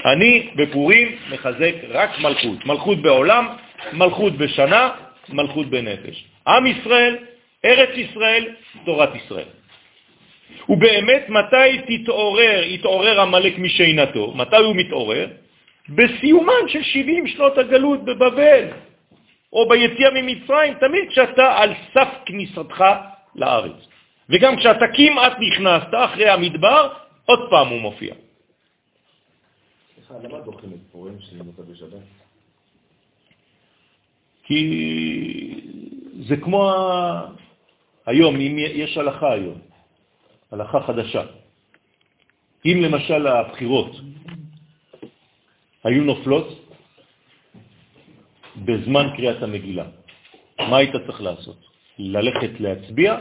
אני בפורים מחזק רק מלכות, מלכות בעולם, מלכות בשנה, מלכות בנפש. עם ישראל, ארץ ישראל, תורת ישראל. ובאמת, מתי תתעורר, יתעורר המלך משינתו? מתי הוא מתעורר? בסיומן של 70 שנות הגלות בבבל, או ביציאה ממצרים, תמיד כשאתה על סף כניסתך לארץ. וגם כשאתה כמעט נכנסת אחרי המדבר, עוד פעם הוא מופיע. סליחה, למה דוחים את פורים אותה בשבת? כי זה כמו. היום, אם יש הלכה היום, הלכה חדשה. אם למשל הבחירות היו נופלות בזמן קריאת המגילה, מה היית צריך לעשות? ללכת להצביע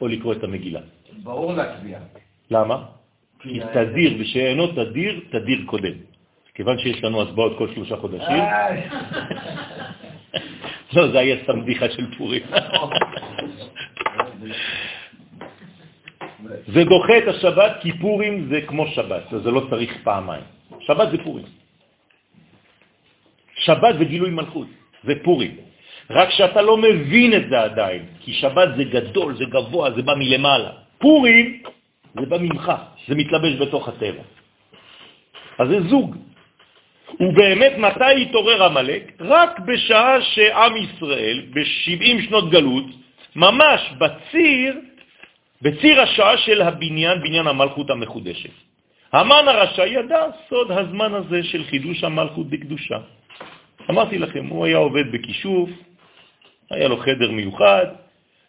או לקרוא את המגילה? ברור להצביע. למה? כי תדיר, ושאינו תדיר, תדיר קודם. כיוון שיש לנו הצבעות כל שלושה חודשים. לא, זה היה סתם בדיחה של פורים. זה דוחה את השבת, כי פורים זה כמו שבת, אז זה לא צריך פעמיים. שבת זה פורים. שבת זה גילוי מלכות, זה פורים. רק שאתה לא מבין את זה עדיין, כי שבת זה גדול, זה גבוה, זה בא מלמעלה. פורים זה בא ממך, זה מתלבש בתוך הטבע. אז זה זוג. ובאמת מתי התעורר המלאק? רק בשעה שעם ישראל, ב-70 שנות גלות, ממש בציר, בציר השעה של הבניין, בניין המלכות המחודשת. המן הרשע ידע סוד הזמן הזה של חידוש המלכות בקדושה. אמרתי לכם, הוא היה עובד בכישוף, היה לו חדר מיוחד,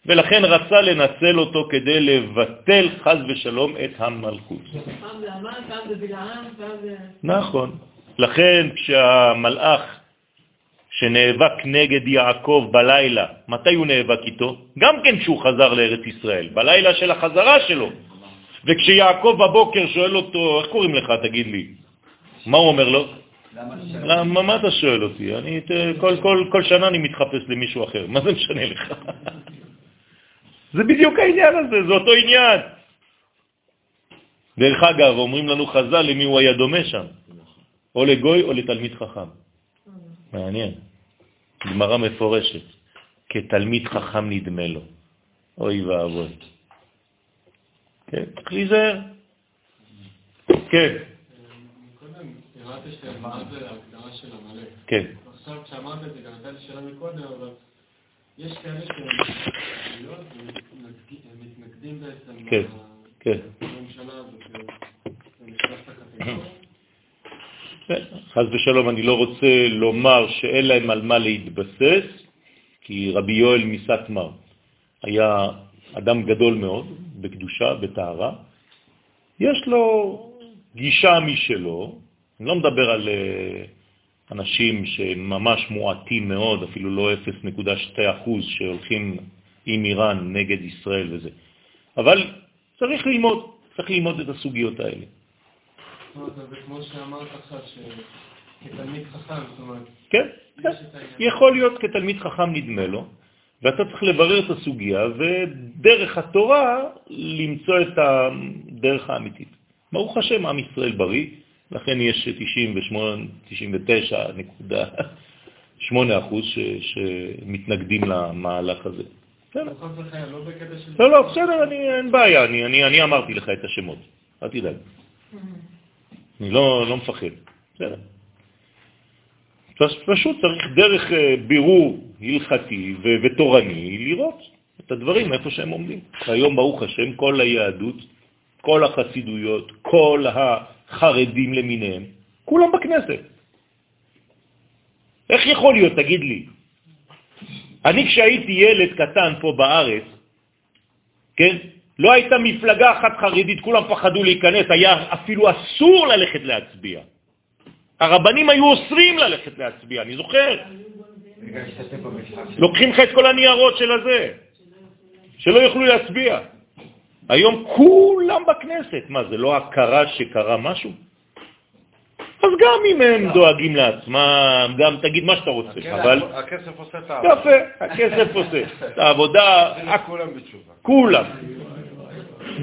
ולכן רצה לנצל אותו כדי לבטל חז ושלום את המלכות. פעם זה המן, פעם זה בלעם, פעם זה... נכון. לכן כשהמלאך שנאבק נגד יעקב בלילה, מתי הוא נאבק איתו? גם כן כשהוא חזר לארץ ישראל, בלילה של החזרה שלו. וכשיעקב בבוקר שואל אותו, איך קוראים לך, תגיד לי? מה הוא אומר לו? למה מה אתה שואל אותי? אני, כל, כל, כל שנה אני מתחפש למישהו אחר, מה זה משנה לך? זה בדיוק העניין הזה, זה אותו עניין. דרך אגב, אומרים לנו חז"ל למי הוא היה דומה שם, או לגוי או לתלמיד חכם. מעניין. גמרא מפורשת, כתלמיד חכם נדמה לו. אוי ואבוי. כן, צריך להיזהר. כן, קודם זה ההגדרה של עמלק. כן. עכשיו כשאמרת את זה, גם הייתה לי שאלה מקודם, אבל יש כאלה שהם מתנגדים בעצם כן, כן. לממשלה הזאת, זה נכנס לקטגוריה. חז ושלום, אני לא רוצה לומר שאין להם על מה להתבסס, כי רבי יואל מסטמר היה אדם גדול מאוד, בקדושה, בטהרה. יש לו גישה משלו, אני לא מדבר על אה, אנשים שממש מועטים מאוד, אפילו לא 0.2 אחוז שהולכים עם איראן נגד ישראל וזה. אבל צריך ללמוד, צריך ללמוד את הסוגיות האלה. כן, כן. יכול להיות כתלמיד חכם נדמה לו, ואתה צריך לברר את הסוגיה, ודרך התורה למצוא את הדרך האמיתית. ברוך השם, עם ישראל בריא, לכן יש 98.8 אחוז ש, שמתנגדים למהלך הזה. בסדר. לא לא. לא, לא, בסדר, אין בעיה, אני, אמרתי לך את השמות, אל תדאג. אני לא, לא מפחד, בסדר. פש- פשוט צריך דרך אה, בירור הלכתי ותורני לראות את הדברים איפה שהם עומדים. היום, ברוך השם, כל היהדות, כל החסידויות, כל החרדים למיניהם, כולם בכנסת. איך יכול להיות, תגיד לי? אני כשהייתי ילד קטן פה בארץ, כן? לא הייתה מפלגה אחת חרדית, כולם פחדו להיכנס, היה אפילו אסור ללכת להצביע. הרבנים היו אוסרים ללכת להצביע, אני זוכר. לוקחים לך את כל הניירות של הזה, שלא יוכלו להצביע. היום כולם בכנסת. מה, זה לא הכרה שקרה משהו? אז גם אם הם דואגים לעצמם, גם תגיד מה שאתה רוצה, אבל הכסף עושה את העבודה. יפה, הכסף עושה את העבודה, כולם בתשובה. כולם.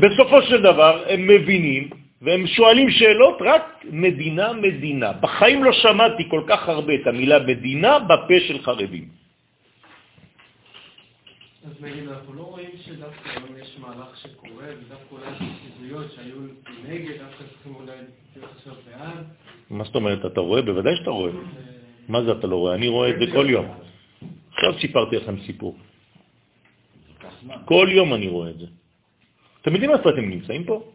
בסופו של דבר הם מבינים והם שואלים שאלות רק מדינה מדינה. בחיים לא שמעתי כל כך הרבה את המילה מדינה בפה של חרדים. אז נגיד, אנחנו לא רואים שדווקא היום יש מהלך שקורה, ודווקא אולי יש שהיו נגד, דווקא צריכים אולי להיות עכשיו בעד. מה זאת אומרת, אתה רואה? בוודאי שאתה רואה. מה זה אתה לא רואה? אני רואה את זה כל יום. עכשיו סיפרתי לכם סיפור. כל יום אני רואה את זה. אתם יודעים איפה אתם נמצאים פה?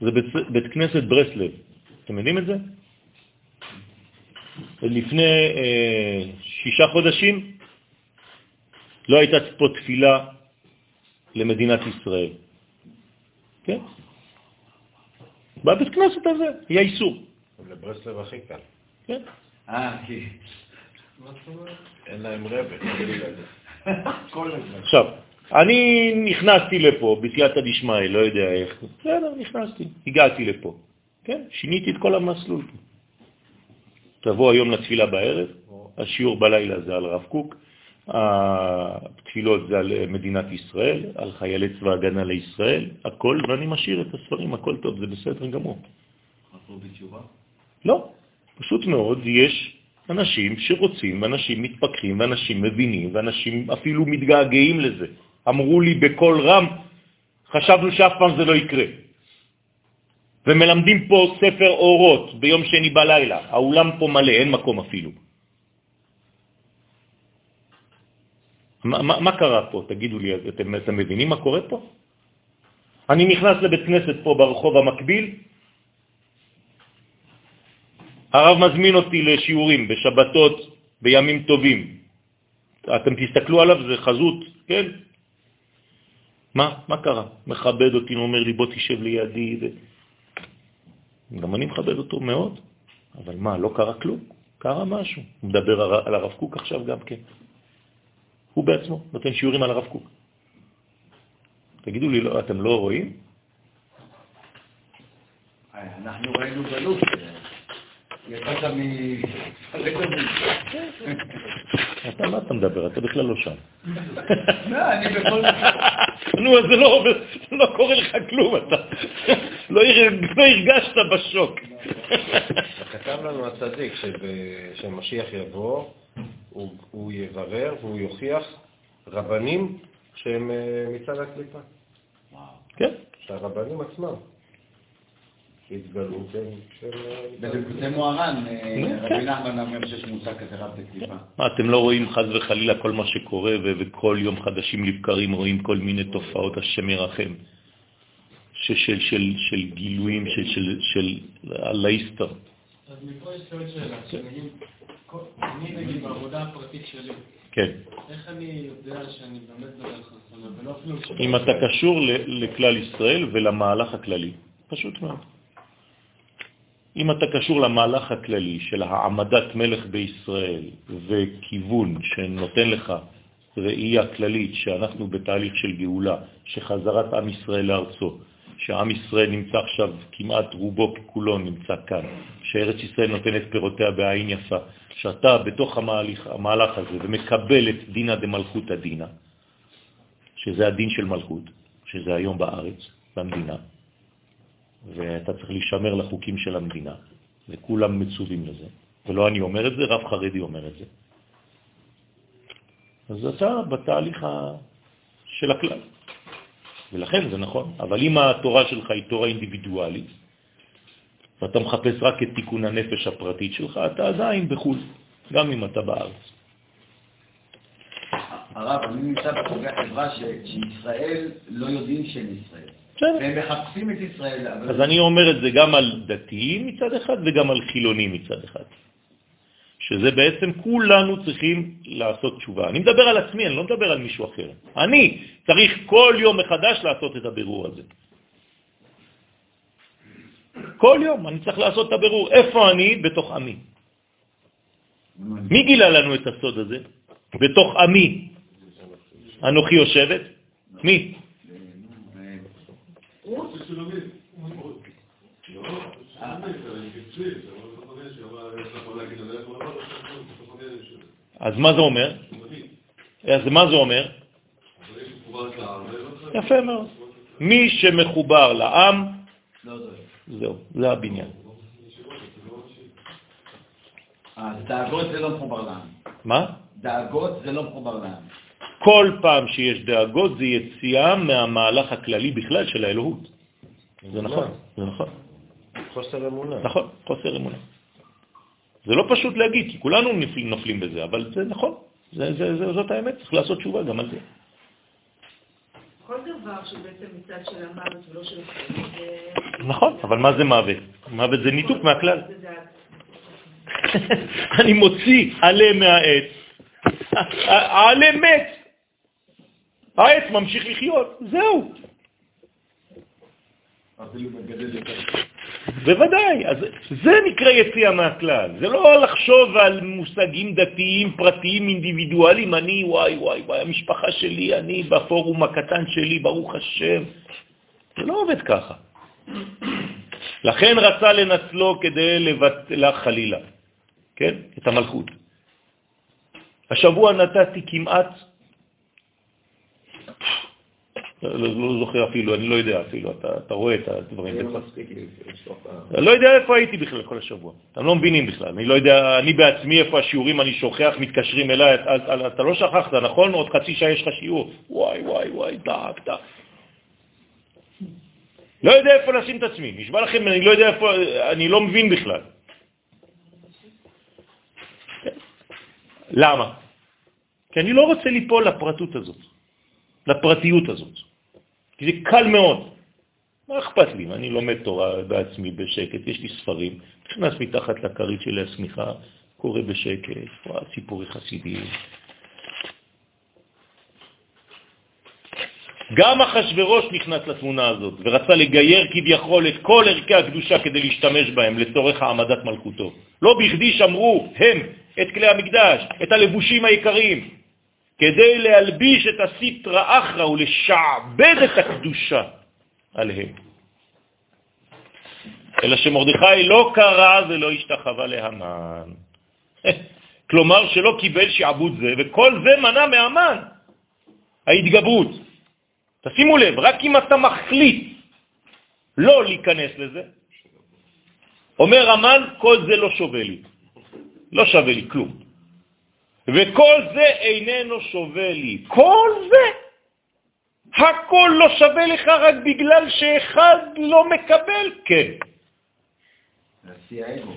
זה בית, בית כנסת ברסלב. אתם יודעים את זה? לפני אה, שישה חודשים לא הייתה פה תפילה למדינת ישראל. כן? בבית כנסת הזה היה איסור. לברסלב הכי קל. כן? אה, כי... אין להם הזמן. עכשיו, אני נכנסתי לפה בסייעתא דשמיא, לא יודע איך, בסדר, נכנסתי, הגעתי לפה. כן, שיניתי את כל המסלול. תבוא היום לתפילה בערב, השיעור בלילה זה על רב קוק, התפילות זה על מדינת ישראל, על חיילי צבא הגנה לישראל, הכל, ואני משאיר את הספרים, הכל טוב, זה בסדר גמור. לא, פשוט מאוד יש אנשים שרוצים, אנשים מתפקחים, ואנשים מבינים, ואנשים אפילו מתגעגעים לזה. אמרו לי בקול רם, חשבנו שאף פעם זה לא יקרה. ומלמדים פה ספר אורות ביום שני בלילה, האולם פה מלא, אין מקום אפילו. מה, מה, מה קרה פה? תגידו לי, אתם, אתם מבינים מה קורה פה? אני נכנס לבית כנסת פה ברחוב המקביל, הרב מזמין אותי לשיעורים בשבתות, בימים טובים. אתם תסתכלו עליו, זה חזות, כן? מה, מה קרה? מכבד אותי, אומר לי, בוא תשב לידי. ו... גם אני מכבד אותו מאוד, אבל מה, לא קרה כלום? קרה משהו. הוא מדבר על הרב קוק עכשיו גם כן. הוא בעצמו נותן שיעורים על הרב קוק. תגידו לי, לא, אתם לא רואים? אנחנו ראינו גלות. יצאת מ... אתה, מה אתה מדבר? אתה בכלל לא שם. לא, אני בכל... נו, אז זה לא, לא קורה לך כלום, אתה לא, לא הרגשת בשוק. כתב לנו הצדיק שמשיח יבוא, הוא יברר והוא יוכיח רבנים שהם אה, מצד הקליפה. כן. שהרבנים עצמם. התגלו של... זה מוהר"ן, רבי נחמן אומר שיש מושג כזה רב בקליפה. אתם לא רואים חז וחלילה כל מה שקורה, וכל יום חדשים לבקרים רואים כל מיני תופעות, השם ירחם, של גילויים, של הלאיסטר. אז מפה יש עוד שאלה, אני נגיד בעבודה הפרטית שלי, כן. איך אני יודע שאני באמת בדרך נכונה, ולא אפילו... אם אתה קשור לכלל ישראל ולמהלך הכללי, פשוט מאוד. אם אתה קשור למהלך הכללי של העמדת מלך בישראל וכיוון שנותן לך ראייה כללית שאנחנו בתהליך של גאולה, שחזרת עם ישראל לארצו, שעם ישראל נמצא עכשיו, כמעט רובו כולו נמצא כאן, שארץ ישראל נותנת פירותיה בעין יפה, שאתה בתוך המהלך, המהלך הזה ומקבל את דינה דמלכות הדינה, שזה הדין של מלכות, שזה היום בארץ, במדינה, ואתה צריך להישמר לחוקים של המדינה, וכולם מצווים לזה. ולא אני אומר את זה, רב חרדי אומר את זה. אז אתה בתהליך של הכלל. ולכן זה נכון. אבל אם התורה שלך היא תורה אינדיבידואלית, ואתה מחפש רק את תיקון הנפש הפרטית שלך, אתה עדיין בחו"ל, גם אם אתה בארץ. הרב, אני נמצא בחוגי החברה שישראל לא יודעים שהם ישראל. והם מחפשים את ישראל. אז אני אומר את זה גם על דתיים מצד אחד וגם על חילונים מצד אחד. שזה בעצם כולנו צריכים לעשות תשובה. אני מדבר על עצמי, אני לא מדבר על מישהו אחר. אני צריך כל יום מחדש לעשות את הבירור הזה. כל יום אני צריך לעשות את הבירור. איפה אני? בתוך עמי. מי גילה לנו את הסוד הזה? בתוך עמי. אנוכי יושבת? מי? אז מה זה אומר? אז מה זה אומר? יפה מאוד. מי שמחובר לעם, זהו, זה הבניין. אז דאגות זה לא מחובר לעם. מה? דאגות זה לא מחובר לעם. כל פעם שיש דאגות זה יציאה מהמהלך הכללי בכלל של האלוהות. זה נכון, זה נכון. חוסר אמונה. נכון, חוסר אמונה. זה לא פשוט להגיד, כי כולנו נופלים, נופלים בזה, אבל זה נכון, זה, זה, זה, זאת האמת, צריך לעשות תשובה גם על זה. כל דבר שבעצם מצד של המוות ולא של החיים. נכון, אבל מה זה מוות? מוות זה ניתוק מהכלל. אני מוציא עלה מהעץ, העלה מת, העץ ממשיך לחיות, זהו. בוודאי, אז זה נקרא יציאה מהכלל. זה לא לחשוב על מושגים דתיים, פרטיים, אינדיבידואליים, אני, וואי, וואי, וואי, המשפחה שלי, אני בפורום הקטן שלי, ברוך השם. זה לא עובד ככה. לכן רצה לנצלו כדי לבטלה חלילה, כן? את המלכות. השבוע נתתי כמעט, לא, לא זוכר אפילו, אני לא יודע אפילו, אתה, רואה את הדברים. ה- אני לא יודע איפה הייתי בכלל כל השבוע. אתם לא מבינים בכלל. אני לא יודע, אני בעצמי, איפה השיעורים, אני שוכח, מתקשרים אליי, אתה, לא שכחת, נכון? עוד חצי שעה יש לך שיעור. וואי, וואי, וואי, דאג, דאג. לא יודע איפה לשים את עצמי. נשבע לכם, אני לא יודע איפה, אני לא מבין בכלל. למה? כי אני לא רוצה ליפול לפרטות הזאת, לפרטיות הזאת. כי זה קל מאוד. מה אכפת לי? אני לומד תורה בעצמי בשקט, יש לי ספרים, נכנס מתחת לכרית של השמיכה, קורא בשקט, סיפורי חסידים. גם אחשוורוש נכנס לתמונה הזאת ורצה לגייר כביכול את כל ערכי הקדושה כדי להשתמש בהם לצורך העמדת מלכותו. לא בכדי שמרו הם את כלי המקדש, את הלבושים היקרים, כדי להלביש את הסיטרא אחרא ולשעבד את הקדושה עליהם. אלא שמרדכי לא קרא ולא השתחווה להמן. כלומר שלא קיבל שעבוד זה, וכל זה מנע מהמן ההתגברות. תשימו לב, רק אם אתה מחליט לא להיכנס לזה, אומר המן, כל זה לא שווה לי, לא שווה לי כלום. וכל זה איננו שווה לי. כל זה, הכל לא שווה לך רק בגלל שאחד לא מקבל, כן.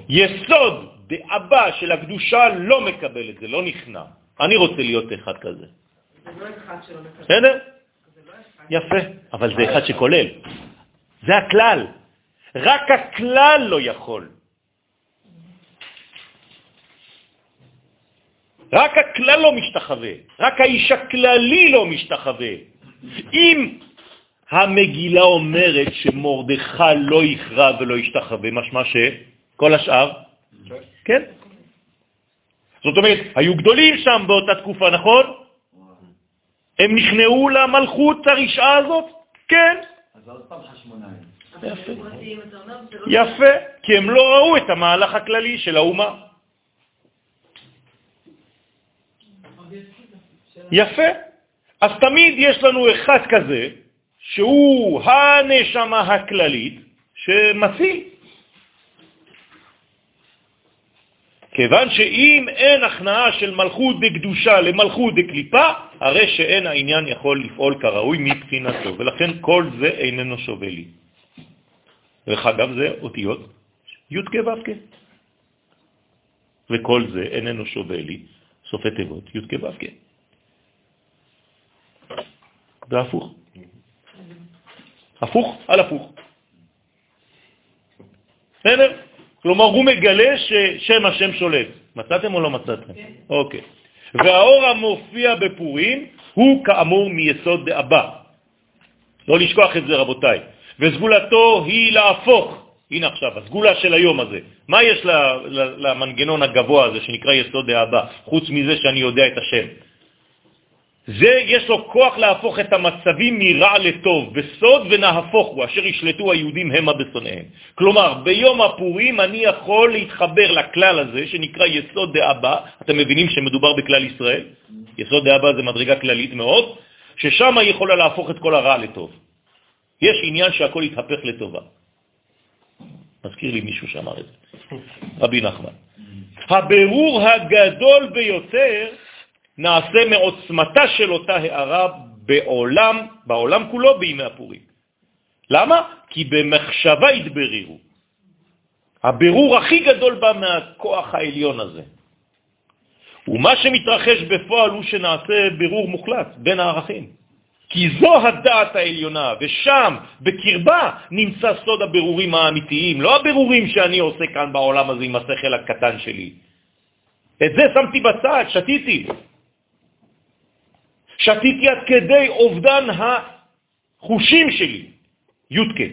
יסוד דאבא של הקדושה לא מקבל את זה, לא נכנע. אני רוצה להיות אחד כזה. זה לא אחד שלא מקבל. בסדר? לא. יפה, אבל זה אחד שכולל. זה הכלל. רק הכלל לא יכול. רק הכלל לא משתחווה, רק האיש הכללי לא משתחווה. אם המגילה אומרת שמורדכי לא יכרע ולא ישתחווה, משמע שכל השאר, כן. זאת אומרת, היו גדולים שם באותה תקופה, נכון? הם נכנעו למלכות הרשעה הזאת? כן. אז עוד פעם חשמונאים. לא... יפה, כי הם לא ראו את המהלך הכללי של האומה. יפה. אז תמיד יש לנו אחד כזה, שהוא הנשמה הכללית, שמציל. כיוון שאם אין הכנעה של מלכות דקדושה למלכות דקליפה, הרי שאין העניין יכול לפעול כראוי מבחינתו, ולכן כל זה איננו שווה לי. דרך אגב, זה אותיות י' כ' ו' כ'. וכל זה איננו שווה לי, סופי תיבות י' כ' ו' כ'. זה הפוך. הפוך על הפוך. בסדר? כלומר, הוא מגלה ששם השם שולט. מצאתם או לא מצאתם? כן. אוקיי. והאור המופיע בפורים הוא כאמור מיסוד דאבא. לא לשכוח את זה, רבותיי. וסגולתו היא להפוך, הנה עכשיו, הסגולה של היום הזה. מה יש למנגנון הגבוה הזה שנקרא יסוד דאבא, חוץ מזה שאני יודע את השם? זה, יש לו כוח להפוך את המצבים מרע לטוב, בסוד ונהפוך הוא, אשר ישלטו היהודים המה בשונאיהם. כלומר, ביום הפורים אני יכול להתחבר לכלל הזה, שנקרא יסוד דאבא, אתם מבינים שמדובר בכלל ישראל? יסוד דאבא זה מדרגה כללית מאוד, ששם היא יכולה להפוך את כל הרע לטוב. יש עניין שהכל יתהפך לטובה. מזכיר לי מישהו שאמר את זה, רבי נחמן. הבירור הגדול ביותר נעשה מעוצמתה של אותה הערה בעולם, בעולם כולו בימי הפורים. למה? כי במחשבה התברירו. הבירור הכי גדול בא מהכוח העליון הזה. ומה שמתרחש בפועל הוא שנעשה בירור מוחלט בין הערכים. כי זו הדעת העליונה, ושם, בקרבה, נמצא סוד הבירורים האמיתיים, לא הבירורים שאני עושה כאן בעולם הזה עם השכל הקטן שלי. את זה שמתי בצד, שתיתי. שתיתי עד כדי אובדן החושים שלי, יודקה,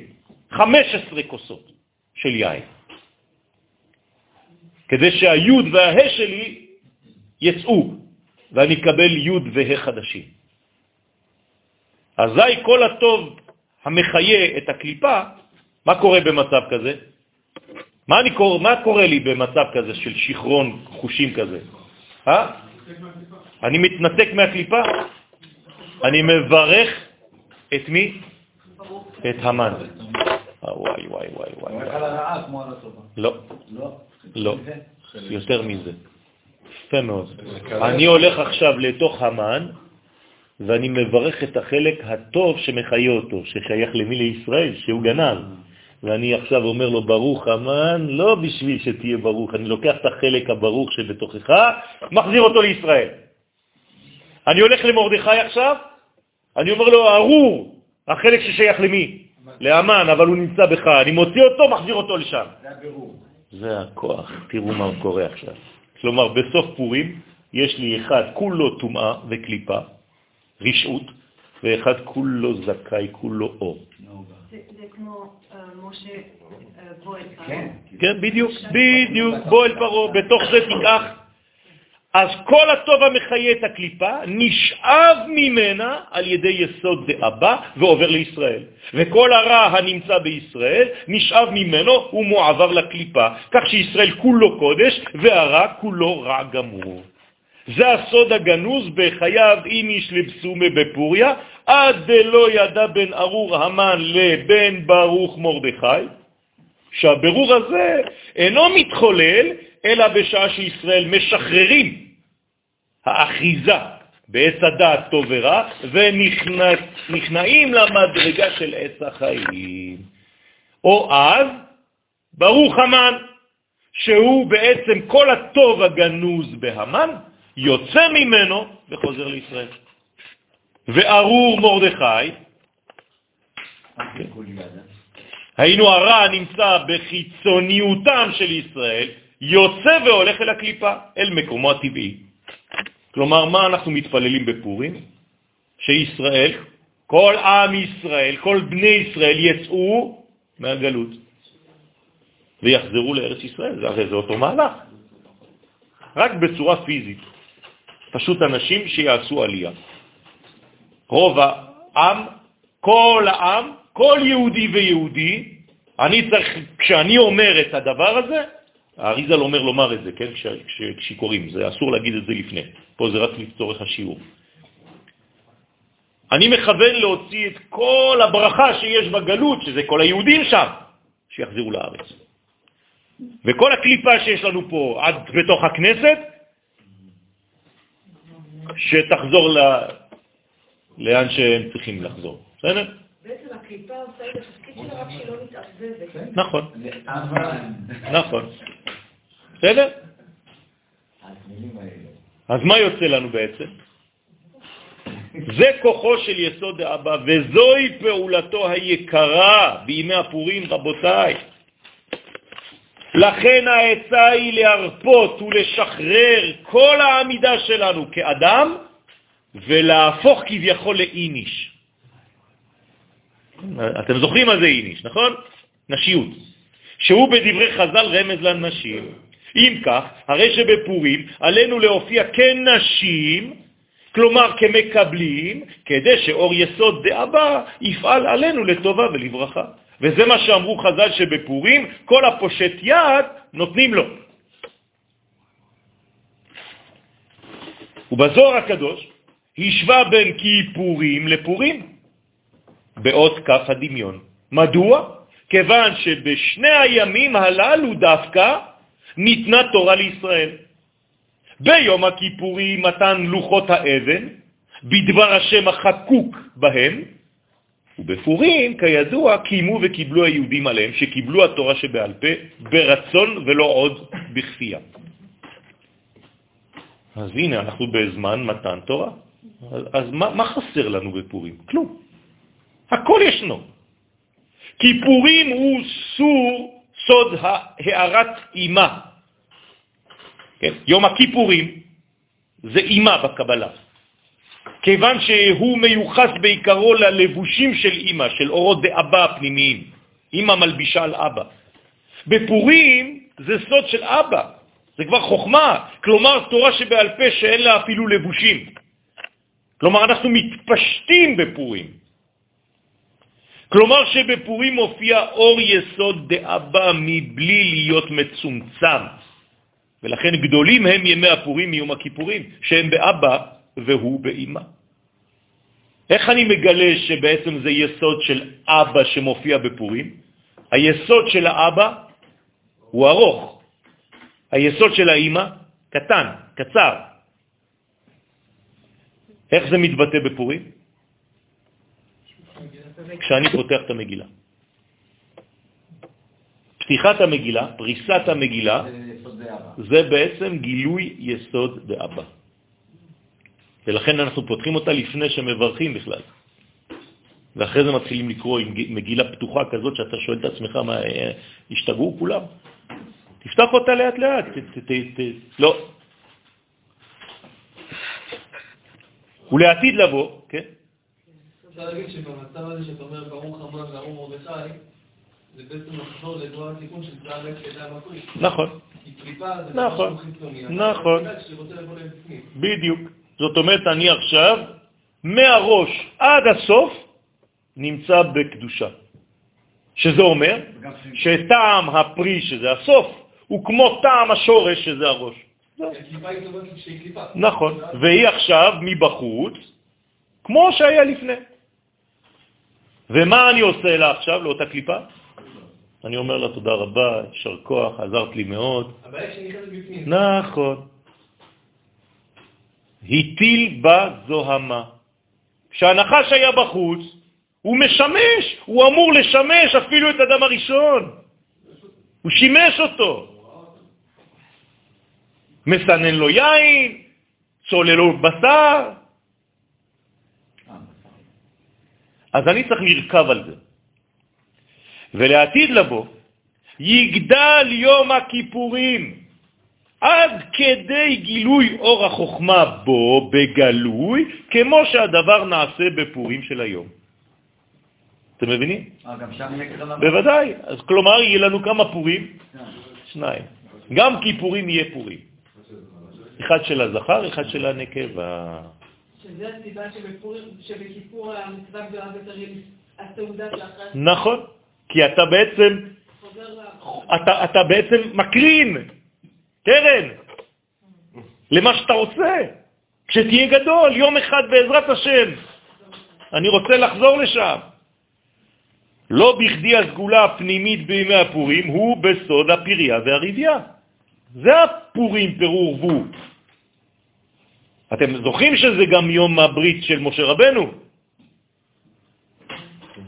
15 כוסות של יין, כדי שהיוד והה שלי יצאו, ואני אקבל יוד והה חדשים. אזי כל הטוב המחיה את הקליפה מה קורה במצב כזה? מה, אני קורא, מה קורה לי במצב כזה של שכרון חושים כזה? אה? אני מתנתק מהקליפה? אני מברך את מי? את המן. אה, וואי, וואי, וואי, וואי. הולך על הרעה כמו על הטובה. לא, לא. לא, יותר מזה. יפה מאוד. אני הולך עכשיו לתוך המן, ואני מברך את החלק הטוב שמחיה אותו, ששייך למי לישראל, שהוא גנב. ואני עכשיו אומר לו, ברוך המן, לא בשביל שתהיה ברוך, אני לוקח את החלק הברוך שבתוכך, מחזיר אותו לישראל. אני הולך למרדכי עכשיו, אני אומר לו, ארור, החלק ששייך למי? לאמן, אבל הוא נמצא בך, אני מוציא אותו, מחזיר אותו לשם. זה הבירור. זה הכוח, תראו מה קורה עכשיו. כלומר, בסוף פורים יש לי אחד כולו טומאה וקליפה, רשעות, ואחד כולו זכאי, כולו אור. זה כמו אה, משה אה, בועט. כן. כן, בדיוק, בדיוק, בוא אל פרו, בתוך זה תיקח. אז כל הטוב המחיה את הקליפה נשאב ממנה על ידי יסוד דאבא ועובר לישראל. וכל הרע הנמצא בישראל נשאב ממנו ומועבר לקליפה, כך שישראל כולו קודש והרע כולו רע גמור. זה הסוד הגנוז בחייו איניש לבסומה בפוריה, עד דלא ידע בין ארור המן לבין ברוך מרדכי, שהבירור הזה אינו מתחולל, אלא בשעה שישראל משחררים האחיזה בעץ הדעת טוב ורע, ונכנעים למדרגה של עץ החיים. או אז, ברוך המן, שהוא בעצם כל הטוב הגנוז בהמן, יוצא ממנו וחוזר לישראל. וארור מרדכי, היינו הרע הנמצא בחיצוניותם של ישראל, יוצא והולך אל הקליפה, אל מקומו הטבעי. כלומר, מה אנחנו מתפללים בפורים? שישראל, כל עם ישראל, כל בני ישראל יצאו מהגלות ויחזרו לארץ ישראל. זה הרי זה אותו מהלך, רק בצורה פיזית. פשוט אנשים שיעשו עלייה. רוב העם, כל העם, כל יהודי ויהודי, אני צריך, כשאני אומר את הדבר הזה, האריזל אומר לומר את זה, כן, כשקוראים, זה אסור להגיד את זה לפני, פה זה רק לצורך השיעור. אני מכוון להוציא את כל הברכה שיש בגלות, שזה כל היהודים שם, שיחזרו לארץ. וכל הקליפה שיש לנו פה עד בתוך הכנסת, שתחזור ל... לאן שהם צריכים לחזור. בסדר? בעצם הקליפה עושה את התפקיד שלה רק שלא מתערבבת. נכון, אבל... נכון. בסדר? אז מה יוצא לנו בעצם? זה כוחו של יסוד האבא, וזוהי פעולתו היקרה בימי הפורים, רבותיי. לכן העצה היא להרפות ולשחרר כל העמידה שלנו כאדם ולהפוך כביכול לאיניש. אתם זוכרים מה זה איניש, נכון? נשיות. שהוא בדברי חז"ל רמז לנשים. אם כך, הרי שבפורים עלינו להופיע כנשים, כלומר כמקבלים, כדי שאור יסוד דאבא יפעל עלינו לטובה ולברכה. וזה מה שאמרו חז"ל שבפורים, כל הפושט יד נותנים לו. ובזוהר הקדוש השווה בין כיפורים לפורים באות כף הדמיון. מדוע? כיוון שבשני הימים הללו דווקא ניתנה תורה לישראל. ביום הכיפורים מתן לוחות האבן, בדבר השם החקוק בהם, ובפורים, כידוע, קיימו וקיבלו היהודים עליהם, שקיבלו התורה שבעל פה ברצון ולא עוד בכפייה. אז הנה, אנחנו בזמן מתן תורה. אז, מה, מה חסר לנו בפורים? כלום. הכל ישנו. כיפורים הוא סור סוד הערת אימה. כן? יום הכיפורים זה אימה בקבלה. כיוון שהוא מיוחס בעיקרו ללבושים של אימא, של אורות דאבא הפנימיים. אימא מלבישה על אבא. בפורים זה סוד של אבא, זה כבר חוכמה, כלומר תורה שבעל פה שאין לה אפילו לבושים. כלומר, אנחנו מתפשטים בפורים. כלומר שבפורים מופיע אור יסוד דאבא מבלי להיות מצומצם. ולכן גדולים הם ימי הפורים מיום הכיפורים, שהם באבא והוא באמא. איך אני מגלה שבעצם זה יסוד של אבא שמופיע בפורים? היסוד של האבא הוא ארוך, היסוד של האמא קטן, קצר. איך זה מתבטא בפורים? כשאני פותח את המגילה. פתיחת המגילה, פריסת המגילה, זה בעצם גילוי יסוד דאבא. ולכן אנחנו פותחים אותה לפני שמברכים בכלל. ואחרי זה מתחילים לקרוא עם מגילה פתוחה כזאת שאתה שואל את עצמך, מה, אה, השתגעו כולם? תפתח אותה לאט לאט, ת, ת, ת, לא. ולעתיד לבוא, כן? אפשר להגיד שבמצב הזה שאתה אומר ברוך המן וארור מרדכי, זה בעצם לחזור לדבר התיקון של בית לידה המקרית. נכון. כי קליפה זה נכון, משהו חיצוני. נכון. זה לבוא לבפנים. בדיוק. זאת אומרת, אני עכשיו, מהראש עד הסוף, נמצא בקדושה. שזה אומר. שטעם הפרי, שזה הסוף, הוא כמו טעם השורש, שזה הראש. נכון. והיא עכשיו מבחוץ, כמו שהיה לפני. ומה אני עושה לה עכשיו, לאותה קליפה? אני אומר לה תודה רבה, יישר כוח, עזרת לי מאוד. הבעיה שנכנסת בפנים. נכון. הטיל בה זוהמה. כשהנחש היה בחוץ, הוא משמש, הוא אמור לשמש אפילו את אדם הראשון. הוא שימש אותו. מסנן לו יין, צולל לו בשר. אז אני צריך לרכב על זה. ולעתיד לבוא, יגדל יום הכיפורים עד כדי גילוי אור החוכמה בו בגלוי, כמו שהדבר נעשה בפורים של היום. אתם מבינים? אה, גם שם יהיה בוודאי. אז כלומר, יהיה לנו כמה פורים? כן. שניים. גם כיפורים יהיה פורים. אחד של הזכר, אחד של הנקבה. שזה הסיבה שבפורים- שבכיפור המצווה גדולה ביותר היא הסעודה שאחרי נכון, כי אתה בעצם. אתה, אתה בעצם מקרין, קרן, למה שאתה רוצה. כשתהיה גדול, יום אחד בעזרת השם, אני רוצה לחזור לשם. לא בכדי הסגולה הפנימית בימי הפורים הוא בסוד הפריה והריביה. זה הפורים פירור וו. אתם זוכרים שזה גם יום הברית של משה רבנו?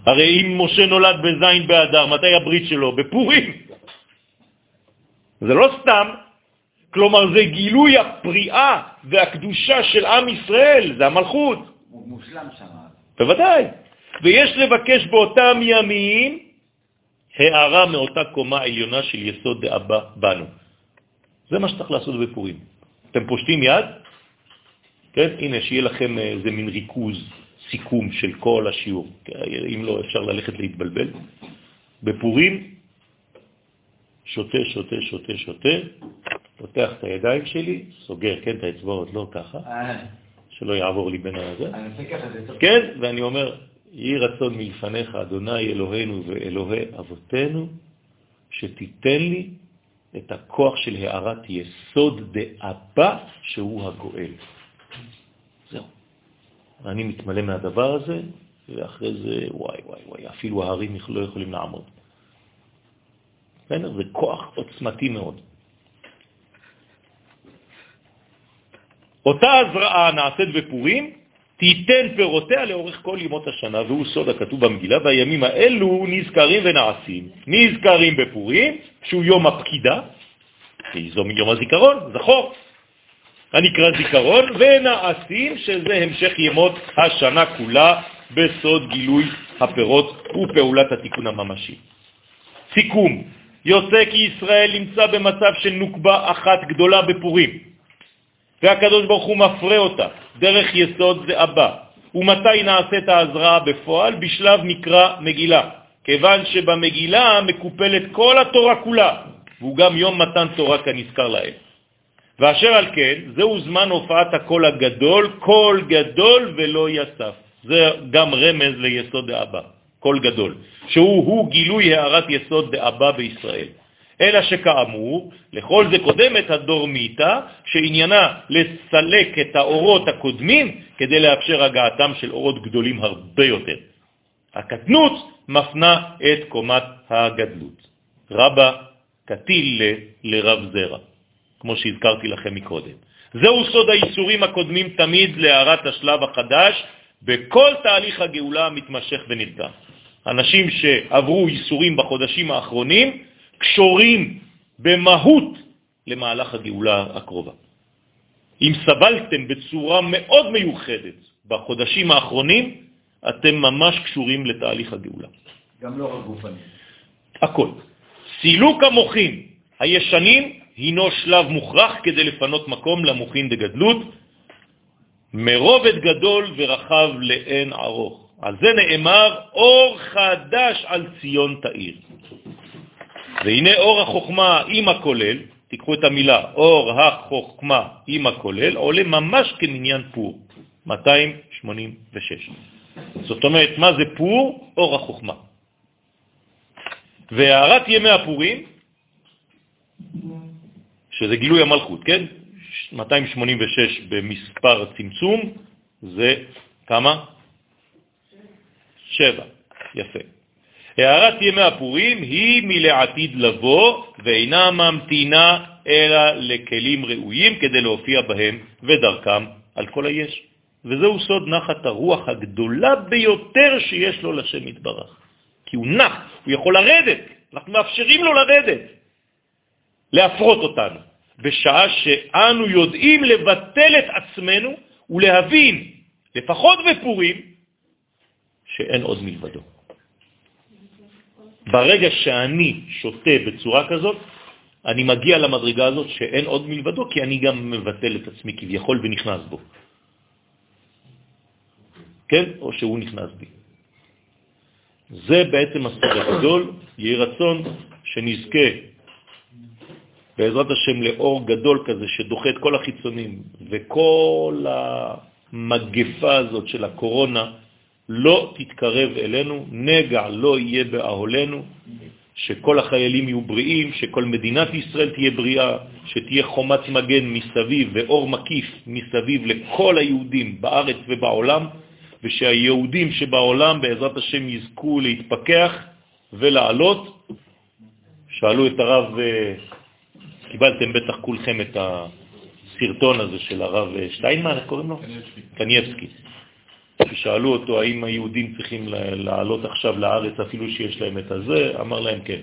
הרי אם משה נולד בזין באדר, מתי הברית שלו? בפורים. זה לא סתם, כלומר זה גילוי הפריאה והקדושה של עם ישראל, זה המלכות. הוא מושלם שם. בוודאי. ויש לבקש באותם ימים הערה מאותה קומה עליונה של יסוד דאבא בנו. זה מה שצריך לעשות בפורים. אתם פושטים יד? כן, הנה, שיהיה לכם איזה מין ריכוז, סיכום של כל השיעור. אם לא, אפשר ללכת להתבלבל. בפורים, שותה, שותה, שותה, שותה, פותח את הידיים שלי, סוגר, כן, את האצבעות, לא ככה, אה, שלא יעבור לי בין הזה. כן, ואני אומר, יהי רצון מלפניך, אדוני אלוהינו ואלוהי אבותינו, שתיתן לי את הכוח של הערת יסוד דאבא שהוא הגואל. זהו. אני מתמלא מהדבר הזה, ואחרי זה, וואי, וואי, וואי, אפילו ההרים לא יכולים לעמוד. בסדר? זה כוח עוצמתי מאוד. אותה הזרעה נעשית בפורים, תיתן פירותיה לאורך כל ימות השנה, והוא סוד הכתוב במגילה, והימים האלו נזכרים ונעשים. נזכרים בפורים, שהוא יום הפקידה, זו יום הזיכרון, זכור, הנקרא זיכרון, ונעשים, שזה המשך ימות השנה כולה, בסוד גילוי הפירות ופעולת התיקון הממשי. סיכום, יוצא כי ישראל נמצא במצב של נוקבה אחת גדולה בפורים, והקדוש ברוך הוא מפרה אותה, דרך יסוד זה הבא. ומתי נעשה את ההזרעה בפועל? בשלב מקרא מגילה, כיוון שבמגילה מקופלת כל התורה כולה, והוא גם יום מתן תורה כנזכר להם. ואשר על כן, זהו זמן הופעת הקול הגדול, קול גדול ולא יסף. זה גם רמז ליסוד האבא. קול גדול, שהוא-הוא גילוי הארת יסוד דאבא בישראל. אלא שכאמור, לכל זה קודמת הדור מאיתה, שעניינה לסלק את האורות הקודמים כדי לאפשר הגעתם של אורות גדולים הרבה יותר. הקטנות מפנה את קומת הגדלות. רבה קטיל לרב זרע, כמו שהזכרתי לכם מקודם. זהו סוד האיסורים הקודמים תמיד להערת השלב החדש בכל תהליך הגאולה המתמשך ונרגע. אנשים שעברו איסורים בחודשים האחרונים קשורים במהות למהלך הגאולה הקרובה. אם סבלתם בצורה מאוד מיוחדת בחודשים האחרונים, אתם ממש קשורים לתהליך הגאולה. גם לא רק גופני. הכל. סילוק המוחים הישנים הינו שלב מוכרח כדי לפנות מקום למוחין דגדלות, מרובד גדול ורחב לאין ארוך. על זה נאמר, אור חדש על ציון תאיר. והנה אור החוכמה עם הכולל, תיקחו את המילה, אור החוכמה עם הכולל, עולה ממש כמניין פור, 286. זאת אומרת, מה זה פור? אור החוכמה. והערת ימי הפורים, שזה גילוי המלכות, כן? 286 במספר צמצום, זה כמה? שבע. יפה. הערת ימי הפורים היא מלעתיד לבוא ואינה ממתינה אלא לכלים ראויים כדי להופיע בהם ודרכם על כל היש. וזהו סוד נחת הרוח הגדולה ביותר שיש לו לשם יתברך. כי הוא נח, הוא יכול לרדת, אנחנו מאפשרים לו לרדת, להפרות אותנו, בשעה שאנו יודעים לבטל את עצמנו ולהבין, לפחות בפורים, שאין עוד מלבדו. ברגע שאני שותה בצורה כזאת, אני מגיע למדרגה הזאת שאין עוד מלבדו, כי אני גם מבטל את עצמי כביכול ונכנס בו. כן? או שהוא נכנס בי. זה בעצם הסוד הגדול, יהי רצון שנזכה בעזרת השם לאור גדול כזה שדוחה את כל החיצונים וכל המגפה הזאת של הקורונה לא תתקרב אלינו, נגע לא יהיה באהולנו, שכל החיילים יהיו בריאים, שכל מדינת ישראל תהיה בריאה, שתהיה חומת מגן מסביב ואור מקיף מסביב לכל היהודים בארץ ובעולם, ושהיהודים שבעולם בעזרת השם יזכו להתפכח ולעלות. שאלו את הרב, אה, קיבלתם בטח כולכם את הסרטון הזה של הרב שטיינמן, איך קוראים לו? קנייבסקי. כששאלו אותו האם היהודים צריכים לעלות עכשיו לארץ אפילו שיש להם את הזה, אמר להם כן.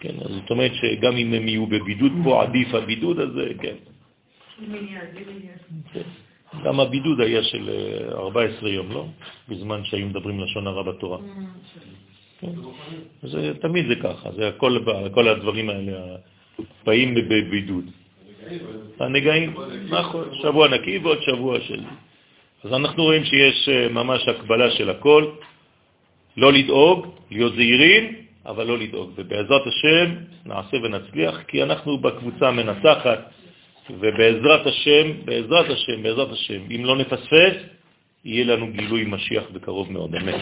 כן, אז זאת אומרת שגם אם הם יהיו בבידוד פה, עדיף הבידוד הזה, כן. גם הבידוד היה של 14 אה, יום, לא? בזמן שהיו מדברים לשון הרע בתורה. כן. זה, תמיד זה ככה, זה כל הדברים האלה באים בבידוד. הנגעים, נכון, שבוע נקי ועוד שבוע של... אז אנחנו רואים שיש אה, ממש הקבלה של הכל, לא לדאוג, להיות זהירים, אבל לא לדאוג. ובעזרת השם נעשה ונצליח, כי אנחנו בקבוצה המנצחת, ובעזרת השם, בעזרת השם, בעזרת השם, אם לא נפספס, יהיה לנו גילוי משיח בקרוב מאוד. אמן.